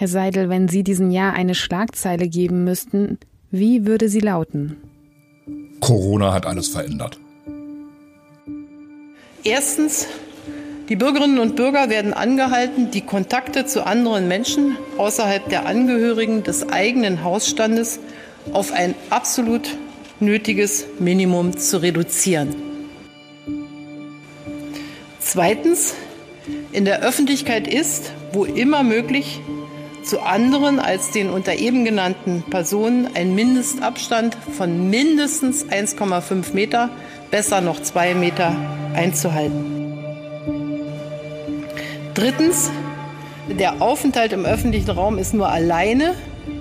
Herr Seidel, wenn Sie diesem Jahr eine Schlagzeile geben müssten, wie würde sie lauten? Corona hat alles verändert. Erstens, die Bürgerinnen und Bürger werden angehalten, die Kontakte zu anderen Menschen außerhalb der Angehörigen des eigenen Hausstandes auf ein absolut nötiges Minimum zu reduzieren. Zweitens, in der Öffentlichkeit ist, wo immer möglich, zu anderen als den unter eben genannten Personen ein Mindestabstand von mindestens 1,5 Meter, besser noch zwei Meter einzuhalten. Drittens, der Aufenthalt im öffentlichen Raum ist nur alleine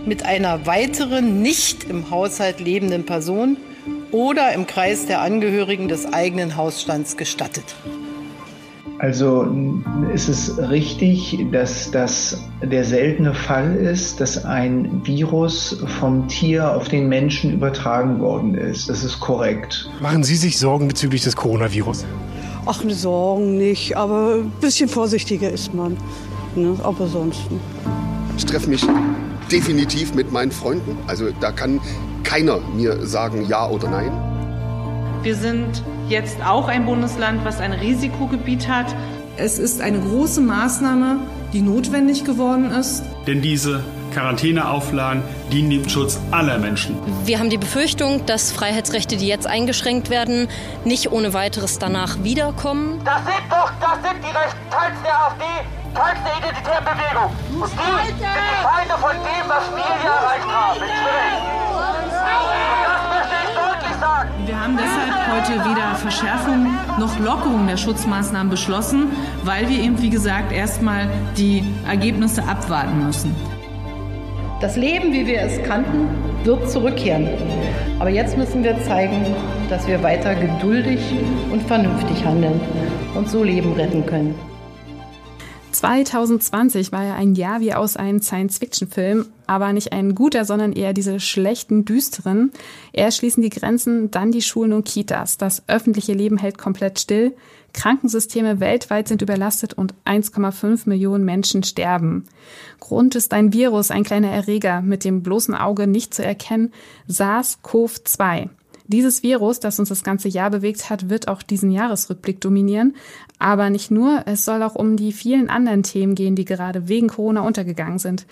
mit einer weiteren nicht im Haushalt lebenden Person oder im Kreis der Angehörigen des eigenen Hausstands gestattet. Also ist es richtig, dass das der seltene Fall ist, dass ein Virus vom Tier auf den Menschen übertragen worden ist. Das ist korrekt. Machen Sie sich Sorgen bezüglich des Coronavirus? Ach, ne Sorgen nicht, aber ein bisschen vorsichtiger ist man. Ne? Aber sonst. Ich treffe mich definitiv mit meinen Freunden. Also da kann keiner mir sagen ja oder nein. Wir sind jetzt auch ein Bundesland, was ein Risikogebiet hat. Es ist eine große Maßnahme, die notwendig geworden ist. Denn diese Quarantäneauflagen dienen dem Schutz aller Menschen. Wir haben die Befürchtung, dass Freiheitsrechte, die jetzt eingeschränkt werden, nicht ohne weiteres danach wiederkommen. Das sind doch, das sind die rechten teils der AfD, teils der identitären Bewegung. Und die sind die Feinde von dem, was wir hier erreicht haben. Wir haben deshalb heute weder Verschärfung noch Lockerung der Schutzmaßnahmen beschlossen, weil wir eben, wie gesagt, erstmal die Ergebnisse abwarten müssen. Das Leben, wie wir es kannten, wird zurückkehren. Aber jetzt müssen wir zeigen, dass wir weiter geduldig und vernünftig handeln und so Leben retten können. 2020 war ja ein Jahr wie aus einem Science-Fiction-Film, aber nicht ein guter, sondern eher diese schlechten, düsteren. Erst schließen die Grenzen, dann die Schulen und Kitas. Das öffentliche Leben hält komplett still. Krankensysteme weltweit sind überlastet und 1,5 Millionen Menschen sterben. Grund ist ein Virus, ein kleiner Erreger, mit dem bloßen Auge nicht zu erkennen, SARS-CoV-2. Dieses Virus, das uns das ganze Jahr bewegt hat, wird auch diesen Jahresrückblick dominieren. Aber nicht nur, es soll auch um die vielen anderen Themen gehen, die gerade wegen Corona untergegangen sind.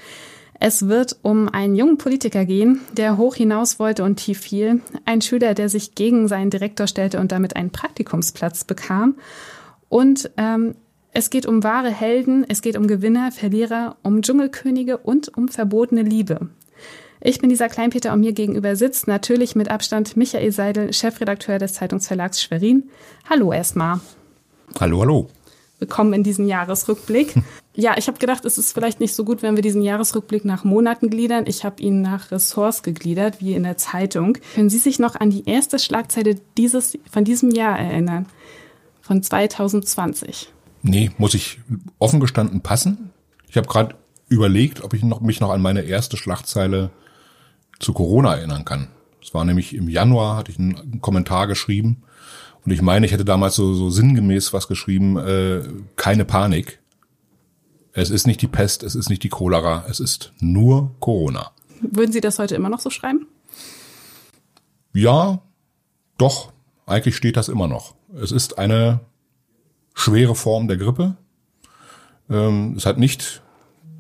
Es wird um einen jungen Politiker gehen, der hoch hinaus wollte und tief fiel, ein Schüler, der sich gegen seinen Direktor stellte und damit einen Praktikumsplatz bekam. Und ähm, es geht um wahre Helden, es geht um Gewinner, Verlierer, um Dschungelkönige und um verbotene Liebe. Ich bin dieser Kleinpeter und mir gegenüber sitzt natürlich mit Abstand Michael Seidel, Chefredakteur des Zeitungsverlags Schwerin. Hallo erstmal. Hallo, hallo. Willkommen in diesem Jahresrückblick. Ja, ich habe gedacht, es ist vielleicht nicht so gut, wenn wir diesen Jahresrückblick nach Monaten gliedern. Ich habe ihn nach Ressorts gegliedert, wie in der Zeitung. Können Sie sich noch an die erste Schlagzeile dieses, von diesem Jahr erinnern? Von 2020? Nee, muss ich offen gestanden passen. Ich habe gerade überlegt, ob ich noch, mich noch an meine erste Schlagzeile zu Corona erinnern kann. Es war nämlich im Januar, hatte ich einen Kommentar geschrieben und ich meine, ich hätte damals so, so sinngemäß was geschrieben, äh, keine Panik. Es ist nicht die Pest, es ist nicht die Cholera, es ist nur Corona. Würden Sie das heute immer noch so schreiben? Ja, doch. Eigentlich steht das immer noch. Es ist eine schwere Form der Grippe. Ähm, es hat nicht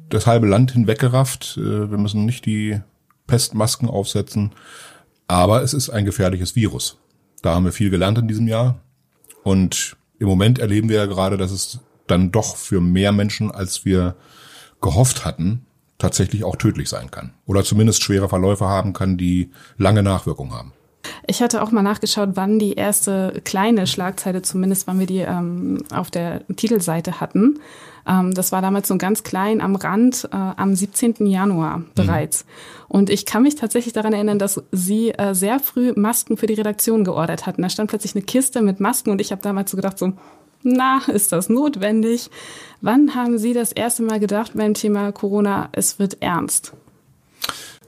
das halbe Land hinweggerafft. Äh, wir müssen nicht die Pestmasken aufsetzen. Aber es ist ein gefährliches Virus. Da haben wir viel gelernt in diesem Jahr. Und im Moment erleben wir ja gerade, dass es dann doch für mehr Menschen, als wir gehofft hatten, tatsächlich auch tödlich sein kann. Oder zumindest schwere Verläufe haben kann, die lange Nachwirkungen haben. Ich hatte auch mal nachgeschaut, wann die erste kleine Schlagzeile, zumindest wann wir die ähm, auf der Titelseite hatten. Ähm, das war damals so ganz klein am Rand äh, am 17. Januar bereits. Mhm. Und ich kann mich tatsächlich daran erinnern, dass Sie äh, sehr früh Masken für die Redaktion geordert hatten. Da stand plötzlich eine Kiste mit Masken und ich habe damals so gedacht, so, na, ist das notwendig? Wann haben Sie das erste Mal gedacht beim Thema Corona, es wird ernst?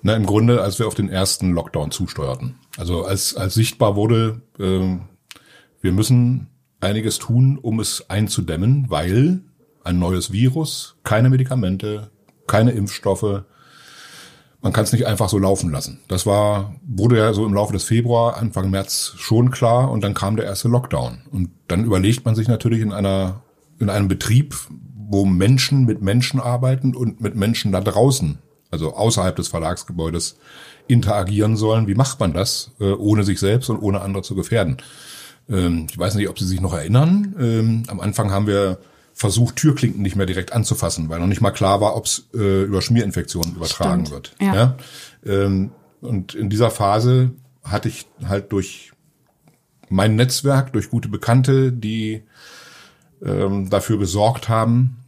Na, im Grunde, als wir auf den ersten Lockdown zusteuerten. Also als, als sichtbar wurde, äh, wir müssen einiges tun, um es einzudämmen, weil ein neues Virus, keine Medikamente, keine Impfstoffe. Man kann es nicht einfach so laufen lassen. Das war, wurde ja so im Laufe des Februar, Anfang März schon klar und dann kam der erste Lockdown. Und dann überlegt man sich natürlich in einer, in einem Betrieb, wo Menschen mit Menschen arbeiten und mit Menschen da draußen, also außerhalb des Verlagsgebäudes, interagieren sollen. Wie macht man das, äh, ohne sich selbst und ohne andere zu gefährden? Ähm, ich weiß nicht, ob Sie sich noch erinnern. Ähm, am Anfang haben wir versucht, Türklinken nicht mehr direkt anzufassen, weil noch nicht mal klar war, ob es äh, über Schmierinfektionen übertragen Stimmt. wird. Ja. Ja? Ähm, und in dieser Phase hatte ich halt durch mein Netzwerk, durch gute Bekannte, die ähm, dafür gesorgt haben,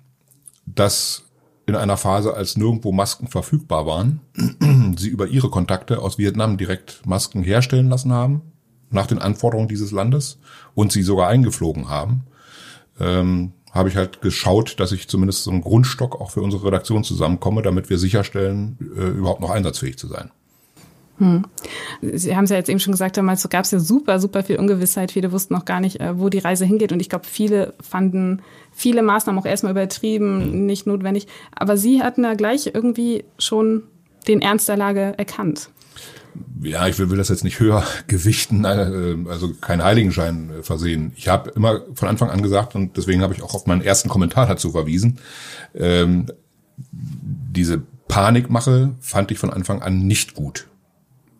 dass in einer Phase, als nirgendwo Masken verfügbar waren, sie über ihre Kontakte aus Vietnam direkt Masken herstellen lassen haben, nach den Anforderungen dieses Landes, und sie sogar eingeflogen haben, ähm, habe ich halt geschaut, dass ich zumindest so einen Grundstock auch für unsere Redaktion zusammenkomme, damit wir sicherstellen, äh, überhaupt noch einsatzfähig zu sein. Hm. Sie haben es ja jetzt eben schon gesagt, damals gab es ja super, super viel Ungewissheit. Viele wussten noch gar nicht, äh, wo die Reise hingeht. Und ich glaube, viele fanden viele Maßnahmen auch erstmal übertrieben, nicht notwendig. Aber Sie hatten da gleich irgendwie schon den Ernst der Lage erkannt. Ja, ich will, will das jetzt nicht höher gewichten, äh, also keinen Heiligenschein äh, versehen. Ich habe immer von Anfang an gesagt, und deswegen habe ich auch auf meinen ersten Kommentar dazu verwiesen, ähm, diese Panikmache fand ich von Anfang an nicht gut.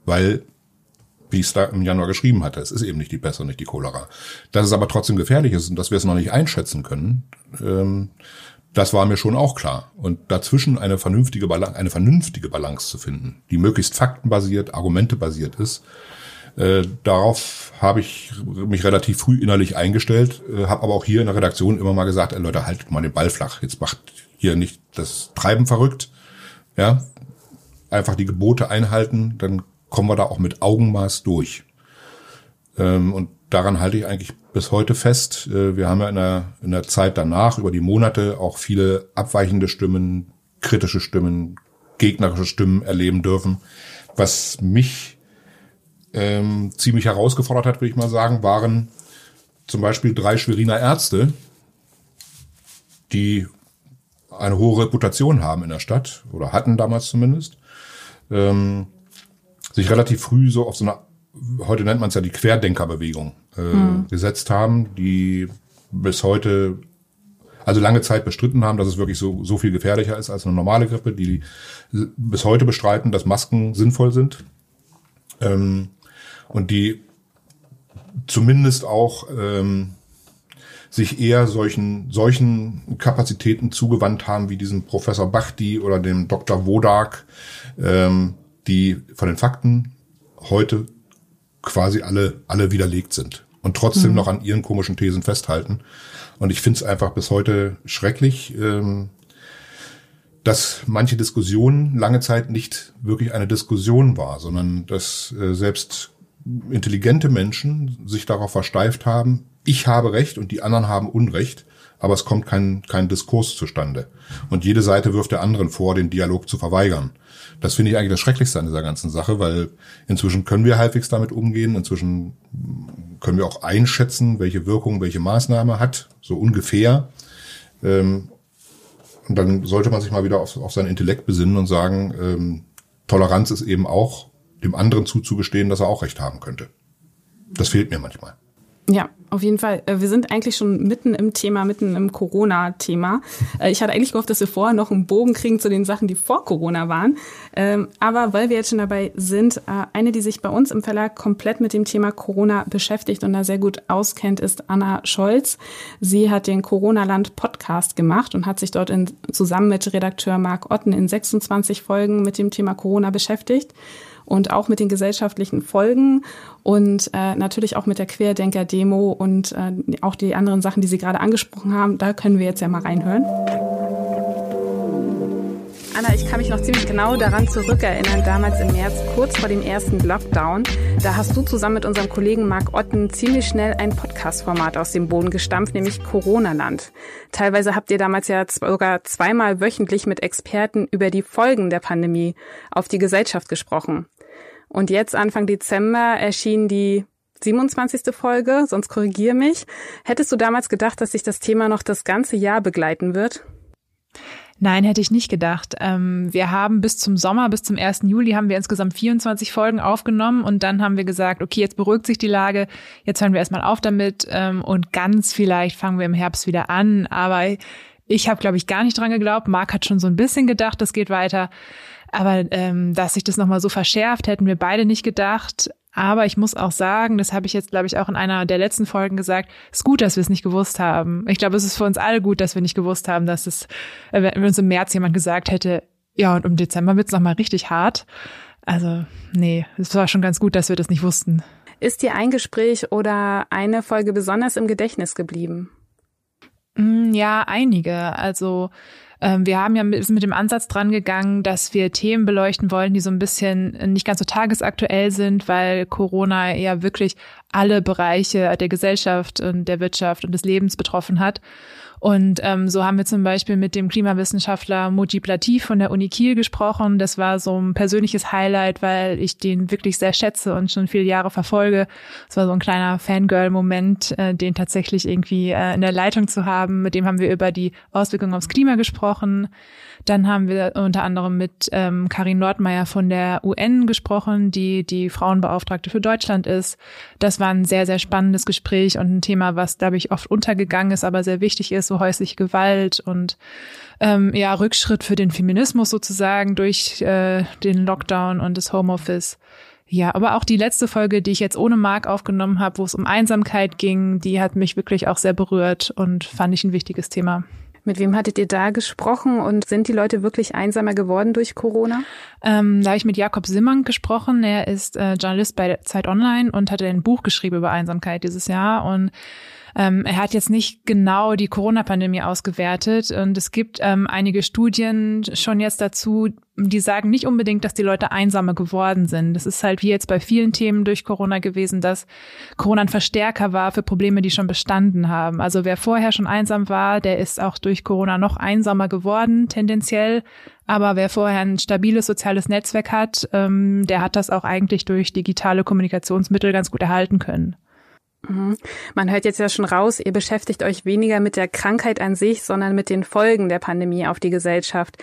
Weil, wie ich es da im Januar geschrieben hatte, es ist eben nicht die Pest und nicht die Cholera. Dass es aber trotzdem gefährlich ist und dass wir es noch nicht einschätzen können, ähm, das war mir schon auch klar. Und dazwischen eine vernünftige, Balance, eine vernünftige Balance zu finden, die möglichst faktenbasiert, argumentebasiert ist, äh, darauf habe ich mich relativ früh innerlich eingestellt, äh, habe aber auch hier in der Redaktion immer mal gesagt, ey Leute, haltet mal den Ball flach, jetzt macht hier nicht das Treiben verrückt, ja, einfach die Gebote einhalten, dann kommen wir da auch mit Augenmaß durch. Ähm, und daran halte ich eigentlich bis heute fest. Äh, wir haben ja in der, in der Zeit danach, über die Monate, auch viele abweichende Stimmen, kritische Stimmen, gegnerische Stimmen erleben dürfen. Was mich ähm, ziemlich herausgefordert hat, würde ich mal sagen, waren zum Beispiel drei Schweriner Ärzte, die eine hohe Reputation haben in der Stadt oder hatten damals zumindest, ähm, sich relativ früh so auf so eine, heute nennt man es ja die Querdenkerbewegung, äh, Mhm. gesetzt haben, die bis heute, also lange Zeit bestritten haben, dass es wirklich so, so viel gefährlicher ist als eine normale Grippe, die bis heute bestreiten, dass Masken sinnvoll sind. Ähm, und die zumindest auch ähm, sich eher solchen, solchen Kapazitäten zugewandt haben, wie diesem Professor Bachti oder dem Dr. Wodak, ähm, die von den Fakten heute quasi alle, alle widerlegt sind und trotzdem Mhm. noch an ihren komischen Thesen festhalten. Und ich finde es einfach bis heute schrecklich, ähm, dass manche Diskussion lange Zeit nicht wirklich eine Diskussion war, sondern dass äh, selbst intelligente Menschen sich darauf versteift haben, ich habe Recht und die anderen haben Unrecht, aber es kommt kein, kein Diskurs zustande. Und jede Seite wirft der anderen vor, den Dialog zu verweigern. Das finde ich eigentlich das Schrecklichste an dieser ganzen Sache, weil inzwischen können wir halbwegs damit umgehen, inzwischen können wir auch einschätzen, welche Wirkung welche Maßnahme hat, so ungefähr. Ähm, und dann sollte man sich mal wieder auf, auf seinen Intellekt besinnen und sagen, ähm, Toleranz ist eben auch, dem anderen zuzugestehen, dass er auch recht haben könnte. Das fehlt mir manchmal. Ja, auf jeden Fall. Äh, Wir sind eigentlich schon mitten im Thema, mitten im Corona-Thema. Äh, Ich hatte eigentlich gehofft, dass wir vorher noch einen Bogen kriegen zu den Sachen, die vor Corona waren. Ähm, Aber weil wir jetzt schon dabei sind, äh, eine, die sich bei uns im Verlag komplett mit dem Thema Corona beschäftigt und da sehr gut auskennt, ist Anna Scholz. Sie hat den Corona-Land-Podcast gemacht und hat sich dort in, zusammen mit Redakteur Marc Otten in 26 Folgen mit dem Thema Corona beschäftigt und auch mit den gesellschaftlichen Folgen und äh, natürlich auch mit der Querdenker-Demo und äh, auch die anderen Sachen, die Sie gerade angesprochen haben. Da können wir jetzt ja mal reinhören. Anna, ich kann mich noch ziemlich genau daran zurückerinnern, damals im März, kurz vor dem ersten Lockdown. Da hast du zusammen mit unserem Kollegen Marc Otten ziemlich schnell ein Podcast-Format aus dem Boden gestampft, nämlich Corona-Land. Teilweise habt ihr damals ja sogar zweimal wöchentlich mit Experten über die Folgen der Pandemie auf die Gesellschaft gesprochen. Und jetzt, Anfang Dezember, erschien die 27. Folge, sonst korrigier mich. Hättest du damals gedacht, dass sich das Thema noch das ganze Jahr begleiten wird? Nein, hätte ich nicht gedacht. Ähm, wir haben bis zum Sommer, bis zum 1. Juli haben wir insgesamt 24 Folgen aufgenommen und dann haben wir gesagt, okay, jetzt beruhigt sich die Lage, jetzt hören wir erstmal auf damit ähm, und ganz vielleicht fangen wir im Herbst wieder an. Aber ich habe, glaube ich, gar nicht dran geglaubt. Marc hat schon so ein bisschen gedacht, das geht weiter. Aber ähm, dass sich das nochmal so verschärft, hätten wir beide nicht gedacht. Aber ich muss auch sagen, das habe ich jetzt, glaube ich, auch in einer der letzten Folgen gesagt, es ist gut, dass wir es nicht gewusst haben. Ich glaube, es ist für uns alle gut, dass wir nicht gewusst haben, dass es, äh, wenn uns im März jemand gesagt hätte, ja, und im Dezember wird es nochmal richtig hart. Also, nee, es war schon ganz gut, dass wir das nicht wussten. Ist dir ein Gespräch oder eine Folge besonders im Gedächtnis geblieben? Mm, ja, einige. Also wir haben ja mit, mit dem Ansatz dran gegangen, dass wir Themen beleuchten wollen, die so ein bisschen nicht ganz so tagesaktuell sind, weil Corona ja wirklich alle Bereiche der Gesellschaft und der Wirtschaft und des Lebens betroffen hat. Und ähm, so haben wir zum Beispiel mit dem Klimawissenschaftler Mujib Latif von der Uni Kiel gesprochen. Das war so ein persönliches Highlight, weil ich den wirklich sehr schätze und schon viele Jahre verfolge. Es war so ein kleiner Fangirl-Moment, äh, den tatsächlich irgendwie äh, in der Leitung zu haben. Mit dem haben wir über die Auswirkungen aufs Klima gesprochen. Dann haben wir unter anderem mit ähm, Karin Nordmeier von der UN gesprochen, die die Frauenbeauftragte für Deutschland ist. Das war ein sehr, sehr spannendes Gespräch und ein Thema, was, glaube ich, oft untergegangen ist, aber sehr wichtig ist, so häusliche Gewalt und ähm, ja, Rückschritt für den Feminismus sozusagen durch äh, den Lockdown und das Homeoffice. Ja, aber auch die letzte Folge, die ich jetzt ohne Mark aufgenommen habe, wo es um Einsamkeit ging, die hat mich wirklich auch sehr berührt und fand ich ein wichtiges Thema. Mit wem hattet ihr da gesprochen und sind die Leute wirklich einsamer geworden durch Corona? Ähm, da habe ich mit Jakob Simmern gesprochen. Er ist äh, Journalist bei Zeit Online und hat ein Buch geschrieben über Einsamkeit dieses Jahr und ähm, er hat jetzt nicht genau die Corona-Pandemie ausgewertet und es gibt ähm, einige Studien schon jetzt dazu, die sagen nicht unbedingt, dass die Leute einsamer geworden sind. Das ist halt wie jetzt bei vielen Themen durch Corona gewesen, dass Corona ein Verstärker war für Probleme, die schon bestanden haben. Also wer vorher schon einsam war, der ist auch durch Corona noch einsamer geworden, tendenziell. Aber wer vorher ein stabiles soziales Netzwerk hat, ähm, der hat das auch eigentlich durch digitale Kommunikationsmittel ganz gut erhalten können. Mhm. Man hört jetzt ja schon raus, ihr beschäftigt euch weniger mit der Krankheit an sich, sondern mit den Folgen der Pandemie auf die Gesellschaft.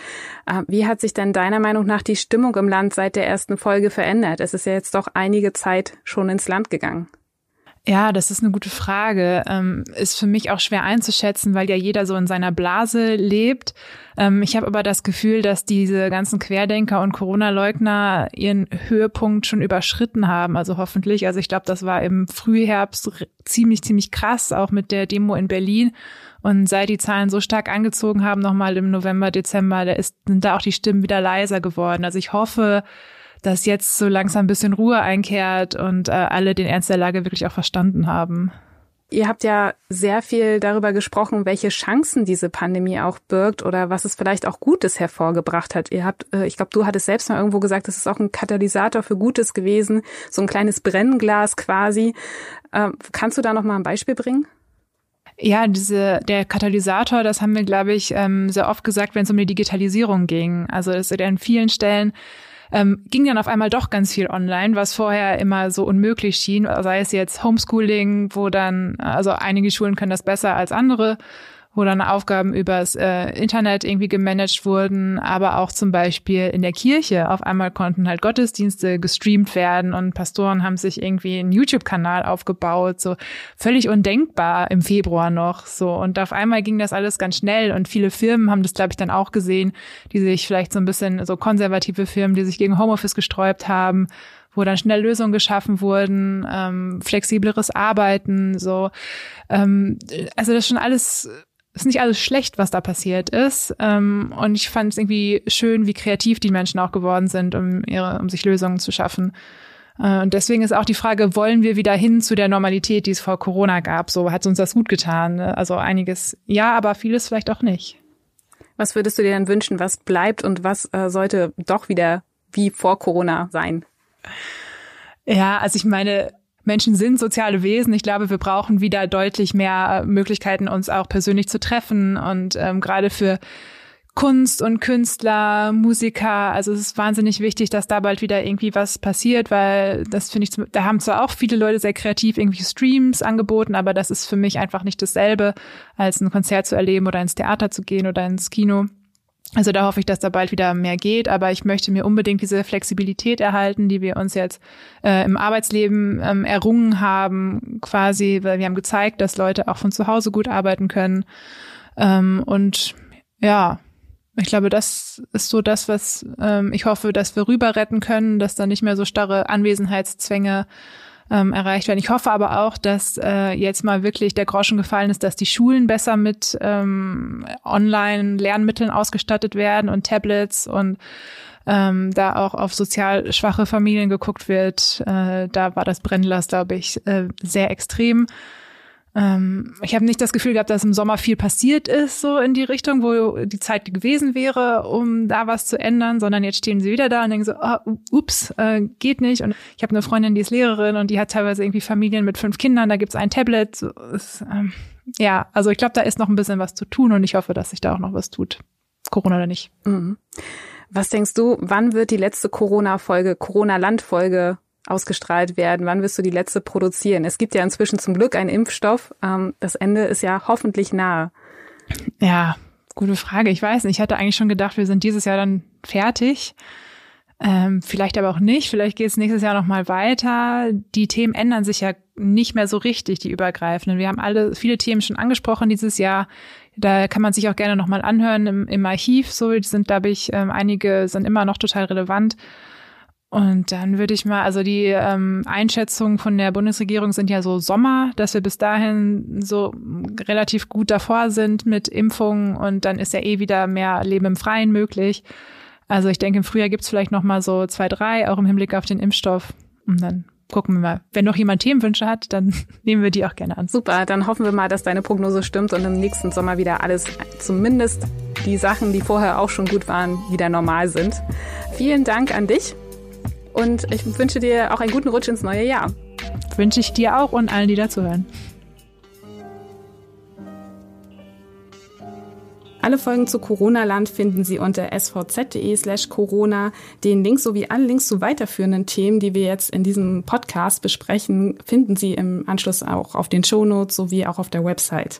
Äh, wie hat sich denn deiner Meinung nach die Stimmung im Land seit der ersten Folge verändert? Es ist ja jetzt doch einige Zeit schon ins Land gegangen. Ja, das ist eine gute Frage. Ähm, ist für mich auch schwer einzuschätzen, weil ja jeder so in seiner Blase lebt. Ähm, ich habe aber das Gefühl, dass diese ganzen Querdenker und Corona-Leugner ihren Höhepunkt schon überschritten haben. Also hoffentlich. Also ich glaube, das war im Frühherbst ziemlich, ziemlich krass, auch mit der Demo in Berlin. Und seit die Zahlen so stark angezogen haben, nochmal im November, Dezember, da ist, sind da auch die Stimmen wieder leiser geworden. Also ich hoffe, dass jetzt so langsam ein bisschen Ruhe einkehrt und äh, alle den Ernst der Lage wirklich auch verstanden haben. Ihr habt ja sehr viel darüber gesprochen, welche Chancen diese Pandemie auch birgt oder was es vielleicht auch Gutes hervorgebracht hat. Ihr habt, äh, ich glaube, du hattest selbst mal irgendwo gesagt, das ist auch ein Katalysator für Gutes gewesen, so ein kleines Brennglas quasi. Ähm, kannst du da noch mal ein Beispiel bringen? Ja, diese, der Katalysator, das haben wir, glaube ich, ähm, sehr oft gesagt, wenn es um die Digitalisierung ging. Also ist an vielen Stellen ähm, ging dann auf einmal doch ganz viel online, was vorher immer so unmöglich schien, sei es jetzt Homeschooling, wo dann, also einige Schulen können das besser als andere wo dann Aufgaben übers äh, Internet irgendwie gemanagt wurden, aber auch zum Beispiel in der Kirche. Auf einmal konnten halt Gottesdienste gestreamt werden und Pastoren haben sich irgendwie einen YouTube-Kanal aufgebaut, so völlig undenkbar im Februar noch, so. Und auf einmal ging das alles ganz schnell und viele Firmen haben das, glaube ich, dann auch gesehen, die sich vielleicht so ein bisschen, so konservative Firmen, die sich gegen Homeoffice gesträubt haben, wo dann schnell Lösungen geschaffen wurden, ähm, flexibleres Arbeiten, so. Ähm, also das ist schon alles ist nicht alles schlecht, was da passiert ist. Ähm, und ich fand es irgendwie schön, wie kreativ die Menschen auch geworden sind, um ihre, um sich Lösungen zu schaffen. Äh, und deswegen ist auch die Frage, wollen wir wieder hin zu der Normalität, die es vor Corona gab? So hat uns das gut getan. Ne? Also einiges ja, aber vieles vielleicht auch nicht. Was würdest du dir denn wünschen? Was bleibt und was äh, sollte doch wieder wie vor Corona sein? Ja, also ich meine, Menschen sind soziale Wesen. Ich glaube, wir brauchen wieder deutlich mehr Möglichkeiten, uns auch persönlich zu treffen. Und ähm, gerade für Kunst und Künstler, Musiker, also es ist wahnsinnig wichtig, dass da bald wieder irgendwie was passiert, weil das finde ich, da haben zwar auch viele Leute sehr kreativ irgendwie Streams angeboten, aber das ist für mich einfach nicht dasselbe, als ein Konzert zu erleben oder ins Theater zu gehen oder ins Kino. Also da hoffe ich, dass da bald wieder mehr geht, aber ich möchte mir unbedingt diese Flexibilität erhalten, die wir uns jetzt äh, im Arbeitsleben ähm, errungen haben, quasi, weil wir haben gezeigt, dass Leute auch von zu Hause gut arbeiten können. Ähm, und ja, ich glaube, das ist so das, was ähm, ich hoffe, dass wir rüber retten können, dass da nicht mehr so starre Anwesenheitszwänge ähm, erreicht werden. Ich hoffe aber auch, dass äh, jetzt mal wirklich der Groschen gefallen ist, dass die Schulen besser mit ähm, Online-Lernmitteln ausgestattet werden und Tablets und ähm, da auch auf sozial schwache Familien geguckt wird. Äh, da war das Brennglas, glaube ich, äh, sehr extrem. Ähm, ich habe nicht das Gefühl gehabt, dass im Sommer viel passiert ist, so in die Richtung, wo die Zeit gewesen wäre, um da was zu ändern, sondern jetzt stehen sie wieder da und denken so, oh, ups, äh, geht nicht. Und ich habe eine Freundin, die ist Lehrerin und die hat teilweise irgendwie Familien mit fünf Kindern, da gibt's ein Tablet. So, ist, ähm, ja, also ich glaube, da ist noch ein bisschen was zu tun und ich hoffe, dass sich da auch noch was tut. Corona oder nicht. Mhm. Was denkst du, wann wird die letzte Corona-Folge, Corona-Land-Folge ausgestrahlt werden? Wann wirst du die letzte produzieren? Es gibt ja inzwischen zum Glück einen Impfstoff. Ähm, das Ende ist ja hoffentlich nahe. Ja, gute Frage. Ich weiß nicht. Ich hatte eigentlich schon gedacht, wir sind dieses Jahr dann fertig. Ähm, vielleicht aber auch nicht. Vielleicht geht es nächstes Jahr noch mal weiter. Die Themen ändern sich ja nicht mehr so richtig, die übergreifenden. Wir haben alle viele Themen schon angesprochen dieses Jahr. Da kann man sich auch gerne noch mal anhören im, im Archiv. So sind, glaube ich, ähm, einige sind immer noch total relevant. Und dann würde ich mal, also die ähm, Einschätzungen von der Bundesregierung sind ja so Sommer, dass wir bis dahin so relativ gut davor sind mit Impfungen und dann ist ja eh wieder mehr Leben im Freien möglich. Also ich denke, im Frühjahr gibt's vielleicht noch mal so zwei, drei, auch im Hinblick auf den Impfstoff. Und dann gucken wir mal. Wenn noch jemand Themenwünsche hat, dann nehmen wir die auch gerne an. Super, dann hoffen wir mal, dass deine Prognose stimmt und im nächsten Sommer wieder alles, zumindest die Sachen, die vorher auch schon gut waren, wieder normal sind. Vielen Dank an dich. Und ich wünsche dir auch einen guten Rutsch ins neue Jahr. Wünsche ich dir auch und allen, die dazuhören. Alle Folgen zu Corona-Land finden Sie unter svz.de slash Corona. Den Link sowie alle Links zu weiterführenden Themen, die wir jetzt in diesem Podcast besprechen, finden Sie im Anschluss auch auf den Shownotes sowie auch auf der Website.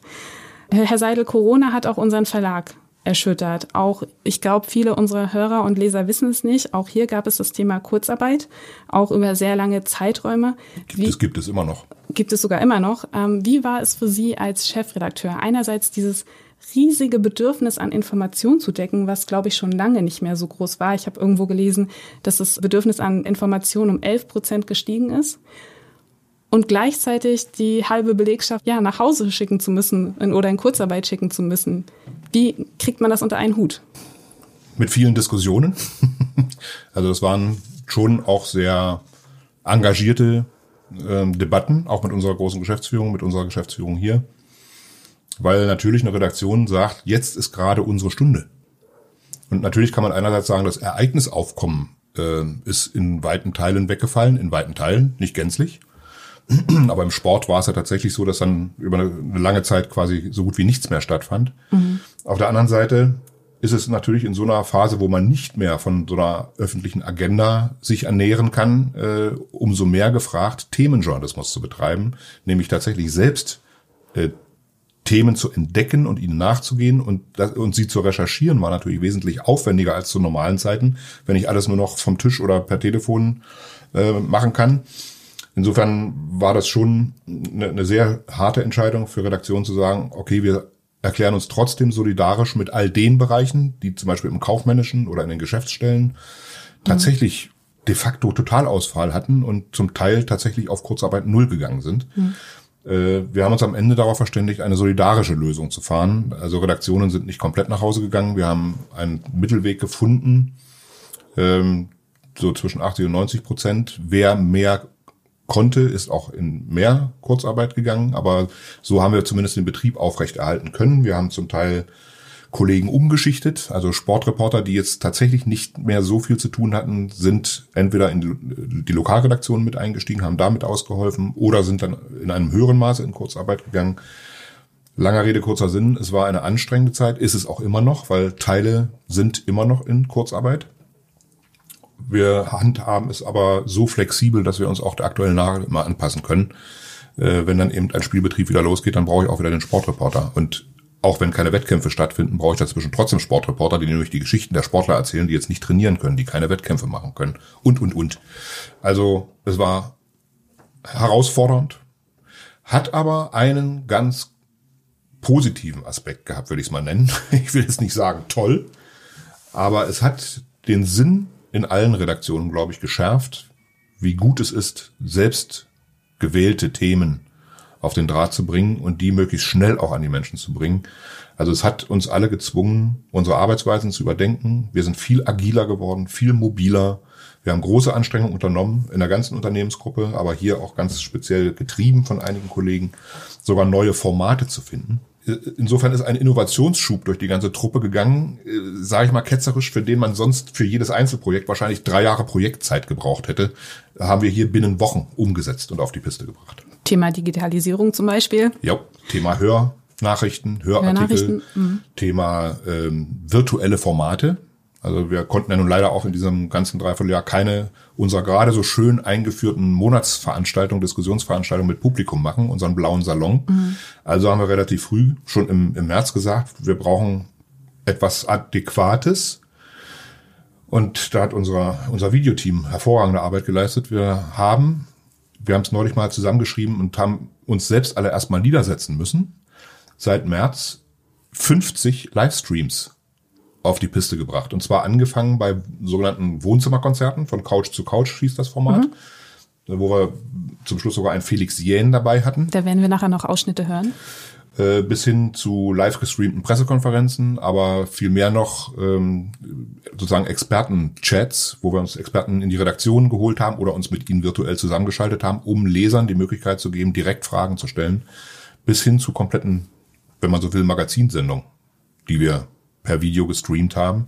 Herr Seidel, Corona hat auch unseren Verlag erschüttert. Auch, ich glaube, viele unserer Hörer und Leser wissen es nicht. Auch hier gab es das Thema Kurzarbeit, auch über sehr lange Zeiträume. Gibt Wie, es, gibt es immer noch. Gibt es sogar immer noch. Ähm, wie war es für Sie als Chefredakteur? Einerseits dieses riesige Bedürfnis an Information zu decken, was, glaube ich, schon lange nicht mehr so groß war. Ich habe irgendwo gelesen, dass das Bedürfnis an Information um 11 Prozent gestiegen ist und gleichzeitig die halbe Belegschaft ja nach Hause schicken zu müssen oder in Kurzarbeit schicken zu müssen. Wie kriegt man das unter einen Hut? Mit vielen Diskussionen. also das waren schon auch sehr engagierte äh, Debatten, auch mit unserer großen Geschäftsführung, mit unserer Geschäftsführung hier. Weil natürlich eine Redaktion sagt, jetzt ist gerade unsere Stunde. Und natürlich kann man einerseits sagen, das Ereignisaufkommen äh, ist in weiten Teilen weggefallen, in weiten Teilen, nicht gänzlich. Aber im Sport war es ja tatsächlich so, dass dann über eine, lange Zeit quasi so gut wie nichts mehr stattfand. Mhm. Auf der anderen Seite ist es natürlich in so einer Phase, wo man nicht mehr von so einer öffentlichen Agenda sich ernähren kann, äh, umso mehr gefragt, Themenjournalismus zu betreiben, nämlich tatsächlich selbst äh, Themen zu entdecken und ihnen nachzugehen und, das, und sie zu recherchieren, war natürlich wesentlich aufwendiger als zu normalen Zeiten, wenn ich alles nur noch vom Tisch oder per Telefon äh, machen kann. Insofern war das schon eine, eine sehr harte Entscheidung für Redaktionen zu sagen, okay, wir erklären uns trotzdem solidarisch mit all den Bereichen, die zum Beispiel im kaufmännischen oder in den Geschäftsstellen tatsächlich de facto Totalausfall hatten und zum Teil tatsächlich auf Kurzarbeit null gegangen sind. Mhm. Wir haben uns am Ende darauf verständigt, eine solidarische Lösung zu fahren. Also Redaktionen sind nicht komplett nach Hause gegangen. Wir haben einen Mittelweg gefunden, ähm, so zwischen 80 und 90 Prozent. Wer mehr konnte, ist auch in mehr Kurzarbeit gegangen, aber so haben wir zumindest den Betrieb aufrechterhalten können. Wir haben zum Teil Kollegen umgeschichtet, also Sportreporter, die jetzt tatsächlich nicht mehr so viel zu tun hatten, sind entweder in die Lokalredaktion mit eingestiegen, haben damit ausgeholfen oder sind dann in einem höheren Maße in Kurzarbeit gegangen. Langer Rede, kurzer Sinn, es war eine anstrengende Zeit, ist es auch immer noch, weil Teile sind immer noch in Kurzarbeit. Wir handhaben es aber so flexibel, dass wir uns auch der aktuellen Lage immer anpassen können. Äh, wenn dann eben ein Spielbetrieb wieder losgeht, dann brauche ich auch wieder den Sportreporter. Und auch wenn keine Wettkämpfe stattfinden, brauche ich dazwischen trotzdem Sportreporter, die nämlich die Geschichten der Sportler erzählen, die jetzt nicht trainieren können, die keine Wettkämpfe machen können und, und, und. Also es war herausfordernd, hat aber einen ganz positiven Aspekt gehabt, würde ich es mal nennen. Ich will jetzt nicht sagen toll, aber es hat den Sinn in allen Redaktionen, glaube ich, geschärft, wie gut es ist, selbst gewählte Themen auf den Draht zu bringen und die möglichst schnell auch an die Menschen zu bringen. Also es hat uns alle gezwungen, unsere Arbeitsweisen zu überdenken. Wir sind viel agiler geworden, viel mobiler. Wir haben große Anstrengungen unternommen in der ganzen Unternehmensgruppe, aber hier auch ganz speziell getrieben von einigen Kollegen, sogar neue Formate zu finden. Insofern ist ein Innovationsschub durch die ganze Truppe gegangen, äh, sage ich mal ketzerisch, für den man sonst für jedes Einzelprojekt wahrscheinlich drei Jahre Projektzeit gebraucht hätte, haben wir hier binnen Wochen umgesetzt und auf die Piste gebracht. Thema Digitalisierung zum Beispiel. Ja, Thema Hörnachrichten, Hörartikel, Hörnachrichten, mhm. Thema ähm, virtuelle Formate. Also wir konnten ja nun leider auch in diesem ganzen Dreivierteljahr keine unserer gerade so schön eingeführten Monatsveranstaltungen, Diskussionsveranstaltungen mit Publikum machen, unseren blauen Salon. Mhm. Also haben wir relativ früh, schon im, im März gesagt, wir brauchen etwas Adäquates. Und da hat unser, unser Videoteam hervorragende Arbeit geleistet. Wir haben wir haben es neulich mal zusammengeschrieben und haben uns selbst alle erstmal niedersetzen müssen. Seit März 50 Livestreams auf die Piste gebracht. Und zwar angefangen bei sogenannten Wohnzimmerkonzerten, von Couch zu Couch hieß das Format, mhm. wo wir zum Schluss sogar einen Felix Jähn dabei hatten. Da werden wir nachher noch Ausschnitte hören. Äh, bis hin zu live gestreamten Pressekonferenzen, aber viel mehr noch ähm, sozusagen Experten-Chats, wo wir uns Experten in die Redaktion geholt haben oder uns mit ihnen virtuell zusammengeschaltet haben, um Lesern die Möglichkeit zu geben, direkt Fragen zu stellen, bis hin zu kompletten, wenn man so will, Magazinsendungen, die wir per Video gestreamt haben.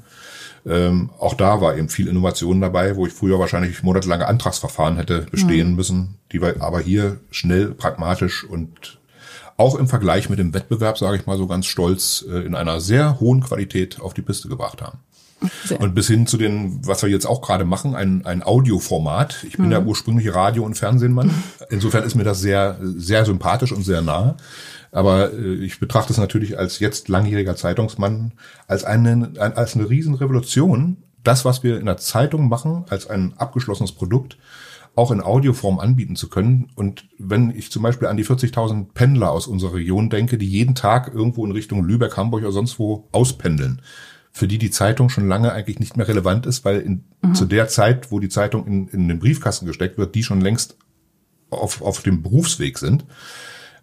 Ähm, auch da war eben viel Innovation dabei, wo ich früher wahrscheinlich monatelange Antragsverfahren hätte bestehen mhm. müssen, die wir aber hier schnell, pragmatisch und auch im Vergleich mit dem Wettbewerb, sage ich mal so ganz stolz, äh, in einer sehr hohen Qualität auf die Piste gebracht haben. Sehr. Und bis hin zu den, was wir jetzt auch gerade machen, ein, ein Audioformat. Ich bin mhm. ja ursprünglich Radio- und Fernsehmann. Insofern ist mir das sehr, sehr sympathisch und sehr nah. Aber äh, ich betrachte es natürlich als jetzt langjähriger Zeitungsmann als eine, als eine Riesenrevolution. Das, was wir in der Zeitung machen, als ein abgeschlossenes Produkt, auch in Audioform anbieten zu können. Und wenn ich zum Beispiel an die 40.000 Pendler aus unserer Region denke, die jeden Tag irgendwo in Richtung Lübeck, Hamburg oder sonst wo auspendeln, für die die Zeitung schon lange eigentlich nicht mehr relevant ist, weil in, mhm. zu der Zeit, wo die Zeitung in, in den Briefkasten gesteckt wird, die schon längst auf, auf dem Berufsweg sind.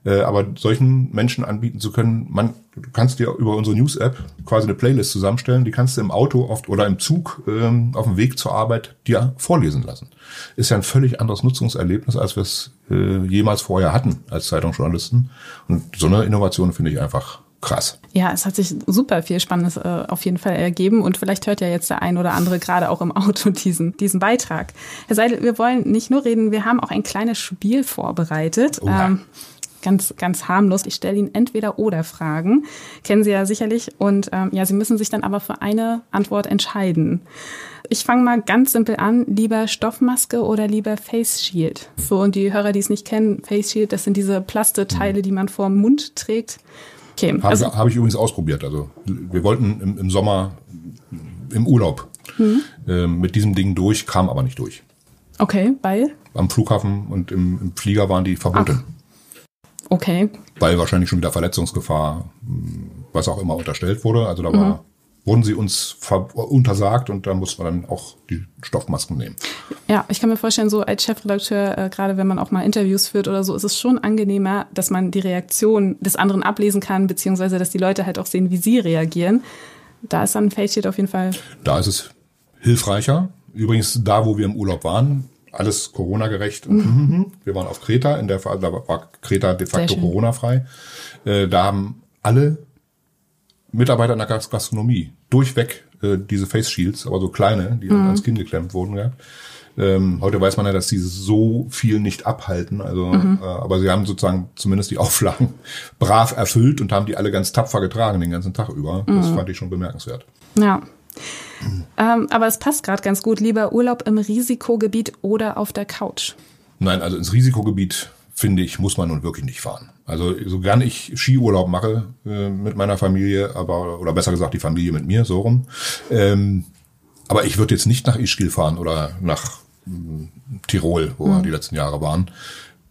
Äh, aber solchen Menschen anbieten zu können, man, du kannst dir über unsere News-App quasi eine Playlist zusammenstellen, die kannst du im Auto oft oder im Zug ähm, auf dem Weg zur Arbeit dir vorlesen lassen. Ist ja ein völlig anderes Nutzungserlebnis, als wir es äh, jemals vorher hatten als Zeitungsjournalisten. Und so eine Innovation finde ich einfach krass. Ja, es hat sich super viel Spannendes äh, auf jeden Fall ergeben und vielleicht hört ja jetzt der ein oder andere gerade auch im Auto diesen, diesen Beitrag. Herr Seidel, wir wollen nicht nur reden, wir haben auch ein kleines Spiel vorbereitet. Oh ja. ähm, ganz, ganz harmlos. Ich stelle Ihnen entweder oder Fragen, kennen Sie ja sicherlich. Und ähm, ja, Sie müssen sich dann aber für eine Antwort entscheiden. Ich fange mal ganz simpel an. Lieber Stoffmaske oder lieber Face Shield? Für die Hörer, die es nicht kennen, Face Shield, das sind diese Plasteteile, die man vor dem Mund trägt. Okay, Habe also, hab ich übrigens ausprobiert. Also wir wollten im, im Sommer im Urlaub mhm. äh, mit diesem Ding durch, kam aber nicht durch. Okay, weil? Am Flughafen und im, im Flieger waren die verboten. Ach. Okay. Weil wahrscheinlich schon wieder Verletzungsgefahr, was auch immer unterstellt wurde. Also da war, mhm. Wurden sie uns untersagt und da mussten wir dann auch die Stoffmasken nehmen. Ja, ich kann mir vorstellen, so als Chefredakteur, äh, gerade wenn man auch mal Interviews führt oder so, ist es schon angenehmer, dass man die Reaktion des anderen ablesen kann, beziehungsweise dass die Leute halt auch sehen, wie sie reagieren. Da ist dann ein Face auf jeden Fall. Da ist es hilfreicher. Übrigens, da, wo wir im Urlaub waren, alles Corona-gerecht. Mhm. mhm. Wir waren auf Kreta, in der Fall, da war Kreta de facto Corona-frei. Äh, da haben alle Mitarbeiter in der Gastronomie durchweg äh, diese Face Shields, aber so kleine, die mhm. ans Kinn geklemmt wurden. Ja. Ähm, heute weiß man ja, dass sie so viel nicht abhalten. Also, mhm. äh, aber sie haben sozusagen zumindest die Auflagen brav erfüllt und haben die alle ganz tapfer getragen den ganzen Tag über. Das mhm. fand ich schon bemerkenswert. Ja. Ähm, aber es passt gerade ganz gut. Lieber Urlaub im Risikogebiet oder auf der Couch? Nein, also ins Risikogebiet finde ich, muss man nun wirklich nicht fahren. Also so gern ich Skiurlaub mache äh, mit meiner Familie, aber oder besser gesagt die Familie mit mir, so rum. Ähm, aber ich würde jetzt nicht nach Ischgl fahren oder nach mh, Tirol, wo wir die letzten Jahre waren.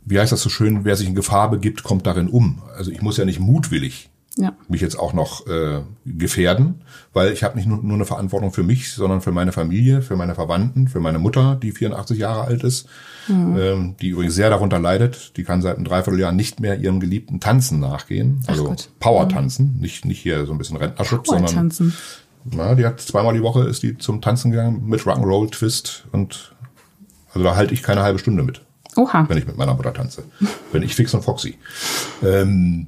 Wie heißt das so schön, wer sich in Gefahr begibt, kommt darin um. Also ich muss ja nicht mutwillig Ja. mich jetzt auch noch äh, gefährden, weil ich habe nicht nur, nur eine Verantwortung für mich, sondern für meine Familie, für meine Verwandten, für meine Mutter, die 84 Jahre alt ist, Mhm. ähm, die übrigens sehr darunter leidet. Die kann seit einem Dreivierteljahr nicht mehr ihrem geliebten Tanzen nachgehen, also. Power-Tanzen, nicht nicht hier so ein bisschen Rentnerschutz, sondern Tanzen. na, die hat zweimal die Woche ist die zum Tanzen gegangen mit Rock'n'Roll, Twist und also da halte ich keine halbe Stunde mit Oha. wenn ich mit meiner Mutter tanze. Bin ich fix und foxy. Ähm,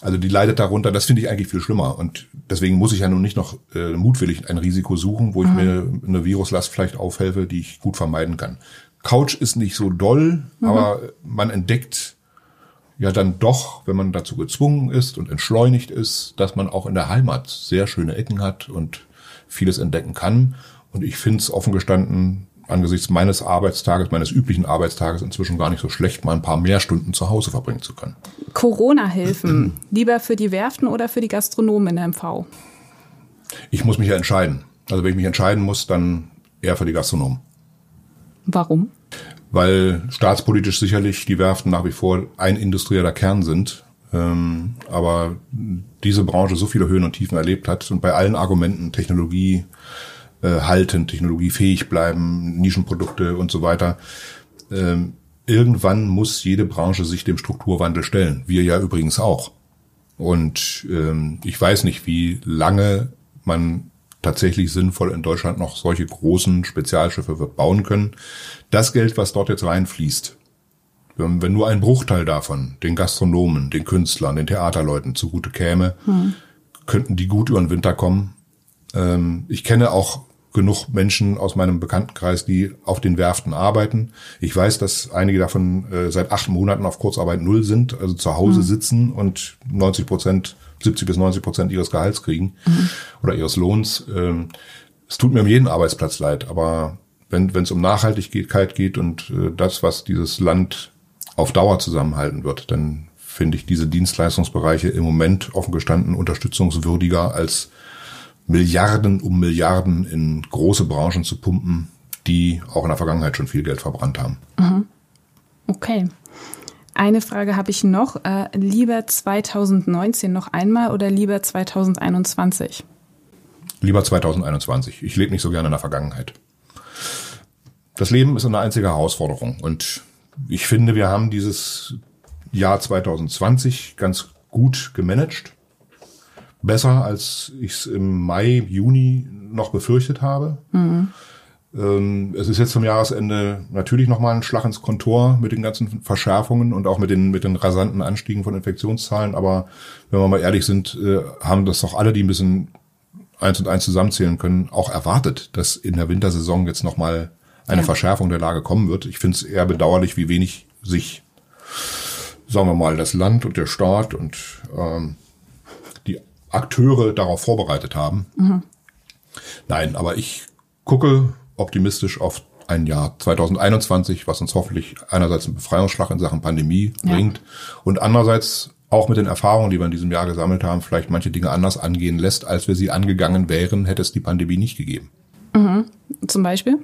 also die leidet darunter, das finde ich eigentlich viel schlimmer. Und deswegen muss ich ja nun nicht noch äh, mutwillig ein Risiko suchen, wo ich Mhm. mir eine Viruslast vielleicht aufhelfe, die ich gut vermeiden kann. Couch ist nicht so doll, Mhm. aber man entdeckt ja dann doch, wenn man dazu gezwungen ist und entschleunigt ist, dass man auch in der Heimat sehr schöne Ecken hat und vieles entdecken kann. Und ich finde es offen gestanden angesichts meines Arbeitstages, meines üblichen Arbeitstages inzwischen gar nicht so schlecht, mal ein paar mehr Stunden zu Hause verbringen zu können. Corona-Hilfen. Lieber für die Werften oder für die Gastronomen in der MV? Ich muss mich ja entscheiden. Also wenn ich mich entscheiden muss, dann eher für die Gastronomen. Warum? weil staatspolitisch sicherlich die Werften nach wie vor ein industrieller Kern sind. Ähm, aber diese Branche so viele Höhen und Tiefen erlebt hat und bei allen Argumenten Technologie äh, halten, technologiefähig bleiben, Nischenprodukte und so weiter. Ähm, irgendwann muss jede Branche sich dem Strukturwandel stellen. Wir ja übrigens auch. Und ähm, ich weiß nicht, wie lange man tatsächlich sinnvoll in Deutschland noch solche großen Spezialschiffe wird bauen können. Das Geld, was dort jetzt reinfließt, wenn, nur ein Bruchteil davon den Gastronomen, den Künstlern, den Theaterleuten zugute käme, Hm. könnten die gut über den Winter kommen. Ähm, ich kenne auch genug Menschen aus meinem Bekanntenkreis, die auf den Werften arbeiten. Ich weiß, dass einige davon äh, seit acht Monaten auf Kurzarbeit null sind, also zu Hause Mhm. sitzen und 90 Prozent, 70 bis 90 Prozent ihres Gehalts kriegen oder ihres Lohns. Ähm, es tut mir um jeden Arbeitsplatz leid, aber wenn wenn es um Nachhaltigkeit geht und äh, das, was dieses Land auf Dauer zusammenhalten wird, dann finde ich diese Dienstleistungsbereiche im Moment offen gestanden unterstützungswürdiger als Milliarden um Milliarden in große Branchen zu pumpen, die auch in der Vergangenheit schon viel Geld verbrannt haben. Mhm. Okay. Eine Frage habe ich noch. Äh, lieber 2019 noch einmal oder lieber 2021? Lieber 2021. Ich lebe nicht so gerne in der Vergangenheit. Das Leben ist eine einzige Herausforderung und ich finde, wir haben dieses Jahr 2020 ganz gut gemanagt. Besser, als ich es im Mai, Juni noch befürchtet habe. Mhm. Ähm, Es ist jetzt zum Jahresende natürlich nochmal ein Schlag ins Kontor mit den ganzen Verschärfungen und auch mit den, mit den rasanten Anstiegen von Infektionszahlen. Aber wenn wir mal ehrlich sind, äh, haben das doch alle, die ein bisschen eins und eins zusammenzählen können, auch erwartet, dass in der Wintersaison jetzt nochmal eine Ja. Verschärfung der Lage kommen wird. Ich finde es eher bedauerlich, wie wenig sich, sagen wir mal, das Land und der Staat und ähm, Akteure darauf vorbereitet haben. Mhm. Nein, aber ich gucke optimistisch auf ein Jahr 2021, was uns hoffentlich einerseits einen Befreiungsschlag in Sachen Pandemie Ja. bringt und andererseits auch mit den Erfahrungen, die wir in diesem Jahr gesammelt haben, vielleicht manche Dinge anders angehen lässt, als wir sie angegangen wären, hätte es die Pandemie nicht gegeben. Mhm. Zum Beispiel?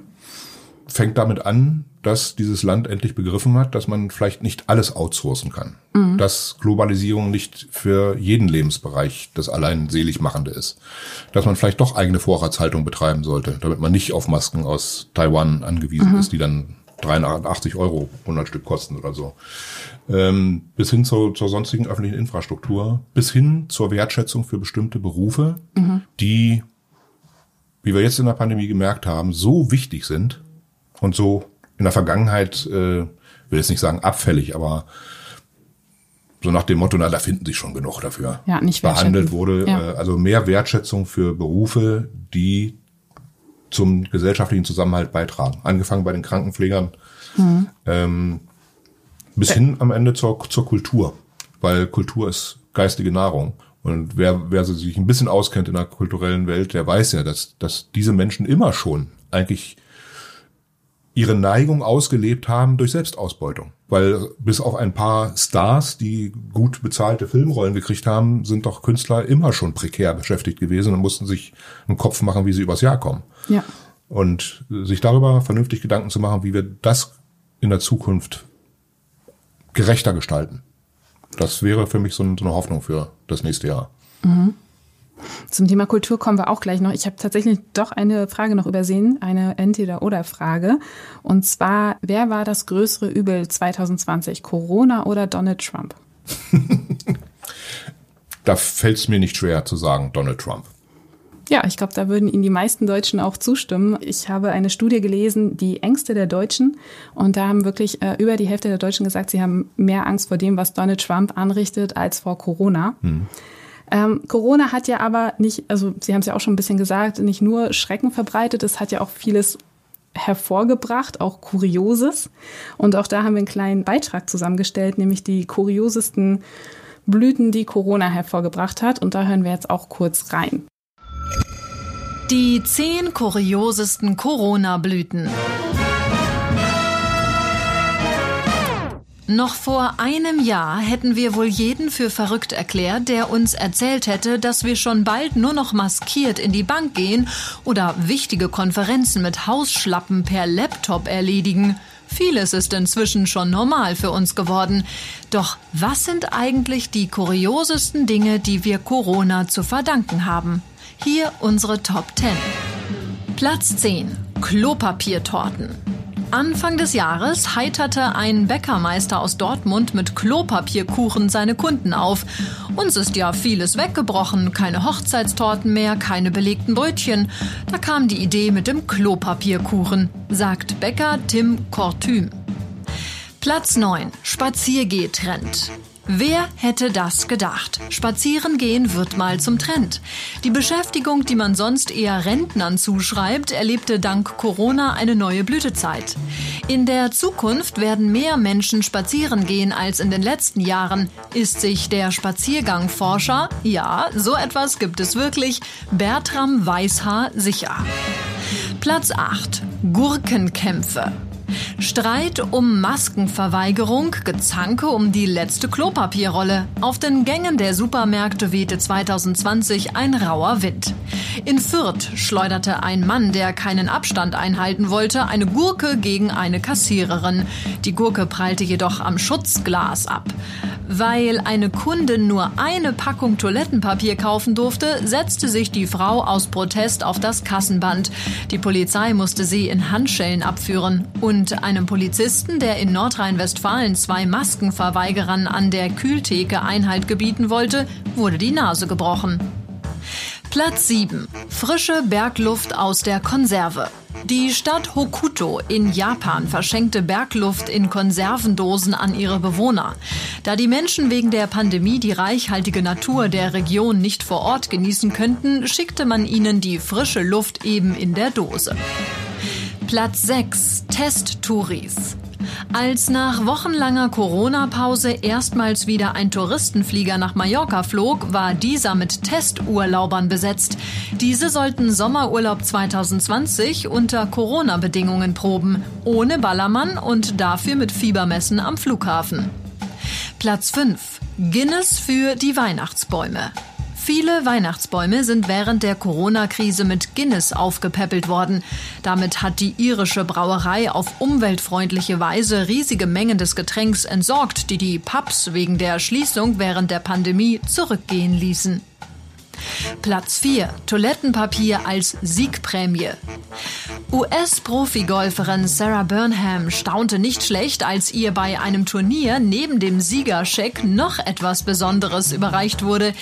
Fängt damit an, dass dieses Land endlich begriffen hat, dass man vielleicht nicht alles outsourcen kann. Mhm. Dass Globalisierung nicht für jeden Lebensbereich das allein Seligmachende ist. Dass man vielleicht doch eigene Vorratshaltung betreiben sollte, damit man nicht auf Masken aus Taiwan angewiesen Mhm. ist, die dann 83 Euro 100 Stück kosten oder so. Ähm, bis hin zur, zur sonstigen öffentlichen Infrastruktur, bis hin zur Wertschätzung für bestimmte Berufe, Mhm. die, wie wir jetzt in der Pandemie gemerkt haben, so wichtig sind und so in der Vergangenheit, äh, will jetzt nicht sagen abfällig, aber so nach dem Motto, na, da finden sich schon genug dafür. Ja, nicht behandelt wurde. Ja. Äh, also mehr Wertschätzung für Berufe, die zum gesellschaftlichen Zusammenhalt beitragen. Angefangen bei den Krankenpflegern Mhm. ähm, bis hin am Ende zur, zur Kultur. Weil Kultur ist geistige Nahrung. Und wer, wer sich ein bisschen auskennt in der kulturellen Welt, der weiß ja, dass, dass diese Menschen immer schon eigentlich ihre Neigung ausgelebt haben durch Selbstausbeutung. Weil bis auf ein paar Stars, die gut bezahlte Filmrollen gekriegt haben, sind doch Künstler immer schon prekär beschäftigt gewesen und mussten sich einen Kopf machen, wie sie übers Jahr kommen. Ja. Und sich darüber vernünftig Gedanken zu machen, wie wir das in der Zukunft gerechter gestalten. Das wäre für mich so eine Hoffnung für das nächste Jahr. Mhm. Zum Thema Kultur kommen wir auch gleich noch. Ich habe tatsächlich doch eine Frage noch übersehen, eine Entweder-Oder-Frage. Und zwar, wer war das größere Übel 2020, Corona oder Donald Trump? da fällt es mir nicht schwer zu sagen, Donald Trump. Ja, ich glaube, da würden Ihnen die meisten Deutschen auch zustimmen. Ich habe eine Studie gelesen, die Ängste der Deutschen. Und da haben wirklich äh, über die Hälfte der Deutschen gesagt, sie haben mehr Angst vor dem, was Donald Trump anrichtet, als vor Corona. Hm. Ähm, Corona hat ja aber nicht, also Sie haben es ja auch schon ein bisschen gesagt, nicht nur Schrecken verbreitet, es hat ja auch vieles hervorgebracht, auch Kurioses. Und auch da haben wir einen kleinen Beitrag zusammengestellt, nämlich die kuriosesten Blüten, die Corona hervorgebracht hat. Und da hören wir jetzt auch kurz rein. Die zehn kuriosesten Corona-Blüten. Noch vor einem Jahr hätten wir wohl jeden für verrückt erklärt, der uns erzählt hätte, dass wir schon bald nur noch maskiert in die Bank gehen oder wichtige Konferenzen mit Hausschlappen per Laptop erledigen. Vieles ist inzwischen schon normal für uns geworden. Doch was sind eigentlich die kuriosesten Dinge, die wir Corona zu verdanken haben? Hier unsere Top 10. Platz 10. Klopapiertorten. Anfang des Jahres heiterte ein Bäckermeister aus Dortmund mit Klopapierkuchen seine Kunden auf. Uns ist ja vieles weggebrochen, keine Hochzeitstorten mehr, keine belegten Brötchen. Da kam die Idee mit dem Klopapierkuchen, sagt Bäcker Tim Kortüm. Platz 9. Spaziergehtrend. Wer hätte das gedacht? Spazieren gehen wird mal zum Trend. Die Beschäftigung, die man sonst eher Rentnern zuschreibt, erlebte dank Corona eine neue Blütezeit. In der Zukunft werden mehr Menschen spazieren gehen als in den letzten Jahren, ist sich der Spaziergangforscher, ja, so etwas gibt es wirklich, Bertram Weishaar sicher. Platz 8. Gurkenkämpfe. Streit um Maskenverweigerung, Gezanke um die letzte Klopapierrolle. Auf den Gängen der Supermärkte wehte 2020 ein rauer Wind. In Fürth schleuderte ein Mann, der keinen Abstand einhalten wollte, eine Gurke gegen eine Kassiererin. Die Gurke prallte jedoch am Schutzglas ab. Weil eine Kundin nur eine Packung Toilettenpapier kaufen durfte, setzte sich die Frau aus Protest auf das Kassenband. Die Polizei musste sie in Handschellen abführen. Und einem Polizisten, der in Nordrhein-Westfalen zwei Maskenverweigerern an der Kühltheke Einhalt gebieten wollte, wurde die Nase gebrochen. Platz 7. Frische Bergluft aus der Konserve. Die Stadt Hokuto in Japan verschenkte Bergluft in Konservendosen an ihre Bewohner. Da die Menschen wegen der Pandemie die reichhaltige Natur der Region nicht vor Ort genießen könnten, schickte man ihnen die frische Luft eben in der Dose. Platz 6. Test-Touris. Als nach wochenlanger Corona-Pause erstmals wieder ein Touristenflieger nach Mallorca flog, war dieser mit Testurlaubern besetzt. Diese sollten Sommerurlaub 2020 unter Corona-Bedingungen proben, ohne Ballermann und dafür mit Fiebermessen am Flughafen. Platz 5. Guinness für die Weihnachtsbäume. Viele Weihnachtsbäume sind während der Corona-Krise mit Guinness aufgepäppelt worden. Damit hat die irische Brauerei auf umweltfreundliche Weise riesige Mengen des Getränks entsorgt, die die Pubs wegen der Schließung während der Pandemie zurückgehen ließen. Platz 4. Toilettenpapier als Siegprämie. US-Profigolferin Sarah Burnham staunte nicht schlecht, als ihr bei einem Turnier neben dem Siegerscheck noch etwas Besonderes überreicht wurde.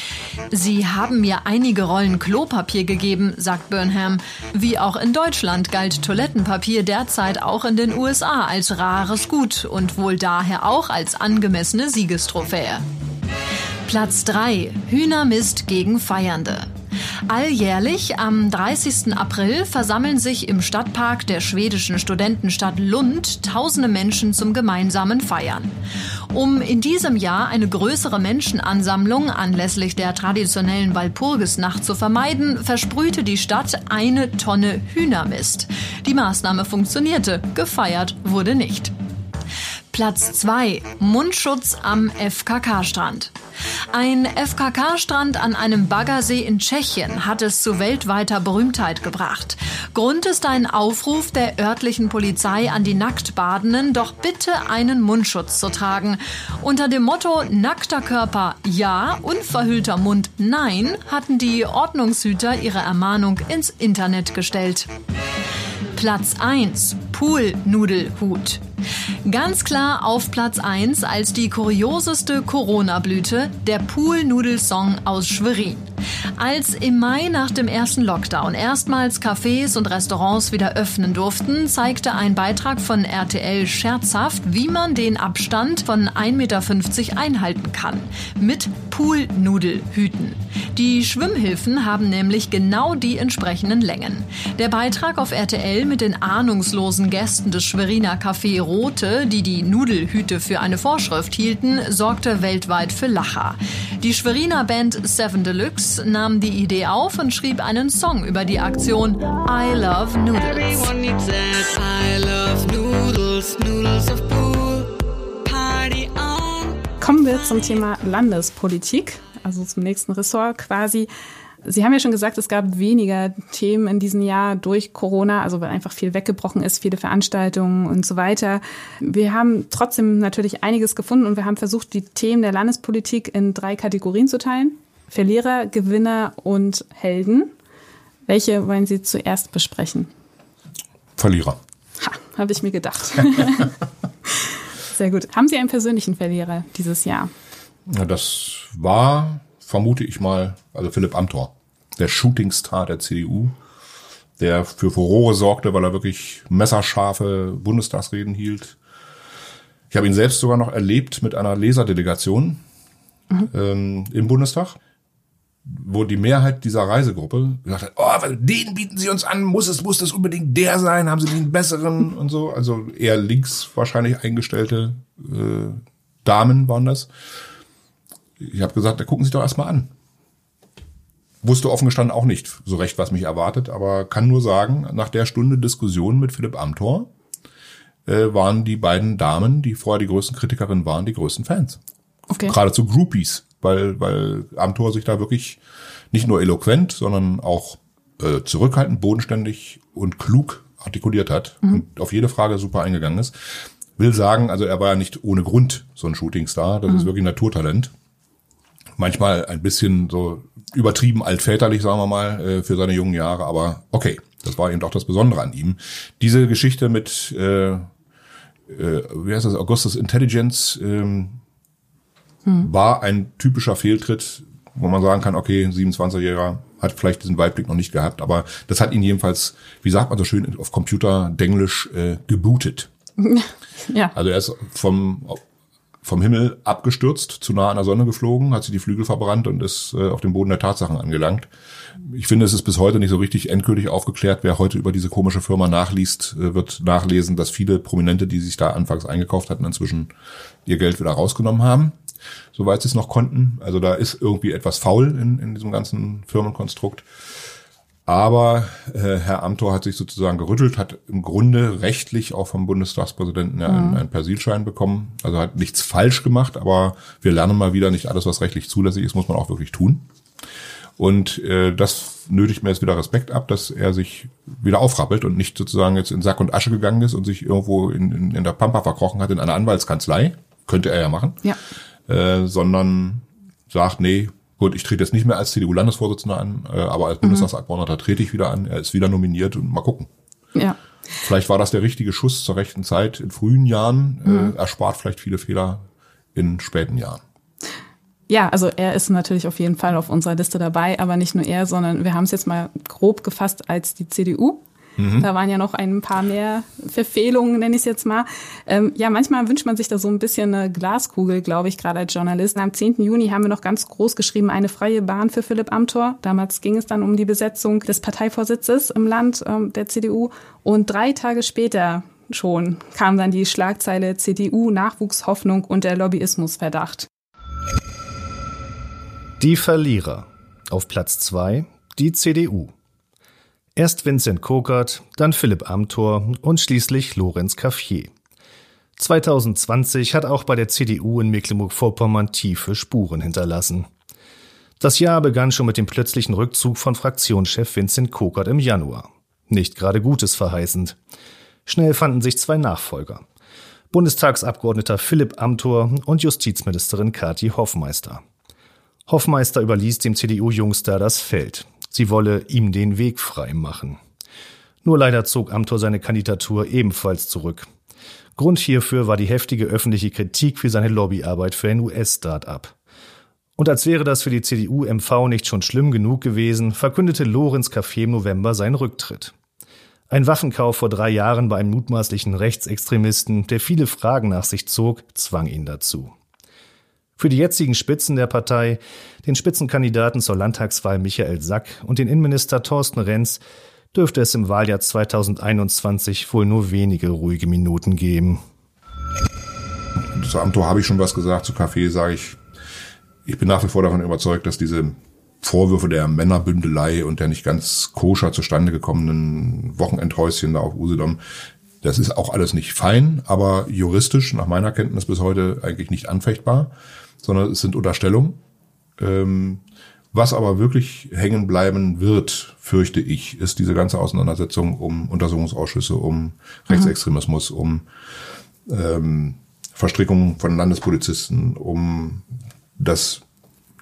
Sie haben mir einige Rollen Klopapier gegeben, sagt Burnham. Wie auch in Deutschland galt Toilettenpapier derzeit auch in den USA als rares Gut und wohl daher auch als angemessene Siegestrophäe. Platz 3. Hühnermist gegen Feiernde. Alljährlich am 30. April versammeln sich im Stadtpark der schwedischen Studentenstadt Lund tausende Menschen zum gemeinsamen Feiern. Um in diesem Jahr eine größere Menschenansammlung anlässlich der traditionellen Walpurgisnacht zu vermeiden, versprühte die Stadt eine Tonne Hühnermist. Die Maßnahme funktionierte, gefeiert wurde nicht. Platz 2. Mundschutz am FKK-Strand. Ein FKK-Strand an einem Baggersee in Tschechien hat es zu weltweiter Berühmtheit gebracht. Grund ist ein Aufruf der örtlichen Polizei an die Nacktbadenden, doch bitte einen Mundschutz zu tragen. Unter dem Motto nackter Körper ja, unverhüllter Mund nein, hatten die Ordnungshüter ihre Ermahnung ins Internet gestellt. Platz 1. Poolnudelhut. Ganz klar auf Platz 1 als die kurioseste Corona-Blüte der Poolnudelsong aus Schwerin. Als im Mai nach dem ersten Lockdown erstmals Cafés und Restaurants wieder öffnen durften, zeigte ein Beitrag von RTL scherzhaft, wie man den Abstand von 1,50 Meter einhalten kann. Mit Poolnudelhüten. Die Schwimmhilfen haben nämlich genau die entsprechenden Längen. Der Beitrag auf RTL mit den ahnungslosen Gästen des Schweriner Café Rote, die die Nudelhüte für eine Vorschrift hielten, sorgte weltweit für Lacher. Die Schweriner Band Seven Deluxe nahm die Idee auf und schrieb einen Song über die Aktion I Love Noodles. Kommen wir zum Thema Landespolitik, also zum nächsten Ressort quasi. Sie haben ja schon gesagt, es gab weniger Themen in diesem Jahr durch Corona, also weil einfach viel weggebrochen ist, viele Veranstaltungen und so weiter. Wir haben trotzdem natürlich einiges gefunden und wir haben versucht, die Themen der Landespolitik in drei Kategorien zu teilen. Verlierer, Gewinner und Helden. Welche wollen Sie zuerst besprechen? Verlierer. Ha, habe ich mir gedacht. Sehr gut. Haben Sie einen persönlichen Verlierer dieses Jahr? Ja, das war, vermute ich mal, also Philipp Amthor, der Shootingstar der CDU, der für Furore sorgte, weil er wirklich messerscharfe Bundestagsreden hielt. Ich habe ihn selbst sogar noch erlebt mit einer Leserdelegation mhm. ähm, im Bundestag wo die Mehrheit dieser Reisegruppe gesagt hat, oh, den bieten sie uns an, muss es, muss das unbedingt der sein, haben sie den besseren und so. Also eher links wahrscheinlich eingestellte äh, Damen waren das. Ich habe gesagt, da gucken Sie doch erstmal an. Wusste offen gestanden auch nicht so recht, was mich erwartet, aber kann nur sagen, nach der Stunde Diskussion mit Philipp Amthor äh, waren die beiden Damen, die vorher die größten Kritikerinnen waren, die größten Fans. Okay. Geradezu Groupies weil, weil Amthor sich da wirklich nicht nur eloquent, sondern auch äh, zurückhaltend, bodenständig und klug artikuliert hat mhm. und auf jede Frage super eingegangen ist. Will sagen, also er war ja nicht ohne Grund so ein Shootingstar, das mhm. ist wirklich Naturtalent. Manchmal ein bisschen so übertrieben altväterlich, sagen wir mal, äh, für seine jungen Jahre, aber okay, das war eben doch das Besondere an ihm. Diese Geschichte mit, äh, äh, wie heißt das, Augustus Intelligence, ähm, hm. war ein typischer Fehltritt, wo man sagen kann, okay, 27-Jähriger hat vielleicht diesen Weitblick noch nicht gehabt, aber das hat ihn jedenfalls, wie sagt man so schön auf Computer Denglisch, äh, gebootet. ja. Also er ist vom vom Himmel abgestürzt, zu nah an der Sonne geflogen, hat sich die Flügel verbrannt und ist äh, auf dem Boden der Tatsachen angelangt. Ich finde, es ist bis heute nicht so richtig endgültig aufgeklärt. Wer heute über diese komische Firma nachliest, äh, wird nachlesen, dass viele Prominente, die sich da anfangs eingekauft hatten, inzwischen ihr Geld wieder rausgenommen haben soweit sie es noch konnten. Also da ist irgendwie etwas faul in, in diesem ganzen Firmenkonstrukt. Aber äh, Herr Amthor hat sich sozusagen gerüttelt, hat im Grunde rechtlich auch vom Bundestagspräsidenten ja, einen, mhm. einen Persilschein bekommen. Also hat nichts falsch gemacht, aber wir lernen mal wieder, nicht alles, was rechtlich zulässig ist, muss man auch wirklich tun. Und äh, das nötigt mir jetzt wieder Respekt ab, dass er sich wieder aufrappelt und nicht sozusagen jetzt in Sack und Asche gegangen ist und sich irgendwo in, in, in der Pampa verkrochen hat in einer Anwaltskanzlei. Könnte er ja machen. Ja äh, sondern sagt, nee, gut, ich trete jetzt nicht mehr als CDU-Landesvorsitzender an, äh, aber als mhm. Bundestagsabgeordneter trete ich wieder an. Er ist wieder nominiert und mal gucken. Ja. Vielleicht war das der richtige Schuss zur rechten Zeit in frühen Jahren, äh, mhm. äh, erspart vielleicht viele Fehler in späten Jahren. Ja, also er ist natürlich auf jeden Fall auf unserer Liste dabei, aber nicht nur er, sondern wir haben es jetzt mal grob gefasst als die CDU. Mhm. Da waren ja noch ein paar mehr Verfehlungen, nenne ich es jetzt mal. Ähm, ja, manchmal wünscht man sich da so ein bisschen eine Glaskugel, glaube ich, gerade als Journalist. Am 10. Juni haben wir noch ganz groß geschrieben, eine freie Bahn für Philipp Amthor. Damals ging es dann um die Besetzung des Parteivorsitzes im Land ähm, der CDU. Und drei Tage später schon kam dann die Schlagzeile CDU Nachwuchshoffnung und der Lobbyismusverdacht. Die Verlierer. Auf Platz zwei die CDU. Erst Vincent Kokert, dann Philipp Amthor und schließlich Lorenz Caffier. 2020 hat auch bei der CDU in Mecklenburg-Vorpommern tiefe Spuren hinterlassen. Das Jahr begann schon mit dem plötzlichen Rückzug von Fraktionschef Vincent Kokert im Januar. Nicht gerade Gutes verheißend. Schnell fanden sich zwei Nachfolger. Bundestagsabgeordneter Philipp Amthor und Justizministerin Kati Hoffmeister. Hoffmeister überließ dem CDU-Jungster das Feld. Sie wolle ihm den Weg frei machen. Nur leider zog Amthor seine Kandidatur ebenfalls zurück. Grund hierfür war die heftige öffentliche Kritik für seine Lobbyarbeit für ein US-Start-up. Und als wäre das für die CDU-MV nicht schon schlimm genug gewesen, verkündete Lorenz Café im November seinen Rücktritt. Ein Waffenkauf vor drei Jahren bei einem mutmaßlichen Rechtsextremisten, der viele Fragen nach sich zog, zwang ihn dazu. Für die jetzigen Spitzen der Partei, den Spitzenkandidaten zur Landtagswahl Michael Sack und den Innenminister Thorsten Renz, dürfte es im Wahljahr 2021 wohl nur wenige ruhige Minuten geben. Zu Amtor habe ich schon was gesagt, zu Kaffee sage ich, ich bin nach wie vor davon überzeugt, dass diese Vorwürfe der Männerbündelei und der nicht ganz koscher zustande gekommenen Wochenendhäuschen da auf Usedom, das ist auch alles nicht fein, aber juristisch nach meiner Kenntnis bis heute eigentlich nicht anfechtbar, sondern es sind Unterstellungen. Ähm, was aber wirklich hängen bleiben wird, fürchte ich, ist diese ganze Auseinandersetzung um Untersuchungsausschüsse, um mhm. Rechtsextremismus, um ähm, Verstrickungen von Landespolizisten, um das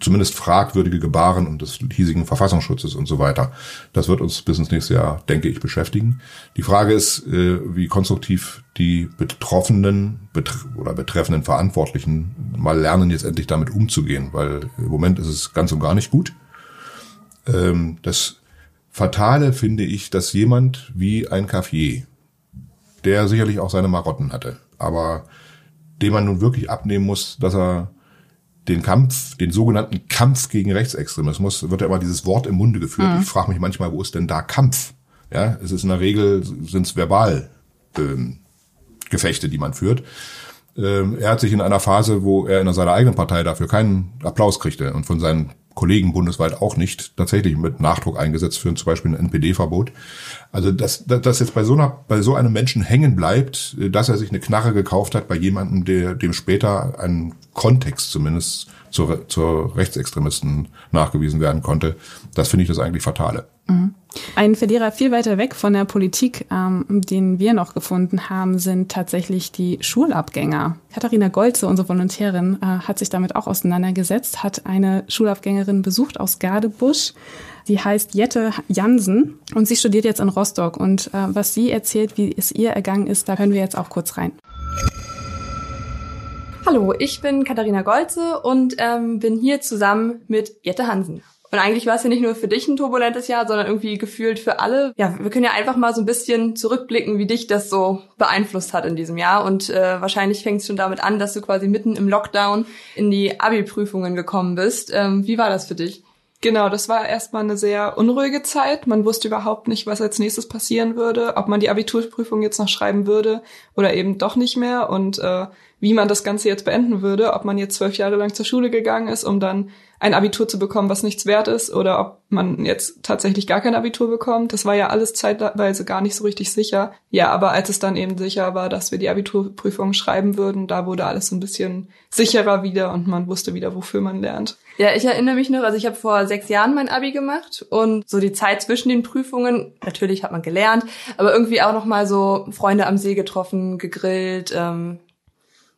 zumindest fragwürdige Gebaren und des hiesigen Verfassungsschutzes und so weiter. Das wird uns bis ins nächste Jahr, denke ich, beschäftigen. Die Frage ist, äh, wie konstruktiv die Betroffenen oder betreffenden Verantwortlichen mal lernen, jetzt endlich damit umzugehen, weil im Moment ist es ganz und gar nicht gut. Ähm, das Fatale finde ich, dass jemand wie ein Caffier, der sicherlich auch seine Marotten hatte, aber dem man nun wirklich abnehmen muss, dass er den Kampf, den sogenannten Kampf gegen Rechtsextremismus, wird ja immer dieses Wort im Munde geführt. Mhm. Ich frage mich manchmal, wo ist denn da Kampf? Ja, es ist in der Regel, sind es verbal ähm, Gefechte, die man führt. Ähm, er hat sich in einer Phase, wo er in seiner eigenen Partei dafür keinen Applaus kriegte und von seinen Kollegen bundesweit auch nicht tatsächlich mit Nachdruck eingesetzt für zum Beispiel ein NPD-Verbot. Also dass, dass jetzt bei so einer, bei so einem Menschen hängen bleibt, dass er sich eine Knarre gekauft hat bei jemandem, der dem später ein Kontext zumindest zur, zur Rechtsextremisten nachgewiesen werden konnte. Das finde ich das eigentlich Fatale. Mhm. Ein Verlierer viel weiter weg von der Politik, ähm, den wir noch gefunden haben, sind tatsächlich die Schulabgänger. Katharina Golze, unsere Volontärin, äh, hat sich damit auch auseinandergesetzt, hat eine Schulabgängerin besucht aus Gardebusch. Die heißt Jette Jansen und sie studiert jetzt in Rostock. Und äh, was sie erzählt, wie es ihr ergangen ist, da hören wir jetzt auch kurz rein. Hallo, ich bin Katharina Golze und ähm, bin hier zusammen mit Jette Hansen. Und eigentlich war es ja nicht nur für dich ein turbulentes Jahr, sondern irgendwie gefühlt für alle. Ja, wir können ja einfach mal so ein bisschen zurückblicken, wie dich das so beeinflusst hat in diesem Jahr. Und äh, wahrscheinlich fängt es schon damit an, dass du quasi mitten im Lockdown in die Abi-Prüfungen gekommen bist. Ähm, wie war das für dich? Genau, das war erstmal eine sehr unruhige Zeit. Man wusste überhaupt nicht, was als nächstes passieren würde, ob man die Abiturprüfung jetzt noch schreiben würde oder eben doch nicht mehr und äh, wie man das Ganze jetzt beenden würde, ob man jetzt zwölf Jahre lang zur Schule gegangen ist, um dann ein Abitur zu bekommen, was nichts wert ist, oder ob man jetzt tatsächlich gar kein Abitur bekommt. Das war ja alles zeitweise gar nicht so richtig sicher. Ja, aber als es dann eben sicher war, dass wir die Abiturprüfung schreiben würden, da wurde alles ein bisschen sicherer wieder und man wusste wieder, wofür man lernt. Ja, ich erinnere mich noch, also ich habe vor sechs Jahren mein Abi gemacht und so die Zeit zwischen den Prüfungen, natürlich hat man gelernt, aber irgendwie auch noch mal so Freunde am See getroffen, gegrillt, ähm,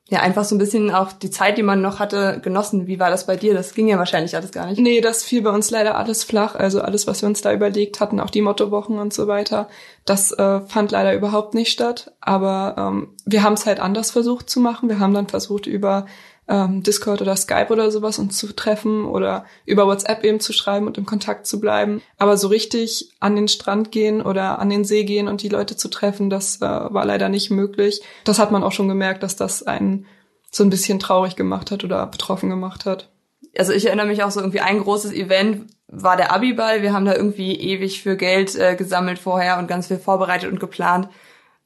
ja, einfach so ein bisschen auch die Zeit, die man noch hatte, genossen. Wie war das bei dir? Das ging ja wahrscheinlich alles gar nicht. Nee, das fiel bei uns leider alles flach. Also alles, was wir uns da überlegt hatten, auch die Mottowochen und so weiter, das äh, fand leider überhaupt nicht statt. Aber ähm, wir haben es halt anders versucht zu machen. Wir haben dann versucht, über ähm, Discord oder Skype oder sowas uns zu treffen oder über WhatsApp eben zu schreiben und im Kontakt zu bleiben. Aber so richtig an den Strand gehen oder an den See gehen und die Leute zu treffen, das äh, war leider nicht möglich. Das hat man auch schon gemerkt, dass das einen so ein bisschen traurig gemacht hat oder betroffen gemacht hat. Also ich erinnere mich auch so irgendwie ein großes Event war der Abiball. Wir haben da irgendwie ewig für Geld äh, gesammelt vorher und ganz viel vorbereitet und geplant.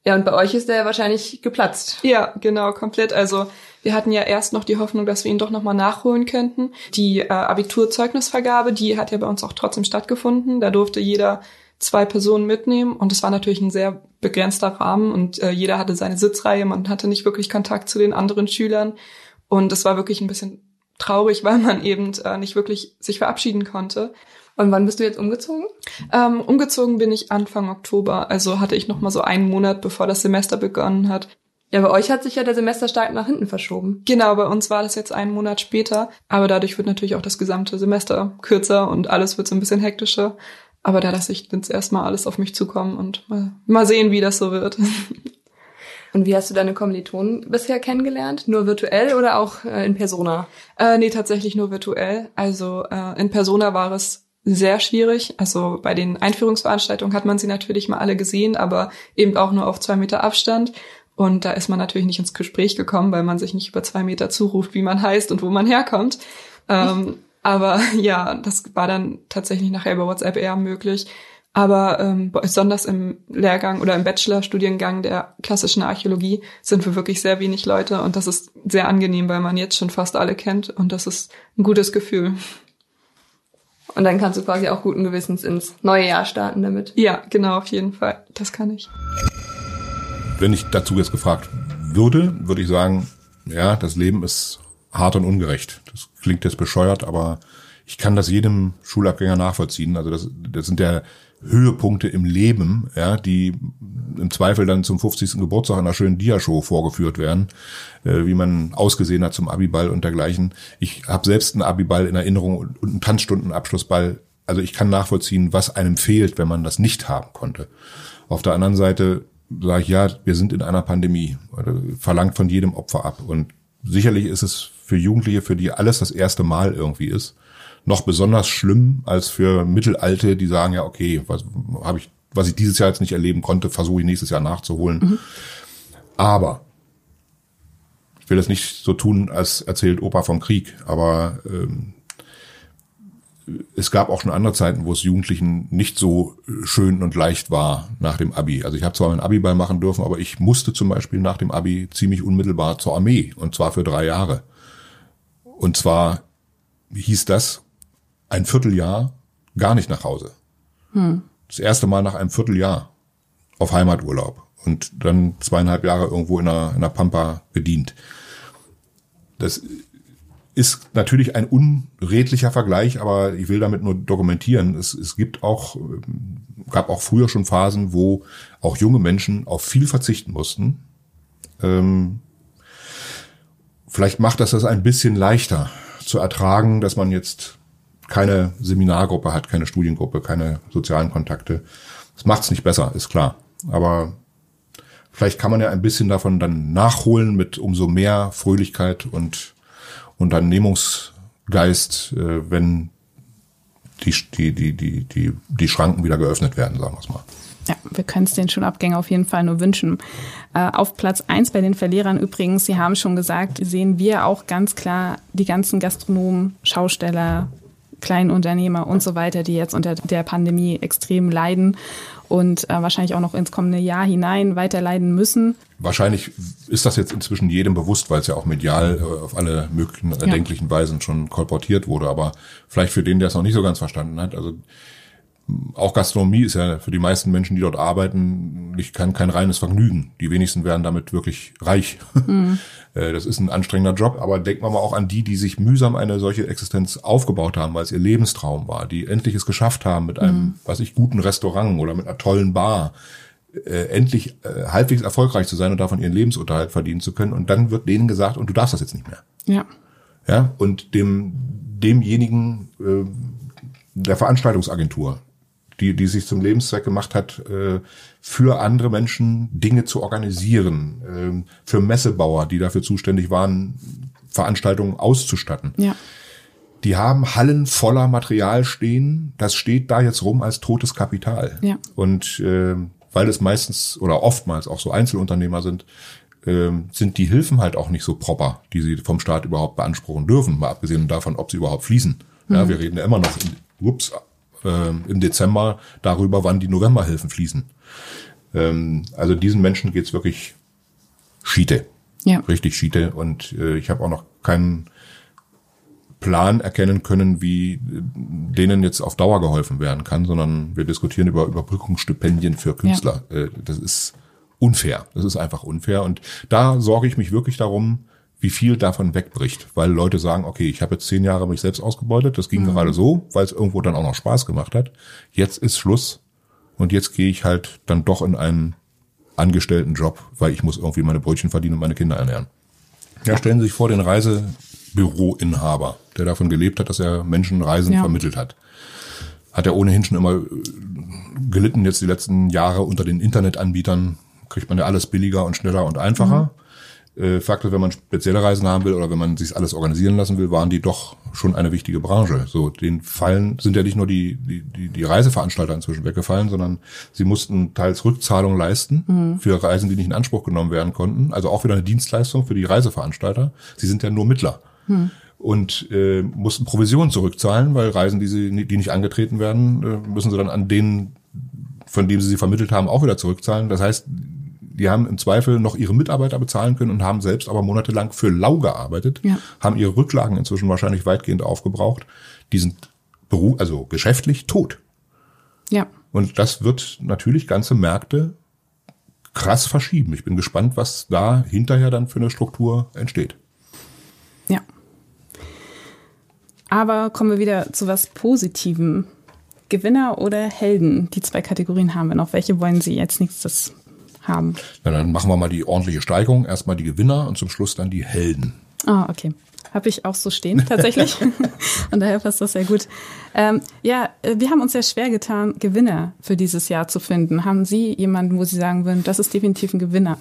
Ja, und bei euch ist der wahrscheinlich geplatzt. Ja, genau, komplett. Also wir hatten ja erst noch die Hoffnung, dass wir ihn doch nochmal nachholen könnten. Die äh, Abiturzeugnisvergabe, die hat ja bei uns auch trotzdem stattgefunden. Da durfte jeder zwei Personen mitnehmen und es war natürlich ein sehr begrenzter Rahmen und äh, jeder hatte seine Sitzreihe, man hatte nicht wirklich Kontakt zu den anderen Schülern und es war wirklich ein bisschen traurig, weil man eben äh, nicht wirklich sich verabschieden konnte. Und wann bist du jetzt umgezogen? Ähm, umgezogen bin ich Anfang Oktober, also hatte ich noch mal so einen Monat, bevor das Semester begonnen hat. Ja, bei euch hat sich ja der Semesterstart nach hinten verschoben. Genau, bei uns war das jetzt einen Monat später, aber dadurch wird natürlich auch das gesamte Semester kürzer und alles wird so ein bisschen hektischer. Aber da lasse ich jetzt erstmal alles auf mich zukommen und mal, mal sehen, wie das so wird. Und wie hast du deine Kommilitonen bisher kennengelernt? Nur virtuell oder auch äh, in Persona? Äh, nee, tatsächlich nur virtuell. Also äh, in Persona war es sehr schwierig. Also bei den Einführungsveranstaltungen hat man sie natürlich mal alle gesehen, aber eben auch nur auf zwei Meter Abstand. Und da ist man natürlich nicht ins Gespräch gekommen, weil man sich nicht über zwei Meter zuruft, wie man heißt und wo man herkommt. Ähm, aber ja, das war dann tatsächlich nachher über WhatsApp eher möglich. Aber ähm, besonders im Lehrgang oder im Bachelorstudiengang der klassischen Archäologie sind wir wirklich sehr wenig Leute und das ist sehr angenehm, weil man jetzt schon fast alle kennt und das ist ein gutes Gefühl. Und dann kannst du quasi auch guten Gewissens ins neue Jahr starten damit. Ja, genau, auf jeden Fall. Das kann ich. Wenn ich dazu jetzt gefragt würde, würde ich sagen, ja, das Leben ist hart und ungerecht. Das klingt jetzt bescheuert, aber ich kann das jedem Schulabgänger nachvollziehen. Also das, das sind ja Höhepunkte im Leben, ja, die im Zweifel dann zum 50. Geburtstag einer schönen Diashow vorgeführt werden, äh, wie man ausgesehen hat zum Abiball und dergleichen. Ich habe selbst einen Abiball in Erinnerung und einen Tanzstundenabschlussball. Also ich kann nachvollziehen, was einem fehlt, wenn man das nicht haben konnte. Auf der anderen Seite sage ich, ja, wir sind in einer Pandemie, verlangt von jedem Opfer ab. Und sicherlich ist es für Jugendliche, für die alles das erste Mal irgendwie ist, noch besonders schlimm als für Mittelalte, die sagen ja, okay, was habe ich, was ich dieses Jahr jetzt nicht erleben konnte, versuche ich nächstes Jahr nachzuholen. Mhm. Aber ich will das nicht so tun, als erzählt Opa vom Krieg, aber ähm, es gab auch schon andere Zeiten, wo es Jugendlichen nicht so schön und leicht war nach dem Abi. Also ich habe zwar mein Abiball machen dürfen, aber ich musste zum Beispiel nach dem Abi ziemlich unmittelbar zur Armee und zwar für drei Jahre. Und zwar hieß das ein Vierteljahr gar nicht nach Hause. Hm. Das erste Mal nach einem Vierteljahr auf Heimaturlaub und dann zweieinhalb Jahre irgendwo in der, in der Pampa gedient. Das ist natürlich ein unredlicher Vergleich, aber ich will damit nur dokumentieren. Es, es gibt auch, gab auch früher schon Phasen, wo auch junge Menschen auf viel verzichten mussten. Ähm, vielleicht macht das das ein bisschen leichter zu ertragen, dass man jetzt keine Seminargruppe hat, keine Studiengruppe, keine sozialen Kontakte. Das macht es nicht besser, ist klar. Aber vielleicht kann man ja ein bisschen davon dann nachholen mit umso mehr Fröhlichkeit und Unternehmungsgeist, äh, wenn die, die, die, die, die, die Schranken wieder geöffnet werden, sagen wir es mal. Ja, wir können es den Schulabgänger auf jeden Fall nur wünschen. Äh, auf Platz eins bei den Verlierern übrigens, Sie haben schon gesagt, sehen wir auch ganz klar die ganzen Gastronomen, Schausteller, Kleinunternehmer und so weiter, die jetzt unter der Pandemie extrem leiden und äh, wahrscheinlich auch noch ins kommende Jahr hinein weiter leiden müssen. Wahrscheinlich ist das jetzt inzwischen jedem bewusst, weil es ja auch medial äh, auf alle möglichen erdenklichen ja. Weisen schon kolportiert wurde. Aber vielleicht für den, der es noch nicht so ganz verstanden hat, also auch Gastronomie ist ja für die meisten Menschen, die dort arbeiten, nicht kein, kein reines Vergnügen. Die wenigsten werden damit wirklich reich. Mhm. Das ist ein anstrengender Job, aber denkt man mal auch an die, die sich mühsam eine solche Existenz aufgebaut haben, weil es ihr Lebenstraum war, die endlich es geschafft haben, mit einem, mhm. was ich, guten Restaurant oder mit einer tollen Bar äh, endlich äh, halbwegs erfolgreich zu sein und davon ihren Lebensunterhalt verdienen zu können. Und dann wird denen gesagt, und du darfst das jetzt nicht mehr. Ja. Ja, und dem, demjenigen, äh, der Veranstaltungsagentur, die, die sich zum Lebenszweck gemacht hat, äh, für andere Menschen Dinge zu organisieren, äh, für Messebauer, die dafür zuständig waren, Veranstaltungen auszustatten. Ja. Die haben Hallen voller Material stehen. Das steht da jetzt rum als totes Kapital. Ja. Und äh, weil es meistens oder oftmals auch so Einzelunternehmer sind, äh, sind die Hilfen halt auch nicht so proper, die sie vom Staat überhaupt beanspruchen dürfen, mal abgesehen davon, ob sie überhaupt fließen. Ja, Mhm. wir reden ja immer noch in, ups, äh, im Dezember darüber, wann die Novemberhilfen fließen. Ähm, also diesen Menschen geht's wirklich Schiete. Ja. Richtig Schiete. Und äh, ich habe auch noch keinen Plan erkennen können, wie äh, denen jetzt auf Dauer geholfen werden kann, sondern wir diskutieren über Überbrückungsstipendien für Künstler. Äh, das ist unfair. Das ist einfach unfair. Und da sorge ich mich wirklich darum, wie viel davon wegbricht, weil Leute sagen, okay, ich habe jetzt zehn Jahre mich selbst ausgebeutet, das ging Mhm. gerade so, weil es irgendwo dann auch noch Spaß gemacht hat. Jetzt ist Schluss und jetzt gehe ich halt dann doch in einen angestellten Job, weil ich muss irgendwie meine Brötchen verdienen und meine Kinder ernähren. Ja, stellen Sie sich vor, den Reisebüroinhaber, der davon gelebt hat, dass er Menschen Reisen Ja. vermittelt hat. Hat er ohnehin schon immer äh, gelitten, jetzt die letzten Jahre unter den Internetanbietern, kriegt man ja alles billiger und schneller und einfacher. Äh, Fakt ist, wenn man spezielle Reisen haben will oder wenn man sich alles organisieren lassen will, waren die doch schon eine wichtige Branche. So, den Fallen sind ja nicht nur die, die, die, die Reiseveranstalter inzwischen weggefallen, sondern sie mussten teils Rückzahlung leisten Mhm. für Reisen, die nicht in Anspruch genommen werden konnten. Also auch wieder eine Dienstleistung für die Reiseveranstalter. Sie sind ja nur Mittler Hm. und äh, mussten Provisionen zurückzahlen, weil Reisen, die sie die nicht angetreten werden, äh, müssen sie dann an denen, von dem sie sie vermittelt haben, auch wieder zurückzahlen. Das heißt, die haben im Zweifel noch ihre Mitarbeiter bezahlen können und haben selbst aber monatelang für lau gearbeitet, Ja. haben ihre Rücklagen inzwischen wahrscheinlich weitgehend aufgebraucht. Die sind beru also geschäftlich tot. Ja. Und das wird natürlich ganze Märkte krass verschieben. Ich bin gespannt, was da hinterher dann für eine Struktur entsteht. Ja. Aber kommen wir wieder zu was Positivem. Gewinner oder Helden? Die zwei Kategorien haben wir noch. Welche wollen Sie als nächstes haben? Na, dann machen wir mal die ordentliche Steigerung. Erstmal die Gewinner und zum Schluss dann die Helden. Ah, okay. Habe ich auch so stehen, tatsächlich. Und daher passt das sehr gut. Ähm, ja, äh, wir haben uns sehr schwer getan, Gewinner für dieses Jahr zu finden. Haben Sie jemanden, wo Sie sagen würden, das ist definitiv ein Gewinner?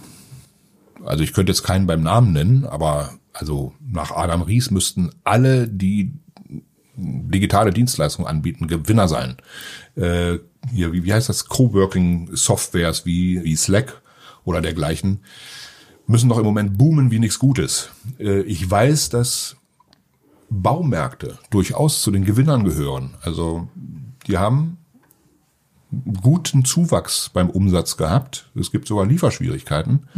Also ich könnte jetzt keinen beim Namen nennen, aber also nach Adam Ries müssten alle, die digitale Dienstleistungen anbieten, Gewinner sein. Äh, hier, wie, wie heißt das? Coworking-Softwares wie, wie Slack oder dergleichen müssen doch im Moment boomen wie nichts Gutes. Äh, ich weiß, dass Baumärkte durchaus zu den Gewinnern gehören. Also die haben guten Zuwachs beim Umsatz gehabt. Es gibt sogar Lieferschwierigkeiten,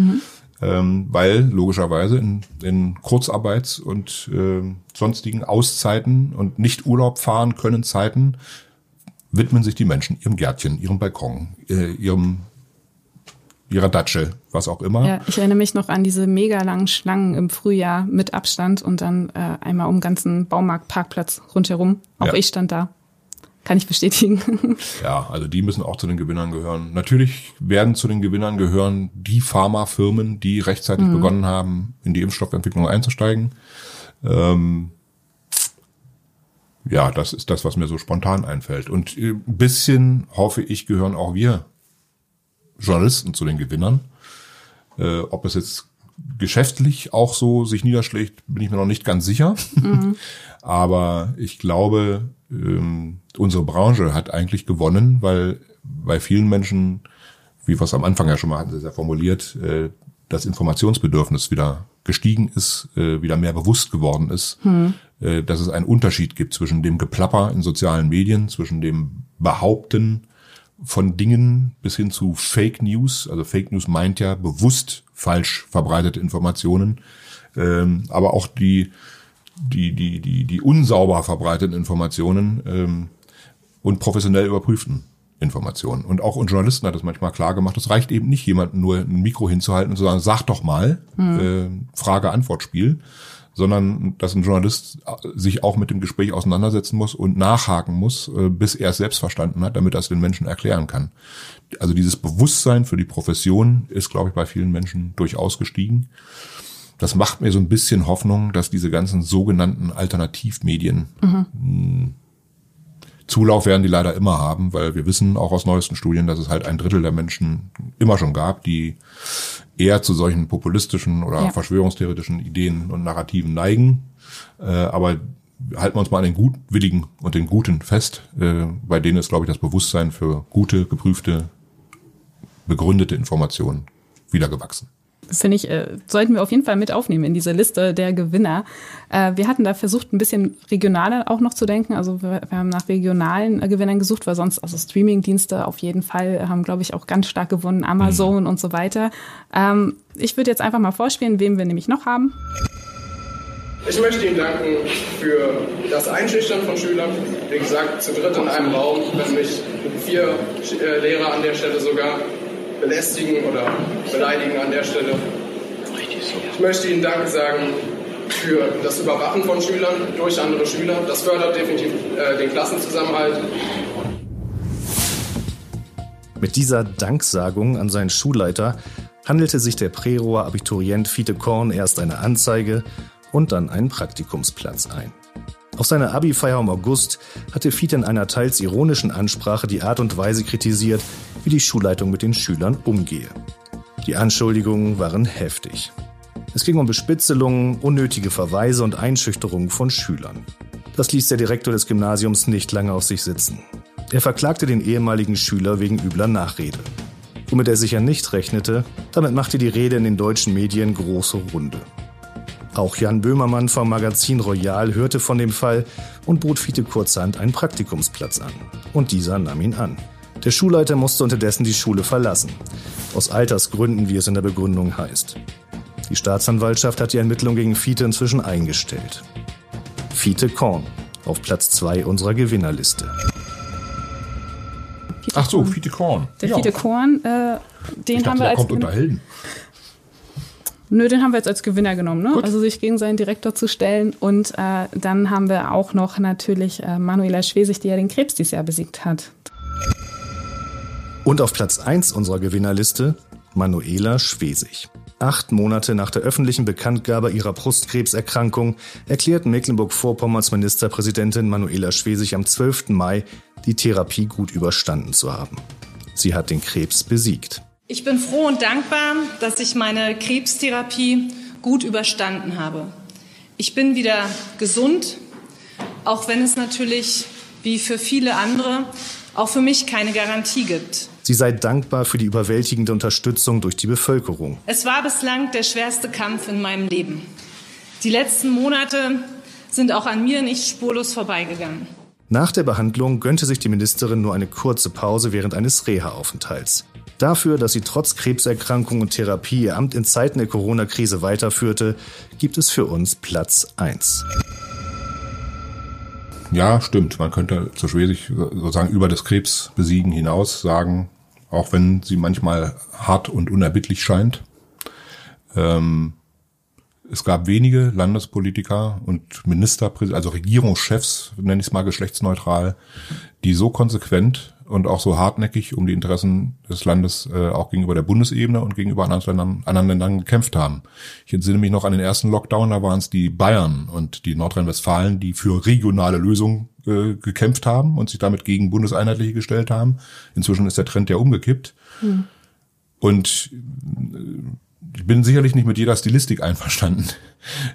ähm, weil logischerweise in, in Kurzarbeits- und ähm, sonstigen Auszeiten und nicht Urlaub fahren können Zeiten widmen sich die Menschen ihrem Gärtchen, ihrem Balkon, äh, ihrem ihrer Datsche, was auch immer. Ja, ich erinnere mich noch an diese mega langen Schlangen im Frühjahr mit Abstand und dann äh, einmal um den ganzen Baumarktparkplatz rundherum. Auch Ja. ich stand da. Kann ich bestätigen. Ja, also die müssen auch zu den Gewinnern gehören. Natürlich werden zu den Gewinnern gehören die Pharmafirmen, die rechtzeitig Mhm. begonnen haben, in die Impfstoffentwicklung einzusteigen. Ähm, ja, das ist das, was mir so spontan einfällt. Und ein bisschen, hoffe ich, gehören auch wir Journalisten zu den Gewinnern. Äh, ob es jetzt geschäftlich auch so sich niederschlägt, bin ich mir noch nicht ganz sicher. Mhm. Aber ich glaube, ähm, unsere Branche hat eigentlich gewonnen, weil bei vielen Menschen, wie wir es am Anfang ja schon mal hatten, sehr formuliert, äh, das Informationsbedürfnis wieder gestiegen ist, äh, wieder mehr bewusst geworden ist, Hm. äh, dass es einen Unterschied gibt zwischen dem Geplapper in sozialen Medien, zwischen dem Behaupten von Dingen bis hin zu Fake News. Also Fake News meint ja bewusst falsch verbreitete Informationen, ähm, aber auch die die die die die unsauber verbreiteten Informationen ähm, und professionell überprüften Informationen. Und auch uns Journalisten hat es manchmal klar gemacht, es reicht eben nicht, jemanden nur ein Mikro hinzuhalten und zu sagen, sag doch mal, Mhm. äh, Frage-Antwort-Spiel, sondern dass ein Journalist sich auch mit dem Gespräch auseinandersetzen muss und nachhaken muss, äh, bis er es selbst verstanden hat, damit er es den Menschen erklären kann. Also dieses Bewusstsein für die Profession ist, glaube ich, bei vielen Menschen durchaus gestiegen. Das macht mir so ein bisschen Hoffnung, dass diese ganzen sogenannten Alternativmedien Mhm. mh, Zulauf werden die leider immer haben, weil wir wissen auch aus neuesten Studien, dass es halt ein Drittel der Menschen immer schon gab, die eher zu solchen populistischen oder Ja. verschwörungstheoretischen Ideen und Narrativen neigen. Äh, aber halten wir uns mal an den Gutwilligen und den Guten fest. Äh, bei denen ist, glaube ich, das Bewusstsein für gute, geprüfte, begründete Informationen wieder gewachsen. Finde ich, äh, sollten wir auf jeden Fall mit aufnehmen in diese Liste der Gewinner. Äh, wir hatten da versucht, ein bisschen regionaler auch noch zu denken. Also wir, wir haben nach regionalen äh, Gewinnern gesucht, weil sonst, also Streamingdienste auf jeden Fall haben, glaube ich, auch ganz stark gewonnen, Amazon und so weiter. Ähm, ich würde jetzt einfach mal vorspielen, wem wir nämlich noch haben. Ich möchte Ihnen danken für das Einschüchtern von Schülern. Wie gesagt, zu dritt in einem Raum, wenn mich vier äh, Lehrer an der Stelle sogar belästigen oder beleidigen an der Stelle. Ich möchte Ihnen Danke sagen für das Überwachen von Schülern durch andere Schüler. Das fördert definitiv äh, den Klassenzusammenhalt. Mit dieser Danksagung an seinen Schulleiter handelte sich der Prerohr Abiturient Fiete Korn erst eine Anzeige und dann einen Praktikumsplatz ein. Auf seiner Abi-Feier im August hatte Fiete in einer teils ironischen Ansprache die Art und Weise kritisiert, wie die Schulleitung mit den Schülern umgehe. Die Anschuldigungen waren heftig. Es ging um Bespitzelungen, unnötige Verweise und Einschüchterungen von Schülern. Das ließ der Direktor des Gymnasiums nicht lange auf sich sitzen. Er verklagte den ehemaligen Schüler wegen übler Nachrede. Womit er sicher nicht rechnete, damit machte die Rede in den deutschen Medien große Runde. Auch Jan Böhmermann vom Magazin Royal hörte von dem Fall und bot Fiete kurzerhand einen Praktikumsplatz an. Und dieser nahm ihn an. Der Schulleiter musste unterdessen die Schule verlassen. Aus Altersgründen, wie es in der Begründung heißt. Die Staatsanwaltschaft hat die Ermittlung gegen Fiete inzwischen eingestellt. Fiete Korn auf Platz 2 unserer Gewinnerliste. Ach so, Fiete Korn. Der Ja. Fiete Korn, äh, den Ich dachte, haben wir der als kommt Gewinner- unter Helden. Nö, den haben wir jetzt als Gewinner genommen, ne? Also sich gegen seinen Direktor zu stellen. Und äh, dann haben wir auch noch natürlich äh, Manuela Schwesig, die ja den Krebs dieses Jahr besiegt hat. Und auf Platz 1 unserer Gewinnerliste Manuela Schwesig. Acht Monate nach der öffentlichen Bekanntgabe ihrer Brustkrebserkrankung erklärten Mecklenburg-Vorpommerns Ministerpräsidentin Manuela Schwesig am 12. Mai, die Therapie gut überstanden zu haben. Sie hat den Krebs besiegt. Ich bin froh und dankbar, dass ich meine Krebstherapie gut überstanden habe. Ich bin wieder gesund, auch wenn es natürlich, wie für viele andere, auch für mich keine Garantie gibt. Sie sei dankbar für die überwältigende Unterstützung durch die Bevölkerung. Es war bislang der schwerste Kampf in meinem Leben. Die letzten Monate sind auch an mir nicht spurlos vorbeigegangen. Nach der Behandlung gönnte sich die Ministerin nur eine kurze Pause während eines Reha-Aufenthalts. Dafür, dass sie trotz Krebserkrankung und Therapie ihr Amt in Zeiten der Corona-Krise weiterführte, gibt es für uns Platz 1. Ja, stimmt. Man könnte zu Schwesig sozusagen über das Krebsbesiegen hinaus sagen, auch wenn sie manchmal hart und unerbittlich scheint. Ähm, es gab wenige Landespolitiker und Ministerpräsidenten, also Regierungschefs, nenne ich es mal geschlechtsneutral, die so konsequent und auch so hartnäckig um die Interessen des Landes äh, auch gegenüber der Bundesebene und gegenüber anderen Ländern, anderen Ländern gekämpft haben. Ich entsinne mich noch an den ersten Lockdown, da waren es die Bayern und die Nordrhein-Westfalen, die für regionale Lösungen äh, gekämpft haben und sich damit gegen Bundeseinheitliche gestellt haben. Inzwischen ist der Trend ja umgekippt. Hm. Und äh, ich bin sicherlich nicht mit jeder Stilistik einverstanden,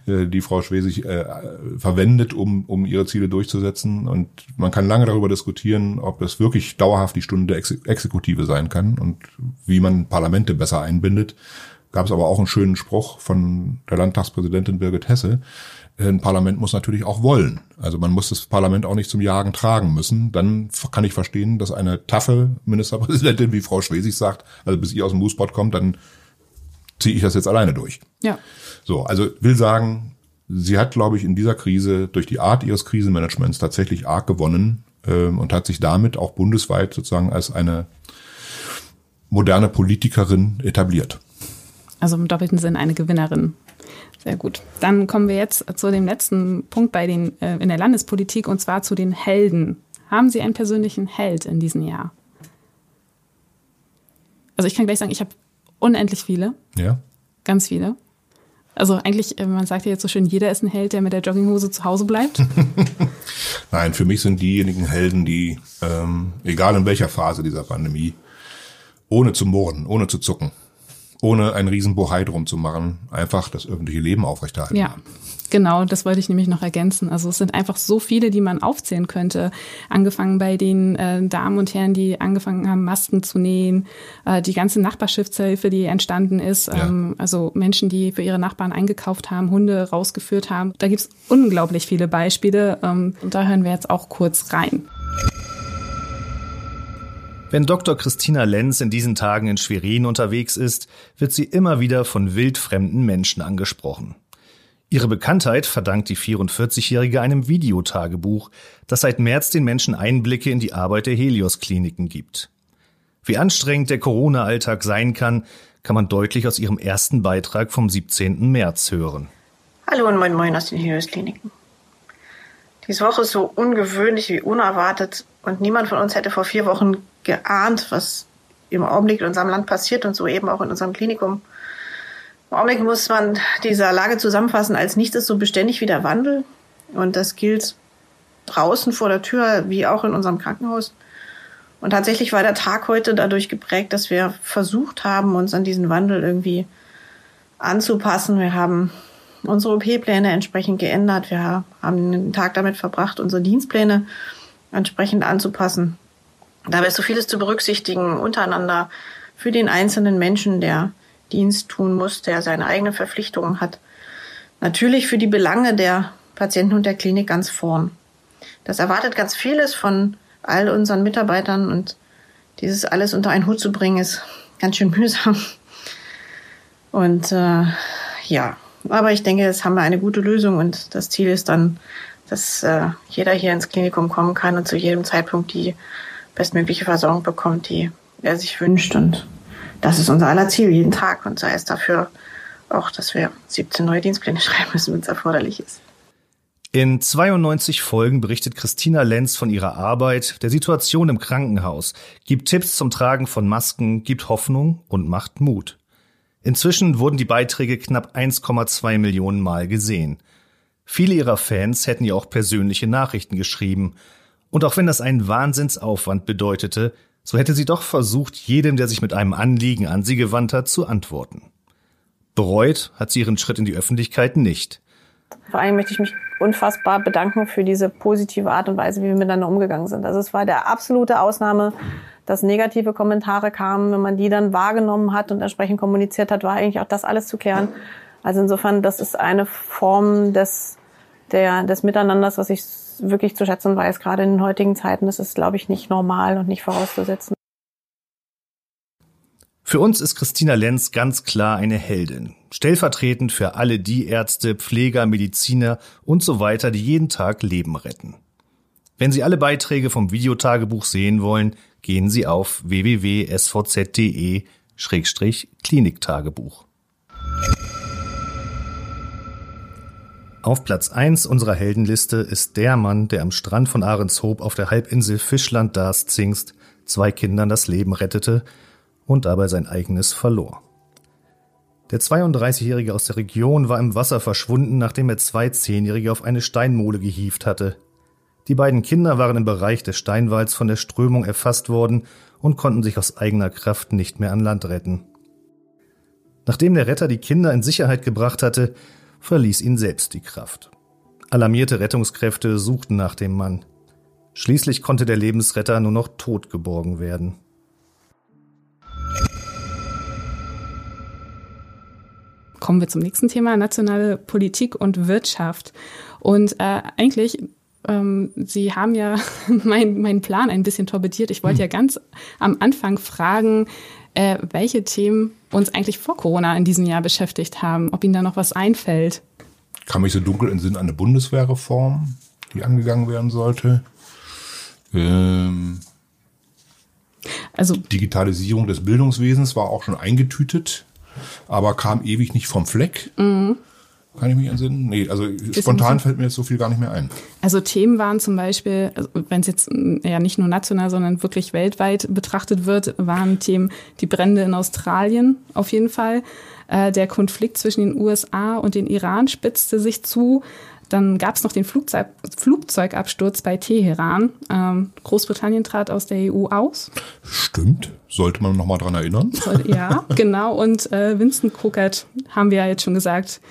die Frau Schwesig äh, verwendet, um, um ihre Ziele durchzusetzen. Und man kann lange darüber diskutieren, ob es wirklich dauerhaft die Stunde der Ex Exekutive sein kann und wie man Parlamente besser einbindet. Gab es aber auch einen schönen Spruch von der Landtagspräsidentin Birgit Hesse. Ein Parlament muss natürlich auch wollen. Also man muss das Parlament auch nicht zum Jagen tragen müssen. Dann kann ich verstehen, dass eine taffe Ministerpräsidentin wie Frau Schwesig sagt, also bis ihr aus dem Moosepot kommt, dann ziehe ich das jetzt alleine durch. Ja. So, also will sagen, sie hat, glaube ich, in dieser Krise durch die Art ihres Krisenmanagements tatsächlich arg gewonnen ähm, und hat sich damit auch bundesweit sozusagen als eine moderne Politikerin etabliert. Also im doppelten Sinn eine Gewinnerin. Sehr gut. Dann kommen wir jetzt zu dem letzten Punkt bei den äh, in der Landespolitik und zwar zu den Helden. Haben Sie einen persönlichen Held in diesem Jahr? Also ich kann gleich sagen, ich habe unendlich viele, Ja. ganz viele. Also eigentlich, äh, man sagt ja jetzt so schön, jeder ist ein Held, der mit der Jogginghose zu Hause bleibt. Nein, für mich sind diejenigen Helden, die, ähm, egal in welcher Phase dieser Pandemie, ohne zu murren, ohne zu zucken, ohne einen riesen Bohai drum zu machen, einfach das öffentliche Leben aufrechterhalten. Ja. Genau, das wollte ich nämlich noch ergänzen. Also es sind einfach so viele, die man aufzählen könnte. Angefangen bei den äh, Damen und Herren, die angefangen haben, Masken zu nähen, äh, die ganze Nachbarschaftshilfe, die entstanden ist, ja. ähm, also Menschen, die für ihre Nachbarn eingekauft haben, Hunde rausgeführt haben. Da gibt's unglaublich viele Beispiele ähm, und da hören wir jetzt auch kurz rein. Wenn Dr. Christina Lenz in diesen Tagen in Schwerin unterwegs ist, wird sie immer wieder von wildfremden Menschen angesprochen. Ihre Bekanntheit verdankt die 44-Jährige einem Videotagebuch, das seit März den Menschen Einblicke in die Arbeit der Helios-Kliniken gibt. Wie anstrengend der Corona-Alltag sein kann, kann man deutlich aus ihrem ersten Beitrag vom 17. März hören. Hallo und moin moin aus den Helios-Kliniken. Diese Woche ist so ungewöhnlich wie unerwartet und niemand von uns hätte vor vier Wochen geahnt, was im Augenblick in unserem Land passiert und so eben auch in unserem Klinikum. Im Augenblick muss man dieser Lage zusammenfassen, als nichts ist so beständig wie der Wandel. Und das gilt draußen vor der Tür wie auch in unserem Krankenhaus. Und tatsächlich war der Tag heute dadurch geprägt, dass wir versucht haben, uns an diesen Wandel irgendwie anzupassen. Wir haben unsere OP-Pläne entsprechend geändert. Wir haben den Tag damit verbracht, unsere Dienstpläne entsprechend anzupassen. Dabei ist so vieles zu berücksichtigen untereinander für den einzelnen Menschen, der Dienst tun muss, der seine eigenen Verpflichtungen hat. Natürlich für die Belange der Patienten und der Klinik ganz vorn. Das erwartet ganz vieles von all unseren Mitarbeitern und dieses alles unter einen Hut zu bringen, ist ganz schön mühsam. Und äh, ja, aber ich denke, jetzt haben wir eine gute Lösung und das Ziel ist dann, dass äh, jeder hier ins Klinikum kommen kann und zu jedem Zeitpunkt die bestmögliche Versorgung bekommt, die er sich wünscht. Und das ist unser aller Ziel jeden Tag und sei es dafür auch, dass wir 17 neue Dienstpläne schreiben müssen, wenn es erforderlich ist. In 92 Folgen berichtet Christina Lenz von ihrer Arbeit, der Situation im Krankenhaus, gibt Tipps zum Tragen von Masken, gibt Hoffnung und macht Mut. Inzwischen wurden die Beiträge knapp 1,2 Millionen Mal gesehen. Viele ihrer Fans hätten ihr auch persönliche Nachrichten geschrieben. Und auch wenn das einen Wahnsinnsaufwand bedeutete, so hätte sie doch versucht, jedem, der sich mit einem Anliegen an sie gewandt hat, zu antworten. Bereut hat sie ihren Schritt in die Öffentlichkeit nicht. Vor allem möchte ich mich unfassbar bedanken für diese positive Art und Weise, wie wir miteinander umgegangen sind. Also es war der absolute Ausnahme, dass negative Kommentare kamen. Wenn man die dann wahrgenommen hat und entsprechend kommuniziert hat, war eigentlich auch das alles zu klären. Also insofern, das ist eine Form des, der, des Miteinanders, was ich wirklich zu schätzen weiß, gerade in den heutigen Zeiten. Das ist, glaube ich, nicht normal und nicht vorauszusetzen. Für uns ist Christina Lenz ganz klar eine Heldin. Stellvertretend für alle die Ärzte, Pfleger, Mediziner und so weiter, die jeden Tag Leben retten. Wenn Sie alle Beiträge vom Videotagebuch sehen wollen, gehen Sie auf www.svz.de-kliniktagebuch. Auf Platz 1 unserer Heldenliste ist der Mann, der am Strand von Ahrenshoop auf der Halbinsel Fischland Darst-Zingst zwei Kindern das Leben rettete und dabei sein eigenes verlor. Der 32-Jährige aus der Region war im Wasser verschwunden, nachdem er zwei Zehnjährige auf eine Steinmole gehievt hatte. Die beiden Kinder waren im Bereich des Steinwalds von der Strömung erfasst worden und konnten sich aus eigener Kraft nicht mehr an Land retten. Nachdem der Retter die Kinder in Sicherheit gebracht hatte, verließ ihn selbst die Kraft. Alarmierte Rettungskräfte suchten nach dem Mann. Schließlich konnte der Lebensretter nur noch tot geborgen werden. Kommen wir zum nächsten Thema, nationale Politik und Wirtschaft. Und äh, eigentlich ähm, Sie haben ja meinen mein Plan ein bisschen torpediert. Ich wollte hm. ja ganz am Anfang fragen, äh, welche Themen uns eigentlich vor Corona in diesem Jahr beschäftigt haben, ob Ihnen da noch was einfällt. Kam mich so dunkel in Sinn eine Bundeswehrreform, die angegangen werden sollte. Ähm, also Digitalisierung des Bildungswesens war auch schon eingetütet, aber kam ewig nicht vom Fleck. Mhm. Kann ich mich entsinnen? Nee, also spontan fällt mir jetzt so viel gar nicht mehr ein. Also Themen waren zum Beispiel, also wenn es jetzt mm, ja nicht nur national, sondern wirklich weltweit betrachtet wird, waren Themen die Brände in Australien auf jeden Fall. Äh, der Konflikt zwischen den USA und den Iran spitzte sich zu. Dann gab es noch den Flugzeug, Flugzeugabsturz bei Teheran. Ähm, Großbritannien trat aus der EU aus. Stimmt, sollte man noch mal dran erinnern. Ja, genau. Und äh, Winston Krokert, haben wir ja jetzt schon gesagt,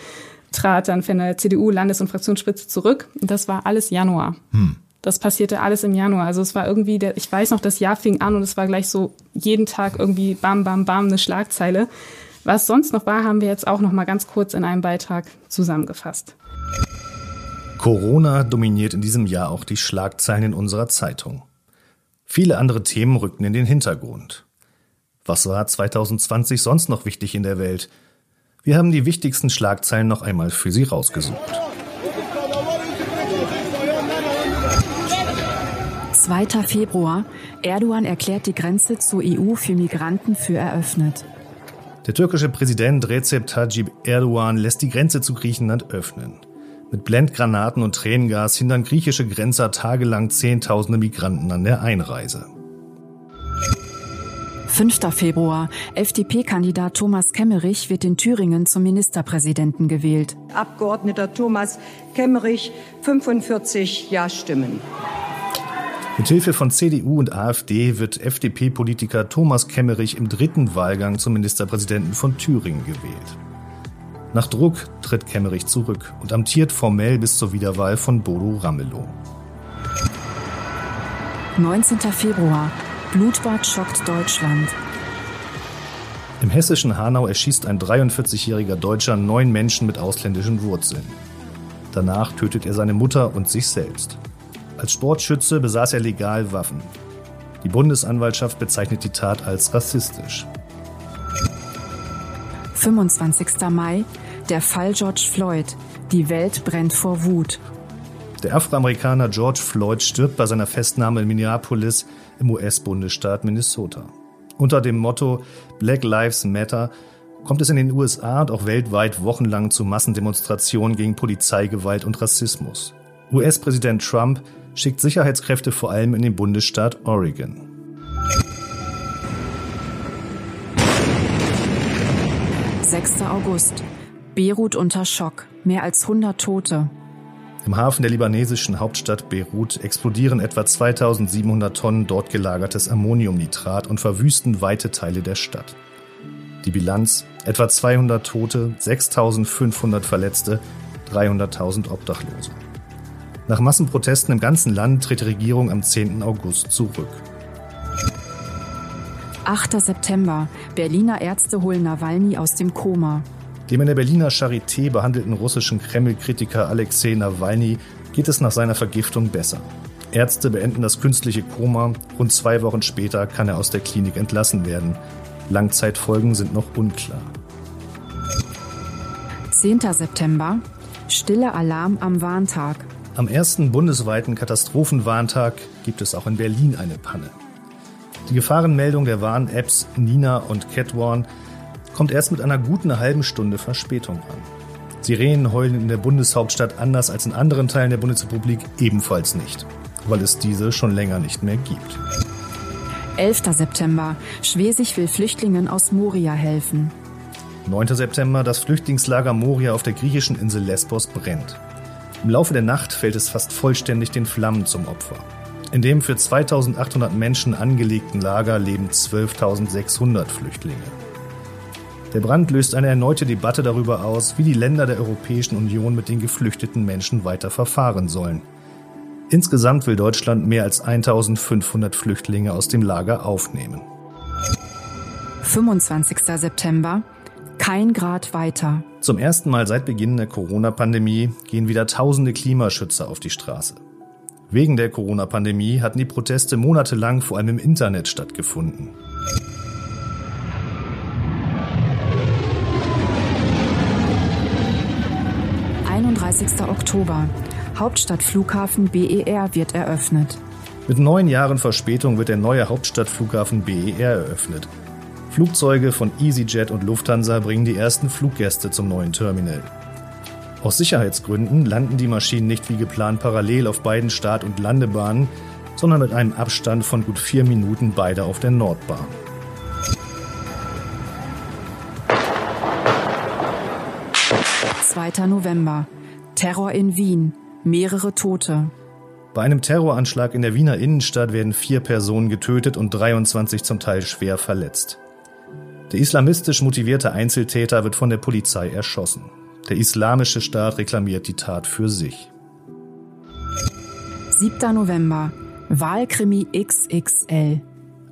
trat dann von der CDU-Landes- und Fraktionsspitze zurück. Und das war alles Januar. Hm. Das passierte alles im Januar. Also es war irgendwie, der, ich weiß noch, das Jahr fing an und es war gleich so jeden Tag irgendwie bam, bam, bam eine Schlagzeile. Was sonst noch war, haben wir jetzt auch noch mal ganz kurz in einem Beitrag zusammengefasst. Corona dominiert in diesem Jahr auch die Schlagzeilen in unserer Zeitung. Viele andere Themen rückten in den Hintergrund. Was war 2020 sonst noch wichtig in der Welt? Wir haben die wichtigsten Schlagzeilen noch einmal für Sie rausgesucht. 2. Februar. Erdogan erklärt die Grenze zur EU für Migranten für eröffnet. Der türkische Präsident Recep Tayyip Erdogan lässt die Grenze zu Griechenland öffnen. Mit Blendgranaten und Tränengas hindern griechische Grenzer tagelang Zehntausende Migranten an der Einreise. 5. Februar. FDP-Kandidat Thomas Kemmerich wird in Thüringen zum Ministerpräsidenten gewählt. Abgeordneter Thomas Kemmerich, 45 Ja-Stimmen. Mithilfe von CDU und AfD wird FDP-Politiker Thomas Kemmerich im dritten Wahlgang zum Ministerpräsidenten von Thüringen gewählt. Nach Druck tritt Kemmerich zurück und amtiert formell bis zur Wiederwahl von Bodo Ramelow. 19. Februar. Blutbad schockt Deutschland. Im hessischen Hanau erschießt ein 43-jähriger Deutscher neun Menschen mit ausländischen Wurzeln. Danach tötet er seine Mutter und sich selbst. Als Sportschütze besaß er legal Waffen. Die Bundesanwaltschaft bezeichnet die Tat als rassistisch. 25. Mai, der Fall George Floyd. Die Welt brennt vor Wut. Der Afroamerikaner George Floyd stirbt bei seiner Festnahme in Minneapolis im US-Bundesstaat Minnesota. Unter dem Motto Black Lives Matter kommt es in den USA und auch weltweit wochenlang zu Massendemonstrationen gegen Polizeigewalt und Rassismus. US-Präsident Trump schickt Sicherheitskräfte vor allem in den Bundesstaat Oregon. Sechster August. Beirut unter Schock. Mehr als 100 Tote. Im Hafen der libanesischen Hauptstadt Beirut explodieren etwa 2700 Tonnen dort gelagertes Ammoniumnitrat und verwüsten weite Teile der Stadt. Die Bilanz: etwa 200 Tote, 6500 Verletzte, 300.000 Obdachlose. Nach Massenprotesten im ganzen Land tritt die Regierung am 10. August zurück. 8. September. Berliner Ärzte holen Nawalny aus dem Koma. Dem in der Berliner Charité behandelten russischen Kreml-Kritiker Alexei Nawalny geht es nach seiner Vergiftung besser. Ärzte beenden das künstliche Koma. Rund zwei Wochen später kann er aus der Klinik entlassen werden. Langzeitfolgen sind noch unklar. 10. September. Stille Alarm am Warntag. Am ersten bundesweiten Katastrophenwarntag gibt es auch in Berlin eine Panne. Die Gefahrenmeldung der Warn-Apps Nina und Catwarn kommt erst mit einer guten halben Stunde Verspätung an. Sirenen heulen in der Bundeshauptstadt anders als in anderen Teilen der Bundesrepublik ebenfalls nicht, weil es diese schon länger nicht mehr gibt. 11. September. Schwesig will Flüchtlingen aus Moria helfen. 9. September. Das Flüchtlingslager Moria auf der griechischen Insel Lesbos brennt. Im Laufe der Nacht fällt es fast vollständig den Flammen zum Opfer. In dem für 2800 Menschen angelegten Lager leben 12.600 Flüchtlinge. Der Brand löst eine erneute Debatte darüber aus, wie die Länder der Europäischen Union mit den geflüchteten Menschen weiter verfahren sollen. Insgesamt will Deutschland mehr als 1500 Flüchtlinge aus dem Lager aufnehmen. 25. September kein Grad weiter. Zum ersten Mal seit Beginn der Corona-Pandemie gehen wieder tausende Klimaschützer auf die Straße. Wegen der Corona-Pandemie hatten die Proteste monatelang vor allem im Internet stattgefunden. Oktober. Hauptstadtflughafen BER wird eröffnet. Mit neun Jahren Verspätung wird der neue Hauptstadtflughafen BER eröffnet. Flugzeuge von EasyJet und Lufthansa bringen die ersten Fluggäste zum neuen Terminal. Aus Sicherheitsgründen landen die Maschinen nicht wie geplant parallel auf beiden Start- und Landebahnen, sondern mit einem Abstand von gut vier Minuten beide auf der Nordbahn. Zweiter November. Terror in Wien. mehrere Tote. Bei einem Terroranschlag in der Wiener Innenstadt werden vier Personen getötet und 23 zum Teil schwer verletzt. Der islamistisch motivierte Einzeltäter wird von der Polizei erschossen. Der islamische Staat reklamiert die Tat für sich. 7. November. Wahlkrimi XXL.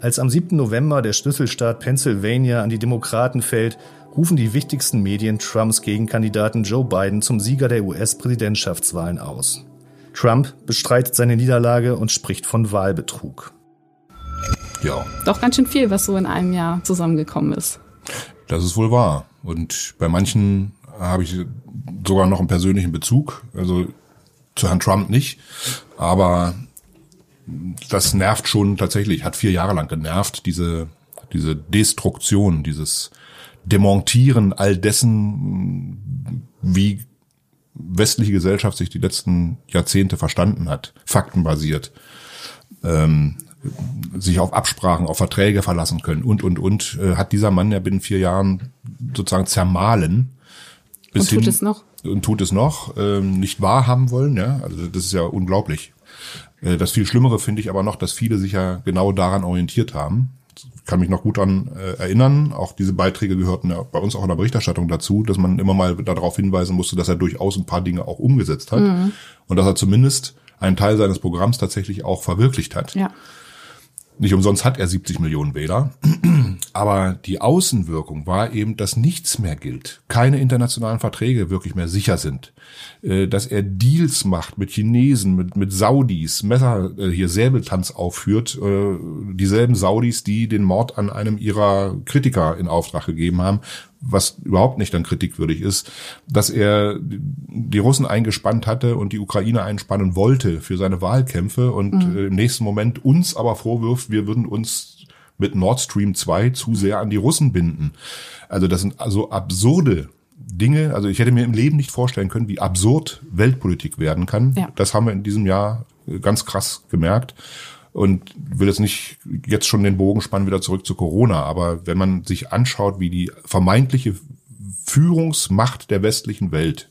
Als am 7. November der Schlüsselstaat Pennsylvania an die Demokraten fällt, rufen die wichtigsten Medien Trumps Gegenkandidaten Joe Biden zum Sieger der US-Präsidentschaftswahlen aus. Trump bestreitet seine Niederlage und spricht von Wahlbetrug. Ja. Doch ganz schön viel, was so in einem Jahr zusammengekommen ist. Das ist wohl wahr. Und bei manchen habe ich sogar noch einen persönlichen Bezug. Also zu Herrn Trump nicht. Aber das nervt schon tatsächlich, hat vier Jahre lang genervt, diese, diese Destruktion, dieses Demontieren all dessen, wie westliche Gesellschaft sich die letzten Jahrzehnte verstanden hat, faktenbasiert, ähm, sich auf Absprachen, auf Verträge verlassen können und, und, und, äh, hat dieser Mann ja binnen vier Jahren sozusagen zermahlen. Bis und tut hin, es noch? Und tut es noch, ähm, nicht wahrhaben wollen, ja, also das ist ja unglaublich. Äh, das viel Schlimmere finde ich aber noch, dass viele sich ja genau daran orientiert haben kann mich noch gut an äh, erinnern. Auch diese Beiträge gehörten ja bei uns auch in der Berichterstattung dazu, dass man immer mal darauf hinweisen musste, dass er durchaus ein paar Dinge auch umgesetzt hat mhm. und dass er zumindest einen Teil seines Programms tatsächlich auch verwirklicht hat. Ja. Nicht umsonst hat er 70 Millionen Wähler. Aber die Außenwirkung war eben, dass nichts mehr gilt. Keine internationalen Verträge wirklich mehr sicher sind. Äh, dass er Deals macht mit Chinesen, mit, mit Saudis, Messer, äh, hier Säbeltanz aufführt. Äh, dieselben Saudis, die den Mord an einem ihrer Kritiker in Auftrag gegeben haben was überhaupt nicht dann kritikwürdig ist, dass er die Russen eingespannt hatte und die Ukraine einspannen wollte für seine Wahlkämpfe und mhm. im nächsten Moment uns aber vorwirft, wir würden uns mit Nord Stream 2 zu sehr an die Russen binden. Also das sind also absurde Dinge, also ich hätte mir im Leben nicht vorstellen können, wie absurd Weltpolitik werden kann. Ja. Das haben wir in diesem Jahr ganz krass gemerkt und will jetzt nicht jetzt schon den Bogen spannen wieder zurück zu Corona, aber wenn man sich anschaut, wie die vermeintliche Führungsmacht der westlichen Welt,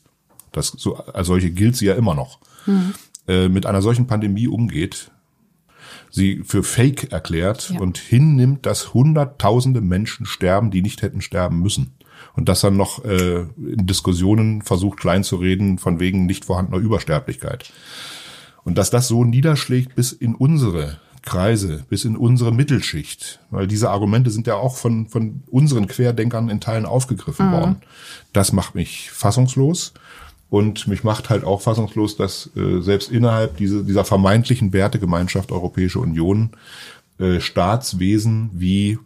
das so als solche gilt sie ja immer noch, mhm. äh, mit einer solchen Pandemie umgeht, sie für Fake erklärt ja. und hinnimmt, dass hunderttausende Menschen sterben, die nicht hätten sterben müssen. Und das dann noch äh, in Diskussionen versucht klein zu reden von wegen nicht vorhandener Übersterblichkeit. Und dass das so niederschlägt bis in unsere Kreise, bis in unsere Mittelschicht, weil diese Argumente sind ja auch von, von unseren Querdenkern in Teilen aufgegriffen mhm. worden. Das macht mich fassungslos. Und mich macht halt auch fassungslos, dass äh, selbst innerhalb diese, dieser vermeintlichen Wertegemeinschaft Europäische Union äh, Staatswesen wie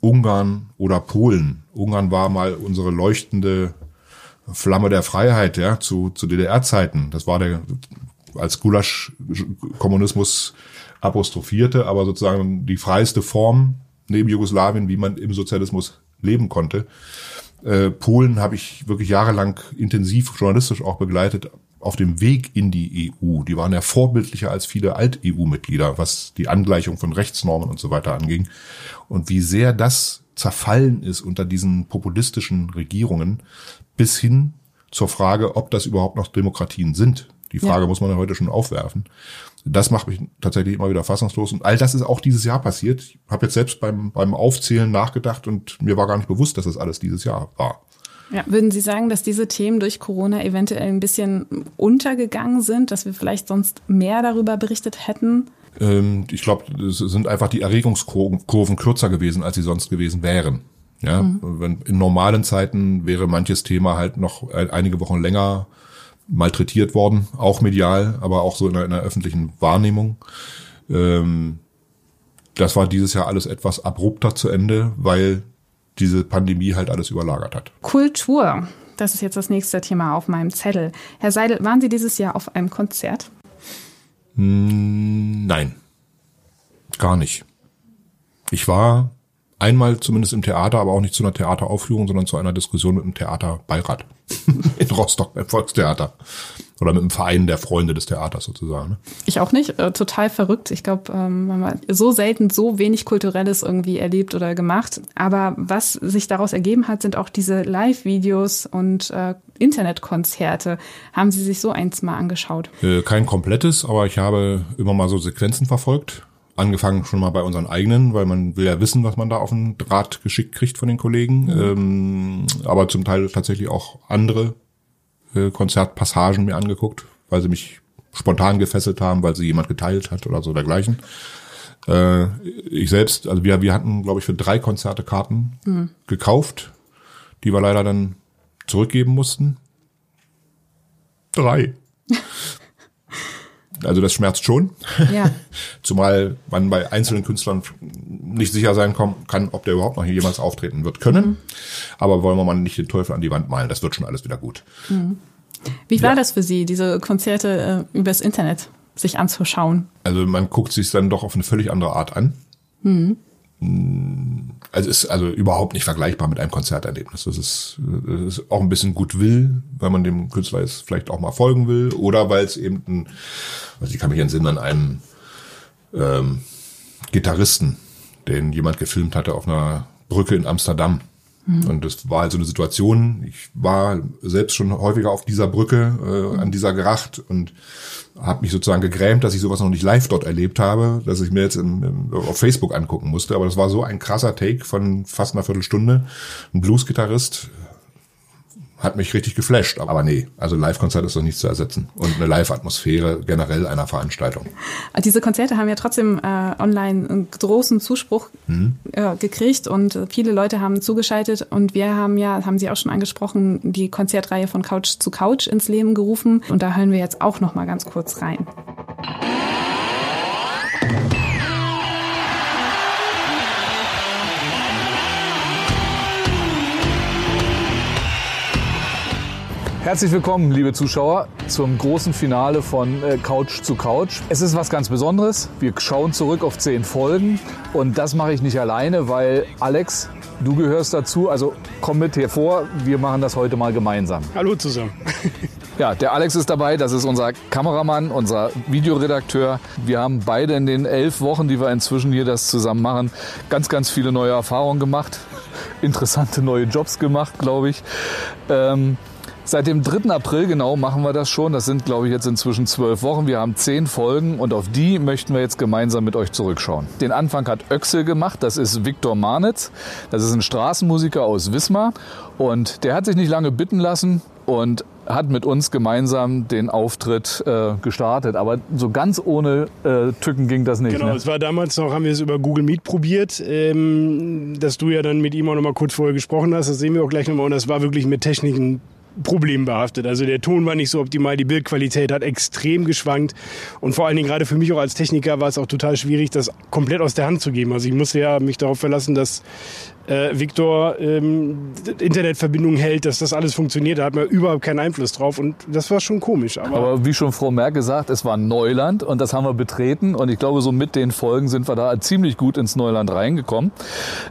Ungarn oder Polen. Ungarn war mal unsere leuchtende Flamme der Freiheit, ja, zu, zu DDR-Zeiten. Das war der als Gulasch-Kommunismus apostrophierte, aber sozusagen die freiste Form neben Jugoslawien, wie man im Sozialismus leben konnte. Äh, Polen habe ich wirklich jahrelang intensiv journalistisch auch begleitet auf dem Weg in die EU. Die waren ja vorbildlicher als viele Alt-EU-Mitglieder, was die Angleichung von Rechtsnormen und so weiter anging. Und wie sehr das zerfallen ist unter diesen populistischen Regierungen bis hin zur Frage, ob das überhaupt noch Demokratien sind. Die Frage ja. muss man ja heute schon aufwerfen. Das macht mich tatsächlich immer wieder fassungslos. Und all das ist auch dieses Jahr passiert. Ich habe jetzt selbst beim, beim Aufzählen nachgedacht und mir war gar nicht bewusst, dass das alles dieses Jahr war. Ja, würden Sie sagen, dass diese Themen durch Corona eventuell ein bisschen untergegangen sind, dass wir vielleicht sonst mehr darüber berichtet hätten? Ähm, ich glaube, es sind einfach die Erregungskurven kürzer gewesen, als sie sonst gewesen wären. Ja, mhm. wenn in normalen Zeiten wäre manches Thema halt noch einige Wochen länger malträtiert worden, auch medial, aber auch so in der, in der öffentlichen Wahrnehmung. Ähm, das war dieses Jahr alles etwas abrupter zu Ende, weil diese Pandemie halt alles überlagert hat. Kultur, das ist jetzt das nächste Thema auf meinem Zettel. Herr Seidel, waren Sie dieses Jahr auf einem Konzert? Hm, nein, gar nicht. Ich war einmal zumindest im Theater, aber auch nicht zu einer Theateraufführung, sondern zu einer Diskussion mit dem Theaterbeirat in Rostock beim Volkstheater. Oder mit einem Verein der Freunde des Theaters sozusagen. Ne? Ich auch nicht. Äh, total verrückt. Ich glaube, ähm, man hat so selten so wenig Kulturelles irgendwie erlebt oder gemacht. Aber was sich daraus ergeben hat, sind auch diese Live-Videos und äh, Internetkonzerte. Haben Sie sich so eins mal angeschaut? Äh, kein komplettes, aber ich habe immer mal so Sequenzen verfolgt. Angefangen schon mal bei unseren eigenen, weil man will ja wissen, was man da auf den Draht geschickt kriegt von den Kollegen. Mhm. Ähm, aber zum Teil tatsächlich auch andere äh, Konzertpassagen mir angeguckt, weil sie mich spontan gefesselt haben, weil sie jemand geteilt hat oder so dergleichen. Äh, ich selbst, also wir, wir hatten, glaube ich, für drei Konzerte Karten mhm. gekauft, die wir leider dann zurückgeben mussten. Drei. Also das schmerzt schon. Ja. Zumal man bei einzelnen Künstlern nicht sicher sein kann, ob der überhaupt noch hier jemals auftreten wird können. Mhm. Aber wollen wir mal nicht den Teufel an die Wand malen, das wird schon alles wieder gut. Mhm. Wie war ja. das für Sie, diese Konzerte äh, übers Internet sich anzuschauen? Also man guckt sich dann doch auf eine völlig andere Art an. Mhm. Also ist also überhaupt nicht vergleichbar mit einem Konzerterlebnis. Das ist, das ist auch ein bisschen Goodwill, weil man dem Künstler jetzt vielleicht auch mal folgen will oder weil es eben ein, also ich kann mich entsinnen an einen ähm, Gitarristen, den jemand gefilmt hatte auf einer Brücke in Amsterdam. Mhm. Und das war also eine Situation, ich war selbst schon häufiger auf dieser Brücke, äh, an dieser Gracht und habe mich sozusagen gegrämt, dass ich sowas noch nicht live dort erlebt habe, dass ich mir jetzt im, im, auf Facebook angucken musste. Aber das war so ein krasser Take von fast einer Viertelstunde. Ein Bluesgitarrist hat mich richtig geflasht. Aber nee, also Live-Konzert ist doch nichts zu ersetzen. Und eine Live-Atmosphäre generell einer Veranstaltung. Diese Konzerte haben ja trotzdem äh, online einen großen Zuspruch mhm. äh, gekriegt und viele Leute haben zugeschaltet und wir haben ja, haben Sie auch schon angesprochen, die Konzertreihe von Couch zu Couch ins Leben gerufen und da hören wir jetzt auch noch mal ganz kurz rein. Herzlich willkommen, liebe Zuschauer, zum großen Finale von äh, Couch zu Couch. Es ist was ganz Besonderes. Wir schauen zurück auf zehn Folgen und das mache ich nicht alleine, weil Alex, du gehörst dazu. Also komm mit hier vor. Wir machen das heute mal gemeinsam. Hallo zusammen. Ja, der Alex ist dabei. Das ist unser Kameramann, unser Videoredakteur. Wir haben beide in den elf Wochen, die wir inzwischen hier das zusammen machen, ganz, ganz viele neue Erfahrungen gemacht. Interessante neue Jobs gemacht, glaube ich. Ähm, Seit dem 3. April genau machen wir das schon. Das sind, glaube ich, jetzt inzwischen zwölf Wochen. Wir haben zehn Folgen und auf die möchten wir jetzt gemeinsam mit euch zurückschauen. Den Anfang hat Öxel gemacht. Das ist Viktor Marnitz. Das ist ein Straßenmusiker aus Wismar. Und der hat sich nicht lange bitten lassen und hat mit uns gemeinsam den Auftritt äh, gestartet. Aber so ganz ohne äh, Tücken ging das nicht. Genau, ne? es war damals noch, haben wir es über Google Meet probiert, ähm, dass du ja dann mit ihm auch noch mal kurz vorher gesprochen hast. Das sehen wir auch gleich nochmal. Und das war wirklich mit Techniken problembehaftet. Also der Ton war nicht so optimal, die Bildqualität hat extrem geschwankt und vor allen Dingen gerade für mich auch als Techniker war es auch total schwierig, das komplett aus der Hand zu geben. Also ich musste ja mich darauf verlassen, dass äh, Victor ähm, Internetverbindung hält, dass das alles funktioniert. Da hat man überhaupt keinen Einfluss drauf und das war schon komisch. Aber, aber wie schon Frau Merkel sagt, es war Neuland und das haben wir betreten und ich glaube, so mit den Folgen sind wir da ziemlich gut ins Neuland reingekommen.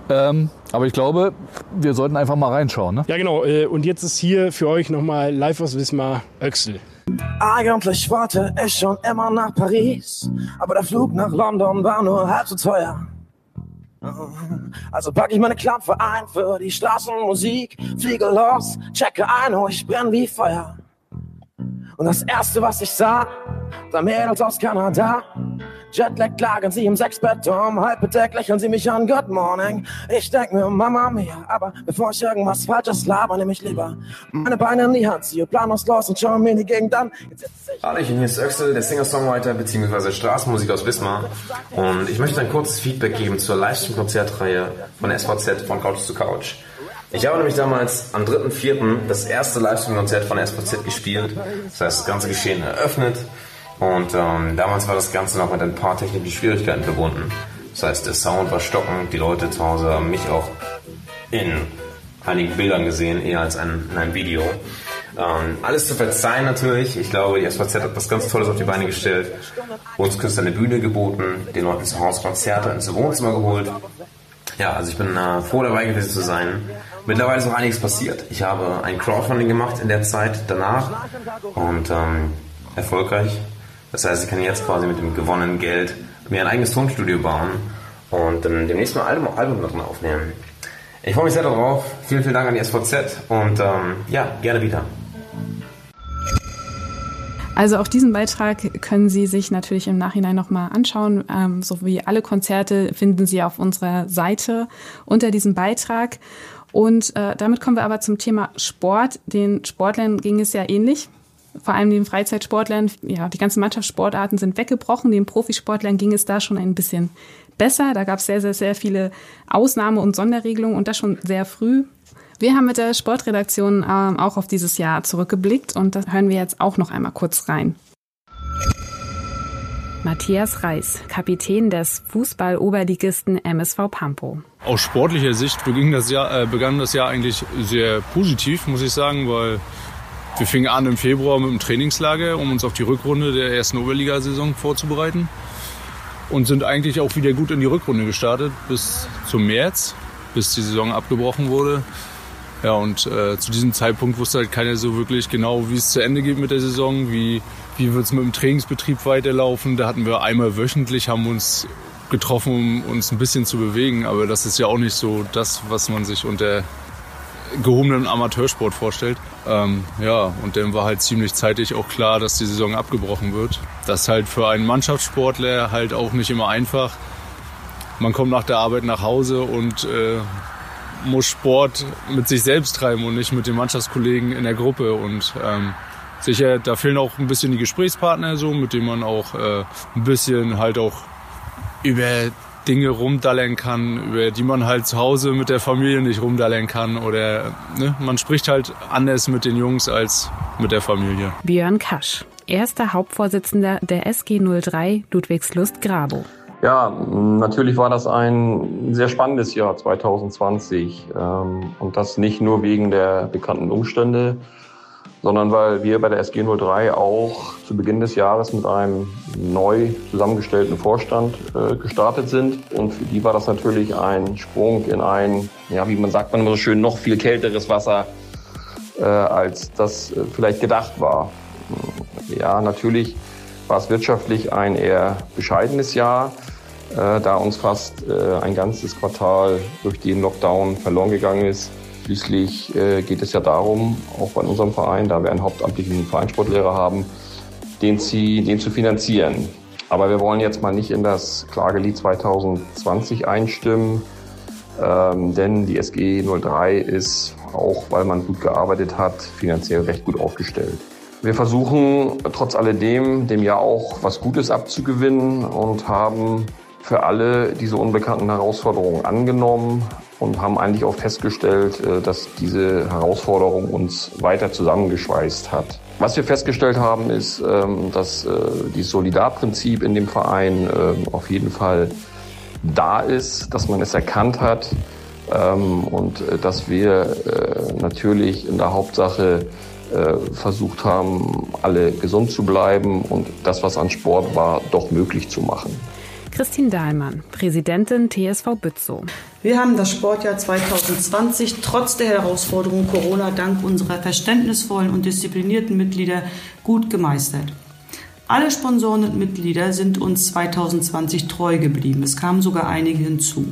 Ähm, aber ich glaube, wir sollten einfach mal reinschauen. Ne? Ja, genau. Äh, und jetzt ist hier für euch nochmal live aus Wismar Öxel. Eigentlich wollte ich schon immer nach Paris, aber der Flug nach London war nur halb so teuer. Also pack ich meine Klappe ein für die Straßenmusik, fliege los, checke ein, oh, ich brenn wie Feuer. Und das erste, was ich sah, da Mädels aus Kanada. Jetlag lagen sie im Sechsbett um, halb bedeckt lächeln sie mich an, Good Morning. Ich denk mir, Mama mia, aber bevor ich irgendwas Falsches laber, nehme ich lieber meine Beine in die Hand, ziehe planlos los und schaue mir in die Gegend an. Hallo, ich bin hier Öxel, der Singer-Songwriter bzw. Straßenmusik aus Wismar. Und ich möchte ein kurzes Feedback geben zur Livestream-Konzertreihe von SVZ von Couch zu Couch. Ich habe nämlich damals am 3.4. das erste Livestream-Konzert von SVZ gespielt. Das heißt, das ganze Geschehen eröffnet. Und ähm, damals war das Ganze noch mit ein paar technischen Schwierigkeiten verbunden. Das heißt, der Sound war stockend, die Leute zu Hause haben mich auch in einigen Bildern gesehen, eher als ein, in einem Video. Ähm, alles zu verzeihen natürlich. Ich glaube, die SVZ hat was ganz Tolles auf die Beine gestellt. Uns Künstlern eine Bühne geboten, den Leuten zu Hause Konzerte ins Wohnzimmer geholt. Ja, also ich bin äh, froh dabei gewesen zu sein. Mittlerweile ist auch einiges passiert. Ich habe ein Crowdfunding gemacht in der Zeit danach und ähm, erfolgreich. Das heißt, ich kann jetzt quasi mit dem gewonnenen Geld mir ein eigenes Tonstudio bauen und ähm, demnächst mal ein Album, Album drin aufnehmen. Ich freue mich sehr darauf. Vielen, vielen Dank an die SVZ und ähm, ja, gerne wieder. Also auch diesen Beitrag können Sie sich natürlich im Nachhinein nochmal anschauen. Ähm, so wie alle Konzerte finden Sie auf unserer Seite unter diesem Beitrag. Und äh, damit kommen wir aber zum Thema Sport. Den Sportlern ging es ja ähnlich. Vor allem den Freizeitsportlern, ja, die ganzen Mannschaftssportarten sind weggebrochen. Den Profisportlern ging es da schon ein bisschen besser. Da gab es sehr, sehr, sehr viele Ausnahme- und Sonderregelungen und das schon sehr früh. Wir haben mit der Sportredaktion ähm, auch auf dieses Jahr zurückgeblickt und das hören wir jetzt auch noch einmal kurz rein. Matthias Reis, Kapitän des Fußball-Oberligisten MSV Pampo. Aus sportlicher Sicht begann das, Jahr, äh, begann das Jahr eigentlich sehr positiv, muss ich sagen, weil wir fingen an im Februar mit dem Trainingslager, um uns auf die Rückrunde der ersten Oberligasaison vorzubereiten und sind eigentlich auch wieder gut in die Rückrunde gestartet bis zum März, bis die Saison abgebrochen wurde. Ja, und äh, zu diesem Zeitpunkt wusste halt keiner so wirklich genau, wie es zu Ende geht mit der Saison, wie, wie wird es mit dem Trainingsbetrieb weiterlaufen. Da hatten wir einmal wöchentlich, haben uns getroffen, um uns ein bisschen zu bewegen, aber das ist ja auch nicht so das, was man sich unter gehobenem Amateursport vorstellt. Ähm, ja, und dann war halt ziemlich zeitig auch klar, dass die Saison abgebrochen wird. Das ist halt für einen Mannschaftssportler halt auch nicht immer einfach. Man kommt nach der Arbeit nach Hause und äh, muss Sport mit sich selbst treiben und nicht mit den Mannschaftskollegen in der Gruppe. Und ähm, sicher, da fehlen auch ein bisschen die Gesprächspartner, so, mit denen man auch äh, ein bisschen halt auch über Dinge rumdallern kann, über die man halt zu Hause mit der Familie nicht rumdallern kann. Oder ne, man spricht halt anders mit den Jungs als mit der Familie. Björn Kasch, erster Hauptvorsitzender der SG 03 Ludwigslust Grabo. Ja, natürlich war das ein sehr spannendes Jahr 2020 ähm, und das nicht nur wegen der bekannten Umstände, sondern weil wir bei der SG 03 auch zu Beginn des Jahres mit einem neu zusammengestellten Vorstand äh, gestartet sind und für die war das natürlich ein Sprung in ein, ja, wie man sagt man immer so schön, noch viel kälteres Wasser, äh, als das äh, vielleicht gedacht war. Ja, natürlich war es wirtschaftlich ein eher bescheidenes Jahr, äh, da uns fast äh, ein ganzes Quartal durch den Lockdown verloren gegangen ist. Schließlich äh, geht es ja darum, auch bei unserem Verein, da wir einen hauptamtlichen Vereinssportlehrer haben, den, sie, den zu finanzieren. Aber wir wollen jetzt mal nicht in das Klagelied 2020 einstimmen, ähm, denn die SG 03 ist, auch weil man gut gearbeitet hat, finanziell recht gut aufgestellt. Wir versuchen trotz alledem dem Jahr auch was Gutes abzugewinnen und haben für alle diese unbekannten Herausforderungen angenommen und haben eigentlich auch festgestellt, äh, dass diese Herausforderung uns weiter zusammengeschweißt hat. Was wir festgestellt haben, ist, ähm, dass äh, dieses Solidarprinzip in dem Verein ähm, auf jeden Fall da ist, dass man es erkannt hat ähm, und äh, dass wir natürlich in der Hauptsache versucht haben, alle gesund zu bleiben und das, was an Sport war, doch möglich zu machen. Christine Dahlmann, Präsidentin TSV Bützow. Wir haben das Sportjahr 2020 trotz der Herausforderung Corona dank unserer verständnisvollen und disziplinierten Mitglieder gut gemeistert. Alle Sponsoren und Mitglieder sind uns 2020 treu geblieben. Es kamen sogar einige hinzu.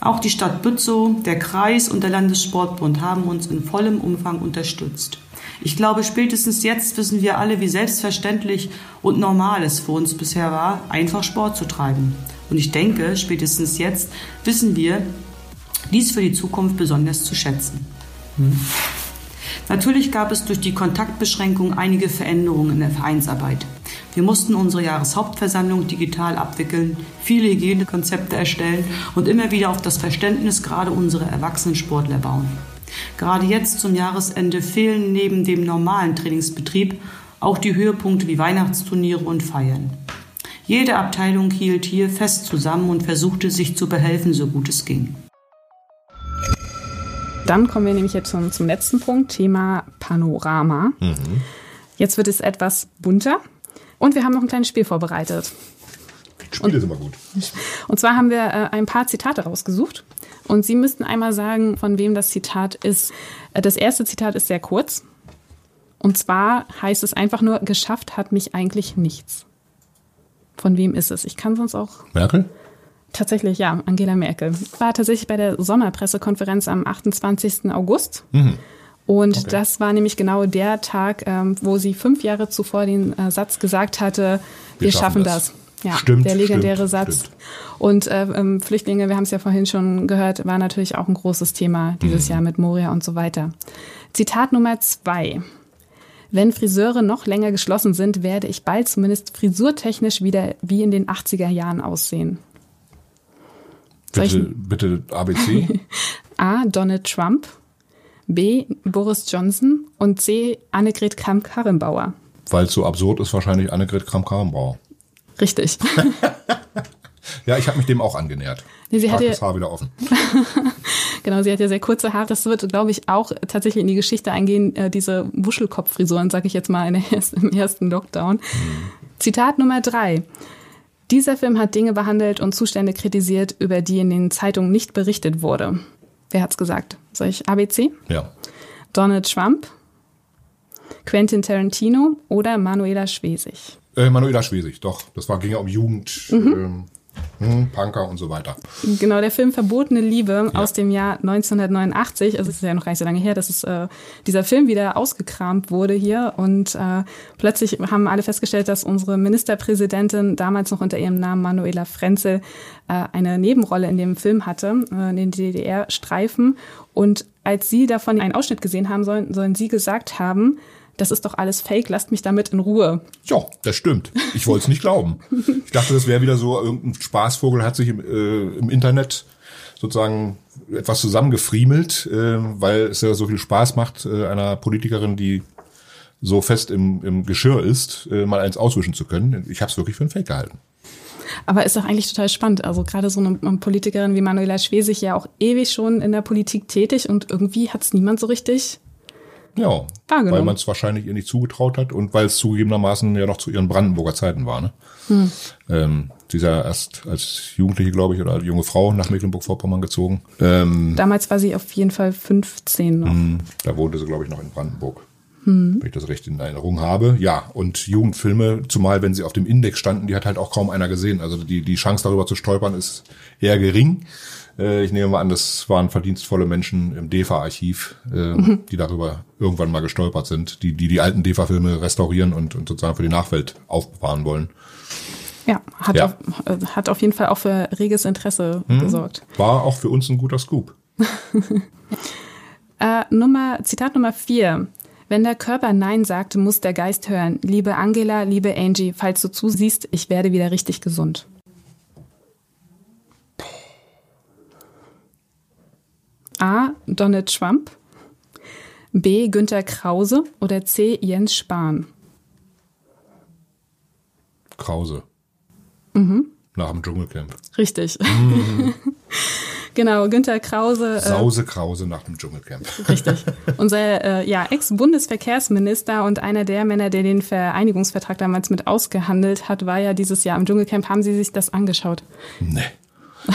Auch die Stadt Bützow, der Kreis und der Landessportbund haben uns in vollem Umfang unterstützt. Ich glaube, spätestens jetzt wissen wir alle, wie selbstverständlich und normal es für uns bisher war, einfach Sport zu treiben. Und ich denke, spätestens jetzt wissen wir, dies für die Zukunft besonders zu schätzen. Hm. Natürlich gab es durch die Kontaktbeschränkung einige Veränderungen in der Vereinsarbeit. Wir mussten unsere Jahreshauptversammlung digital abwickeln, viele Hygienekonzepte erstellen und immer wieder auf das Verständnis gerade unserer erwachsenen Sportler bauen. Gerade jetzt zum Jahresende fehlen neben dem normalen Trainingsbetrieb auch die Höhepunkte wie Weihnachtsturniere und Feiern. Jede Abteilung hielt hier fest zusammen und versuchte sich zu behelfen, so gut es ging. Dann kommen wir nämlich jetzt zum, zum letzten Punkt, Thema Panorama. Mhm. Jetzt wird es etwas bunter und wir haben noch ein kleines Spiel vorbereitet. Spiele sind immer gut. Und zwar haben wir äh, ein paar Zitate rausgesucht Und Sie müssten einmal sagen, von wem das Zitat ist. Äh, Das erste Zitat ist sehr kurz. Und zwar heißt es einfach nur, geschafft hat mich eigentlich nichts. Von wem ist es? Ich kann sonst auch Merkel? tatsächlich, ja, Angela Merkel. War tatsächlich bei der Sommerpressekonferenz am 28. August. Mhm. Und Okay. das war nämlich genau der Tag, ähm, wo sie fünf Jahre zuvor den äh, Satz gesagt hatte, wir, schaffen das. Ja, Stimmt, der legendäre stimmt, Satz. stimmt. Und äh, ähm, Flüchtlinge, wir haben es ja vorhin schon gehört, war natürlich auch ein großes Thema dieses Mhm. Jahr mit Moria und so weiter. Zitat Nummer zwei. Wenn Friseure noch länger geschlossen sind, werde ich bald zumindest frisurtechnisch wieder wie in den 80er Jahren aussehen. Bitte, bitte ABC. A. Donald Trump, B. Boris Johnson und C. Annegret Kramp-Karrenbauer. Weil es so absurd ist, wahrscheinlich Annegret Kramp-Karrenbauer. Richtig. Ja, ich habe mich dem auch angenähert. Nee, sie Trag hatte- das Haar wieder offen. genau, sie hat ja sehr kurze Haare. Das wird, glaube ich, auch tatsächlich in die Geschichte eingehen, äh, diese Wuschelkopffrisuren, sage ich jetzt mal in der ersten, im ersten Lockdown. Zitat Nummer drei. Dieser Film hat Dinge behandelt und Zustände kritisiert, über die in den Zeitungen nicht berichtet wurde. Wer hat's gesagt? Soll ich ABC? Ja. Donald Trump, Quentin Tarantino oder Manuela Schwesig? Äh, Manuela Schwesig, doch. Das war, ging ja um Jugend, Mhm. ähm, hm, Punker und so weiter. Genau, der Film Verbotene Liebe aus dem Jahr 1989, also es ist ja noch gar nicht so lange her, dass es, äh, dieser Film wieder ausgekramt wurde hier und äh, plötzlich haben alle festgestellt, dass unsere Ministerpräsidentin damals noch unter ihrem Namen Manuela Frenzel äh, eine Nebenrolle in dem Film hatte, äh, in den DDR-Streifen und als sie davon einen Ausschnitt gesehen haben sollen, sollen sie gesagt haben, das ist doch alles Fake, lasst mich damit in Ruhe. Ja, das stimmt. Ich wollte es nicht glauben. Ich dachte, das wäre wieder so, irgendein Spaßvogel hat sich im, äh, im Internet sozusagen etwas zusammengefriemelt, äh, weil es ja so viel Spaß macht, äh, einer Politikerin, die so fest im, im Geschirr ist, äh, mal eins auswischen zu können. Ich habe es wirklich für ein Fake gehalten. Aber ist doch eigentlich total spannend. Also gerade so eine eine Politikerin wie Manuela Schwesig ja auch ewig schon in der Politik tätig und irgendwie hat es niemand so richtig. Ja, Wahrgenommen. weil man es wahrscheinlich ihr nicht zugetraut hat und weil es zugegebenermaßen ja noch zu ihren Brandenburger Zeiten war. Ne? Hm. Ähm, sie ist ja erst als Jugendliche, glaube ich, oder als junge Frau nach Mecklenburg-Vorpommern gezogen. Ähm, Damals war sie auf jeden Fall 15 noch. mh, da wohnte sie, glaube ich, noch in Brandenburg. Hm. Wenn ich das recht in Erinnerung habe. Ja, und Jugendfilme, zumal wenn sie auf dem Index standen, die hat halt auch kaum einer gesehen. Also die, die Chance darüber zu stolpern ist eher gering. Äh, Ich nehme mal an, das waren verdienstvolle Menschen im DEFA-Archiv, äh, Mhm. die darüber irgendwann mal gestolpert sind, die die, die alten DEFA-Filme restaurieren und, und sozusagen für die Nachwelt aufbewahren wollen. Ja, hat, Ja. Auf, äh, hat auf jeden Fall auch für reges Interesse Hm. gesorgt. War auch für uns ein guter Scoop. Äh, Nummer, Zitat Nummer vier. Wenn der Körper Nein sagt, muss der Geist hören. Liebe Angela, liebe Angie, falls du zusiehst, ich werde wieder richtig gesund. A. Donald Trump. B. Günter Krause oder C. Jens Spahn. Krause. Mhm. Nach dem Dschungelcamp. Richtig. Mhm. genau, Günter Krause. äh, Sause Krause nach dem Dschungelcamp. Richtig. Unser äh, ja, Ex-Bundesverkehrsminister und einer der Männer, der den Vereinigungsvertrag damals mit ausgehandelt hat, war ja dieses Jahr im Dschungelcamp. Haben Sie sich das angeschaut? Nee.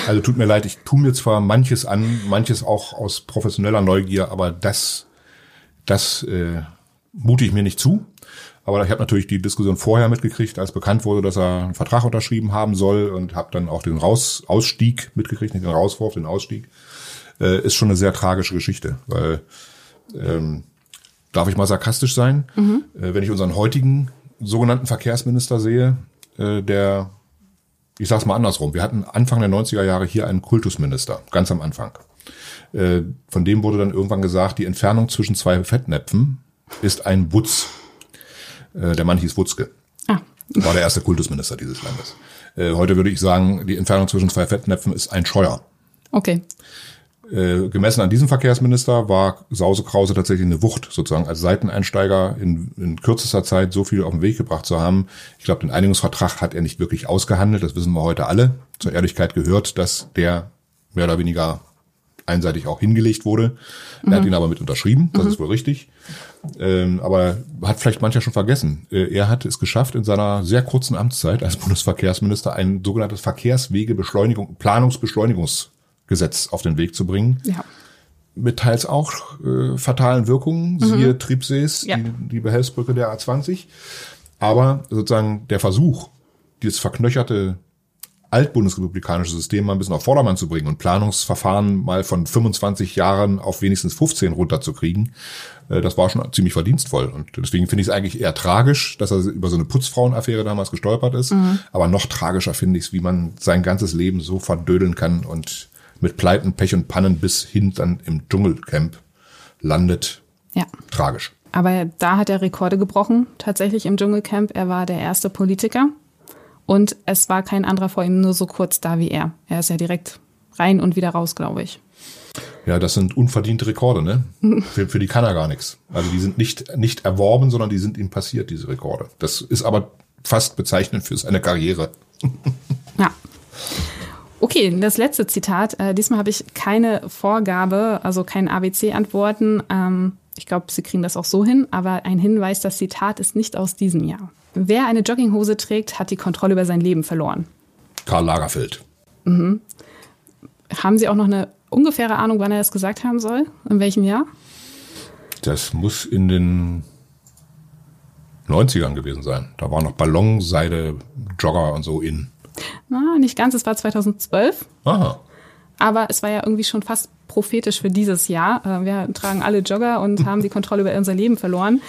Also tut mir leid, ich tu mir zwar manches an, manches auch aus professioneller Neugier, aber das, das äh, mute ich mir nicht zu. Aber ich habe natürlich die Diskussion vorher mitgekriegt, als bekannt wurde, dass er einen Vertrag unterschrieben haben soll und habe dann auch den Raus Ausstieg mitgekriegt, nicht den Rauswurf, den Ausstieg. Äh, ist schon eine sehr tragische Geschichte, weil ähm, darf ich mal sarkastisch sein, Mhm. äh, wenn ich unseren heutigen sogenannten Verkehrsminister sehe, äh, der ich sag's mal andersrum. Wir hatten Anfang der 90er Jahre hier einen Kultusminister, ganz am Anfang. Äh, von dem wurde dann irgendwann gesagt, die Entfernung zwischen zwei Fettnäpfen ist ein Wutz. Äh, der Mann hieß Wutzke. Ah. War der erste Kultusminister dieses Landes. Äh, heute würde ich sagen, die Entfernung zwischen zwei Fettnäpfen ist ein Scheuer. Okay. Äh, gemessen an diesem Verkehrsminister war Sause Krause tatsächlich eine Wucht, sozusagen als Seiteneinsteiger in, in kürzester Zeit so viel auf den Weg gebracht zu haben. Ich glaube, den Einigungsvertrag hat er nicht wirklich ausgehandelt, das wissen wir heute alle. Zur Ehrlichkeit gehört, dass der mehr oder weniger einseitig auch hingelegt wurde. Er Mhm. hat ihn aber mit unterschrieben, das Mhm. ist wohl richtig. Ähm, aber hat vielleicht mancher schon vergessen. Äh, er hat es geschafft, in seiner sehr kurzen Amtszeit als Bundesverkehrsminister ein sogenanntes Verkehrswegebeschleunigung, Planungsbeschleunigungsgesetz Gesetz auf den Weg zu bringen. Ja. Mit teils auch äh, fatalen Wirkungen, Mhm. siehe Tripsees, Ja. die, die Behelfsbrücke der A20. Aber sozusagen der Versuch, dieses verknöcherte altbundesrepublikanische System mal ein bisschen auf Vordermann zu bringen und Planungsverfahren mal von 25 Jahren auf wenigstens 15 runterzukriegen, äh, das war schon ziemlich verdienstvoll. Und deswegen finde ich es eigentlich eher tragisch, dass er über so eine Putzfrauenaffäre damals gestolpert ist. Mhm. Aber noch tragischer finde ich es, wie man sein ganzes Leben so verdödeln kann und mit Pleiten, Pech und Pannen bis hin dann im Dschungelcamp landet. Ja. Tragisch. Aber da hat er Rekorde gebrochen, tatsächlich im Dschungelcamp. Er war der erste Politiker und es war kein anderer vor ihm nur so kurz da wie er. Er ist ja direkt rein und wieder raus, glaube ich. Ja, das sind unverdiente Rekorde, ne? Für, für die kann er gar nichts. Also die sind nicht, nicht erworben, sondern die sind ihm passiert, diese Rekorde. Das ist aber fast bezeichnend für seine Karriere. Ja. Okay, das letzte Zitat. Äh, diesmal habe ich keine Vorgabe, also kein ABC-Antworten. Ähm, ich glaube, Sie kriegen das auch so hin, aber ein Hinweis, das Zitat ist nicht aus diesem Jahr. Wer eine Jogginghose trägt, hat die Kontrolle über sein Leben verloren. Karl Lagerfeld. Mhm. Haben Sie auch noch eine ungefähre Ahnung, wann er das gesagt haben soll? In welchem Jahr? Das muss in den 90ern gewesen sein. Da war noch Ballonseide, Jogger und so in. Na, nicht ganz, es war 2012. Aha. Aber es war ja irgendwie schon fast prophetisch für dieses Jahr. Äh, Wir tragen alle Jogger und haben die Kontrolle über unser Leben verloren.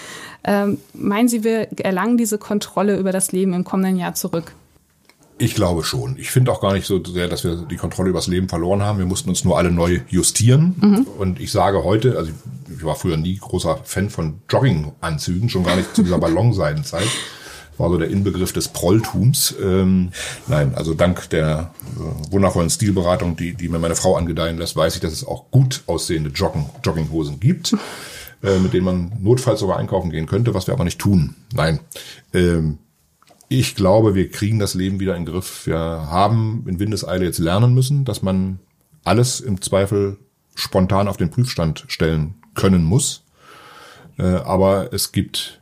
Ähm, meinen Sie, wir erlangen diese Kontrolle über das Leben im kommenden Jahr zurück? Ich glaube schon. Ich finde auch gar nicht so sehr, dass wir die Kontrolle über das Leben verloren haben. Wir mussten uns nur alle neu justieren. Mhm. Und ich sage heute, also ich war früher nie großer Fan von Jogginganzügen, schon gar nicht zu dieser Ballonseidenzeit. War so der Inbegriff des Prolltums. Ähm, nein, also dank der äh, wundervollen Stilberatung, die, die mir meine Frau angedeihen lässt, weiß ich, dass es auch gut aussehende Joggen, Jogginghosen gibt, äh, mit denen man notfalls sogar einkaufen gehen könnte, was wir aber nicht tun. Nein. Ähm, ich glaube, wir kriegen das Leben wieder in den Griff. Wir haben in Windeseile jetzt lernen müssen, dass man alles im Zweifel spontan auf den Prüfstand stellen können muss. Äh, aber es gibt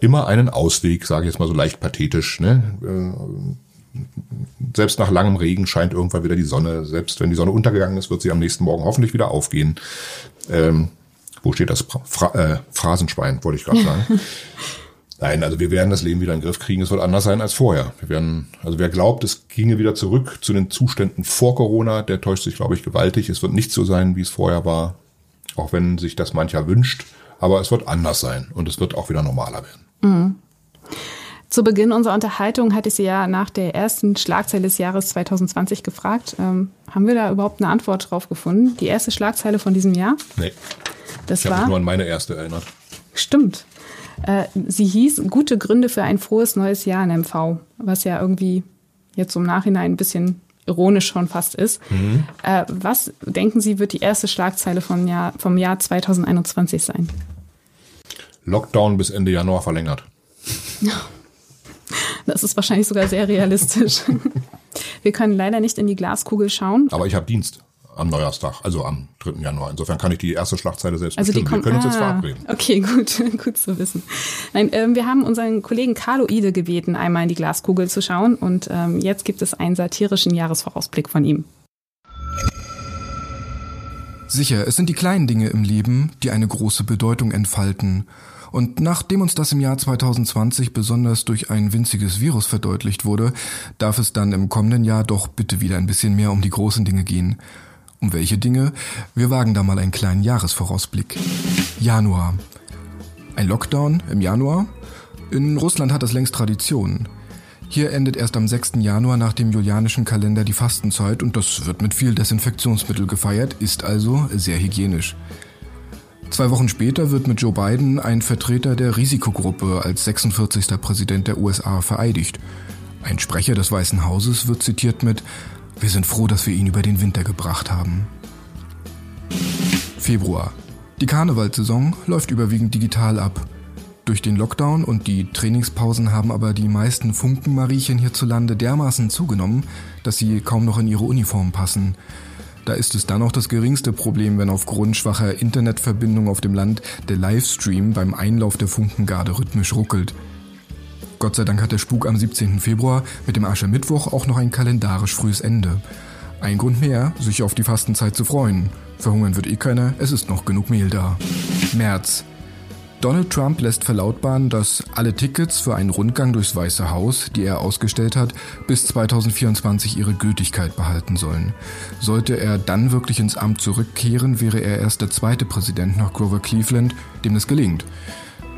immer einen Ausweg, sage ich jetzt mal so leicht pathetisch. Ne? Äh, selbst nach langem Regen scheint irgendwann wieder die Sonne. Selbst wenn die Sonne untergegangen ist, wird sie am nächsten Morgen hoffentlich wieder aufgehen. Ähm, wo steht das? Fra äh, Phrasenschwein, wollte ich gerade sagen. Nein, also wir werden das Leben wieder in den Griff kriegen. Es wird anders sein als vorher. Wir werden, also wer glaubt, es ginge wieder zurück zu den Zuständen vor Corona, der täuscht sich, glaube ich, gewaltig. Es wird nicht so sein, wie es vorher war, auch wenn sich das mancher wünscht. Aber es wird anders sein und es wird auch wieder normaler werden. Mhm. Zu Beginn unserer Unterhaltung hatte ich Sie ja nach der ersten Schlagzeile des Jahres 2020 gefragt. Ähm, haben wir da überhaupt eine Antwort drauf gefunden? Die erste Schlagzeile von diesem Jahr? Nee. Das ich habe mich war. nur an meine erste erinnert. Stimmt. Äh, sie hieß Gute Gründe für ein frohes neues Jahr in MV, was ja irgendwie jetzt im Nachhinein ein bisschen ironisch schon fast ist. Mhm. Äh, was denken Sie, wird die erste Schlagzeile vom Jahr, vom Jahr 2021 sein? Lockdown bis Ende Januar verlängert. Das ist wahrscheinlich sogar sehr realistisch. Wir können leider nicht in die Glaskugel schauen. Aber ich habe Dienst am Neujahrstag, also am 3. Januar. Insofern kann ich die erste Schlagzeile selbst Also die bestimmen. Wir kommen, können uns jetzt ah, verabreden. Okay, gut, gut zu wissen. Nein, ähm, wir haben unseren Kollegen Carlo Ide gebeten, einmal in die Glaskugel zu schauen. Und ähm, jetzt gibt es einen satirischen Jahresvorausblick von ihm. Sicher, es sind die kleinen Dinge im Leben, die eine große Bedeutung entfalten. Und nachdem uns das im Jahr 2020 besonders durch ein winziges Virus verdeutlicht wurde, darf es dann im kommenden Jahr doch bitte wieder ein bisschen mehr um die großen Dinge gehen. Um welche Dinge? Wir wagen da mal einen kleinen Jahresvorausblick. Januar. Ein Lockdown im Januar? In Russland hat das längst Tradition. Hier endet erst am 6. Januar nach dem julianischen Kalender die Fastenzeit und das wird mit viel Desinfektionsmittel gefeiert, ist also sehr hygienisch. Zwei Wochen später wird mit Joe Biden ein Vertreter der Risikogruppe als 46. Präsident der USA vereidigt. Ein Sprecher des Weißen Hauses wird zitiert mit Wir sind froh, dass wir ihn über den Winter gebracht haben. Februar. Die Karnevalsaison läuft überwiegend digital ab. Durch den Lockdown und die Trainingspausen haben aber die meisten Funkenmariechen hierzulande dermaßen zugenommen, dass sie kaum noch in ihre Uniform passen. Da ist es dann auch das geringste Problem, wenn aufgrund schwacher Internetverbindung auf dem Land der Livestream beim Einlauf der Funkengarde rhythmisch ruckelt. Gott sei Dank hat der Spuk am 17. Februar mit dem Aschermittwoch auch noch ein kalendarisch frühes Ende. Ein Grund mehr, sich auf die Fastenzeit zu freuen. Verhungern wird eh keiner, es ist noch genug Mehl da. März. Donald Trump lässt verlautbaren, dass alle Tickets für einen Rundgang durchs Weiße Haus, die er ausgestellt hat, bis 2024 ihre Gültigkeit behalten sollen. Sollte er dann wirklich ins Amt zurückkehren, wäre er erst der zweite Präsident nach Grover Cleveland, dem das gelingt.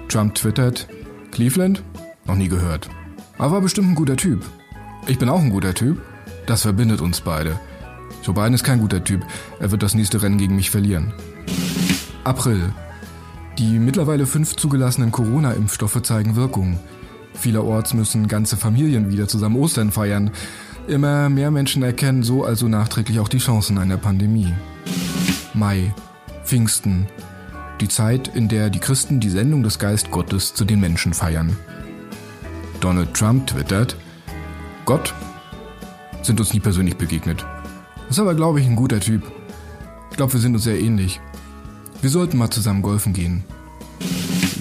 Trump twittert, Cleveland? Noch nie gehört. Aber war bestimmt ein guter Typ. Ich bin auch ein guter Typ. Das verbindet uns beide. Joe Biden ist kein guter Typ. Er wird das nächste Rennen gegen mich verlieren. April. Die mittlerweile fünf zugelassenen Corona-Impfstoffe zeigen Wirkung. Vielerorts müssen ganze Familien wieder zusammen Ostern feiern. Immer mehr Menschen erkennen so also nachträglich auch die Chancen einer Pandemie. Mai. Pfingsten. Die Zeit, in der die Christen die Sendung des Geist Gottes zu den Menschen feiern. Donald Trump twittert, Gott sind uns nie persönlich begegnet. Ist aber, glaube ich, ein guter Typ. Ich glaube, wir sind uns sehr ähnlich. Wir sollten mal zusammen golfen gehen.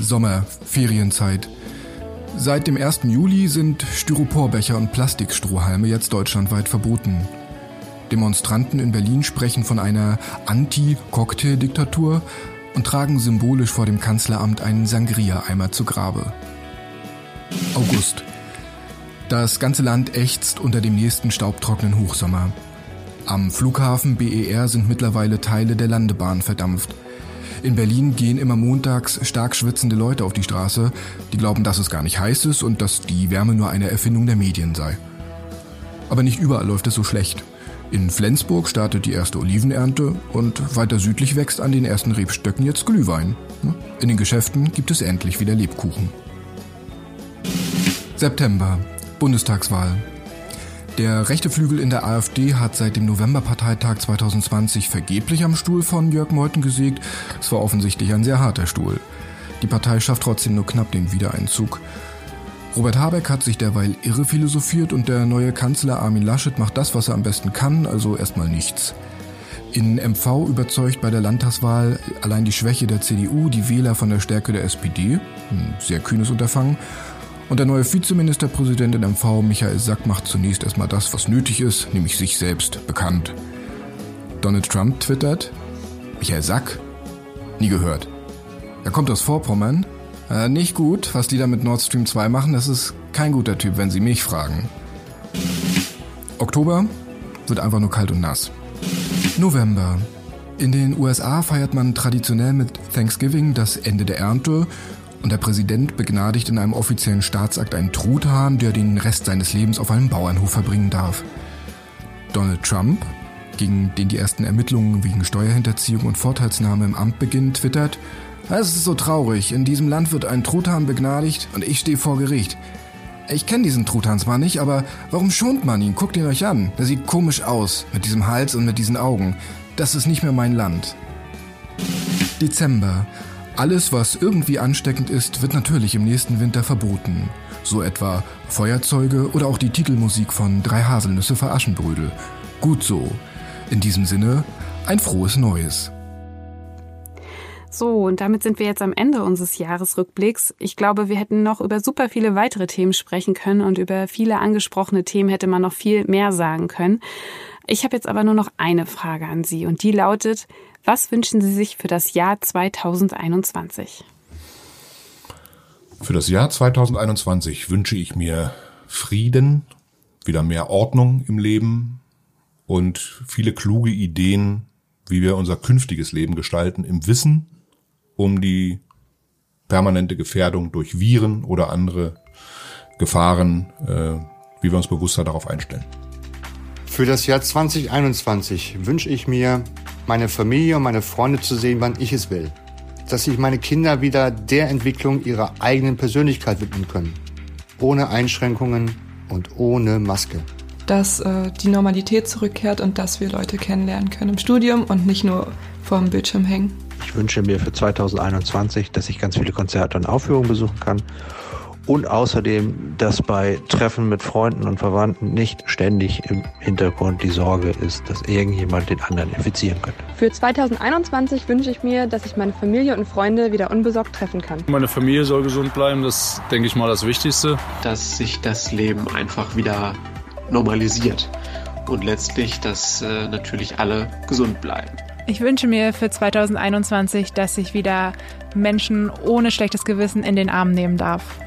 Sommer, Ferienzeit. Seit dem 1. Juli sind Styroporbecher und Plastikstrohhalme jetzt deutschlandweit verboten. Demonstranten in Berlin sprechen von einer Anti-Cocktail-Diktatur und tragen symbolisch vor dem Kanzleramt einen Sangria-Eimer zu Grabe. August. Das ganze Land ächzt unter dem nächsten staubtrockenen Hochsommer. Am Flughafen BER sind mittlerweile Teile der Landebahn verdampft. In Berlin gehen immer montags stark schwitzende Leute auf die Straße, die glauben, dass es gar nicht heiß ist und dass die Wärme nur eine Erfindung der Medien sei. Aber nicht überall läuft es so schlecht. In Flensburg startet die erste Olivenernte und weiter südlich wächst an den ersten Rebstöcken jetzt Glühwein. In den Geschäften gibt es endlich wieder Lebkuchen. September. Bundestagswahl. Der rechte Flügel in der AfD hat seit dem Novemberparteitag 2020 vergeblich am Stuhl von Jörg Meuthen gesägt. Es war offensichtlich ein sehr harter Stuhl. Die Partei schafft trotzdem nur knapp den Wiedereinzug. Robert Habeck hat sich derweil irre philosophiert und der neue Kanzler Armin Laschet macht das, was er am besten kann, also erstmal nichts. In MV überzeugt bei der Landtagswahl allein die Schwäche der CDU die Wähler von der Stärke der SPD. Ein sehr kühnes Unterfangen. Und der neue Vizeministerpräsident in MV, Michael Sack, macht zunächst erstmal das, was nötig ist, nämlich sich selbst bekannt. Donald Trump twittert, Michael Sack? Nie gehört. Er kommt aus Vorpommern. Äh, nicht gut, was die da mit Nord Stream 2 machen, das ist kein guter Typ, wenn Sie mich fragen. Oktober wird einfach nur kalt und nass. November. In den USA feiert man traditionell mit Thanksgiving das Ende der Ernte und der Präsident begnadigt in einem offiziellen Staatsakt einen Truthahn, der den Rest seines Lebens auf einem Bauernhof verbringen darf. Donald Trump, gegen den die ersten Ermittlungen wegen Steuerhinterziehung und Vorteilsnahme im Amt beginnen, twittert, es ist so traurig, in diesem Land wird ein Truthahn begnadigt und ich stehe vor Gericht. Ich kenne diesen Truthahn zwar nicht, aber warum schont man ihn? Guckt ihn euch an. Der sieht komisch aus, mit diesem Hals und mit diesen Augen. Das ist nicht mehr mein Land. Dezember. Alles, was irgendwie ansteckend ist, wird natürlich im nächsten Winter verboten. So etwa Feuerzeuge oder auch die Titelmusik von Drei Haselnüsse für Aschenbrödel. Gut so. In diesem Sinne, ein frohes Neues. So, und damit sind wir jetzt am Ende unseres Jahresrückblicks. Ich glaube, wir hätten noch über super viele weitere Themen sprechen können und über viele angesprochene Themen hätte man noch viel mehr sagen können. Ich habe jetzt aber nur noch eine Frage an Sie und die lautet, was wünschen Sie sich für das Jahr 2021? Für das Jahr 2021 wünsche ich mir Frieden, wieder mehr Ordnung im Leben und viele kluge Ideen, wie wir unser künftiges Leben gestalten, im Wissen um die permanente Gefährdung durch Viren oder andere Gefahren, äh, wie wir uns bewusster darauf einstellen. Für das Jahr 2021 wünsche ich mir, meine Familie und meine Freunde zu sehen, wann ich es will. Dass sich meine Kinder wieder der Entwicklung ihrer eigenen Persönlichkeit widmen können. Ohne Einschränkungen und ohne Maske. Dass äh, die Normalität zurückkehrt und dass wir Leute kennenlernen können im Studium und nicht nur vor dem Bildschirm hängen. Ich wünsche mir für 2021, dass ich ganz viele Konzerte und Aufführungen besuchen kann und außerdem, dass bei Treffen mit Freunden und Verwandten nicht ständig im Hintergrund die Sorge ist, dass irgendjemand den anderen infizieren könnte. Für 2021 wünsche ich mir, dass ich meine Familie und Freunde wieder unbesorgt treffen kann. Meine Familie soll gesund bleiben, das ist, denke ich mal das Wichtigste. Dass sich das Leben einfach wieder normalisiert und letztlich, dass äh, natürlich alle gesund bleiben. Ich wünsche mir für 2021, dass ich wieder Menschen ohne schlechtes Gewissen in den Arm nehmen darf.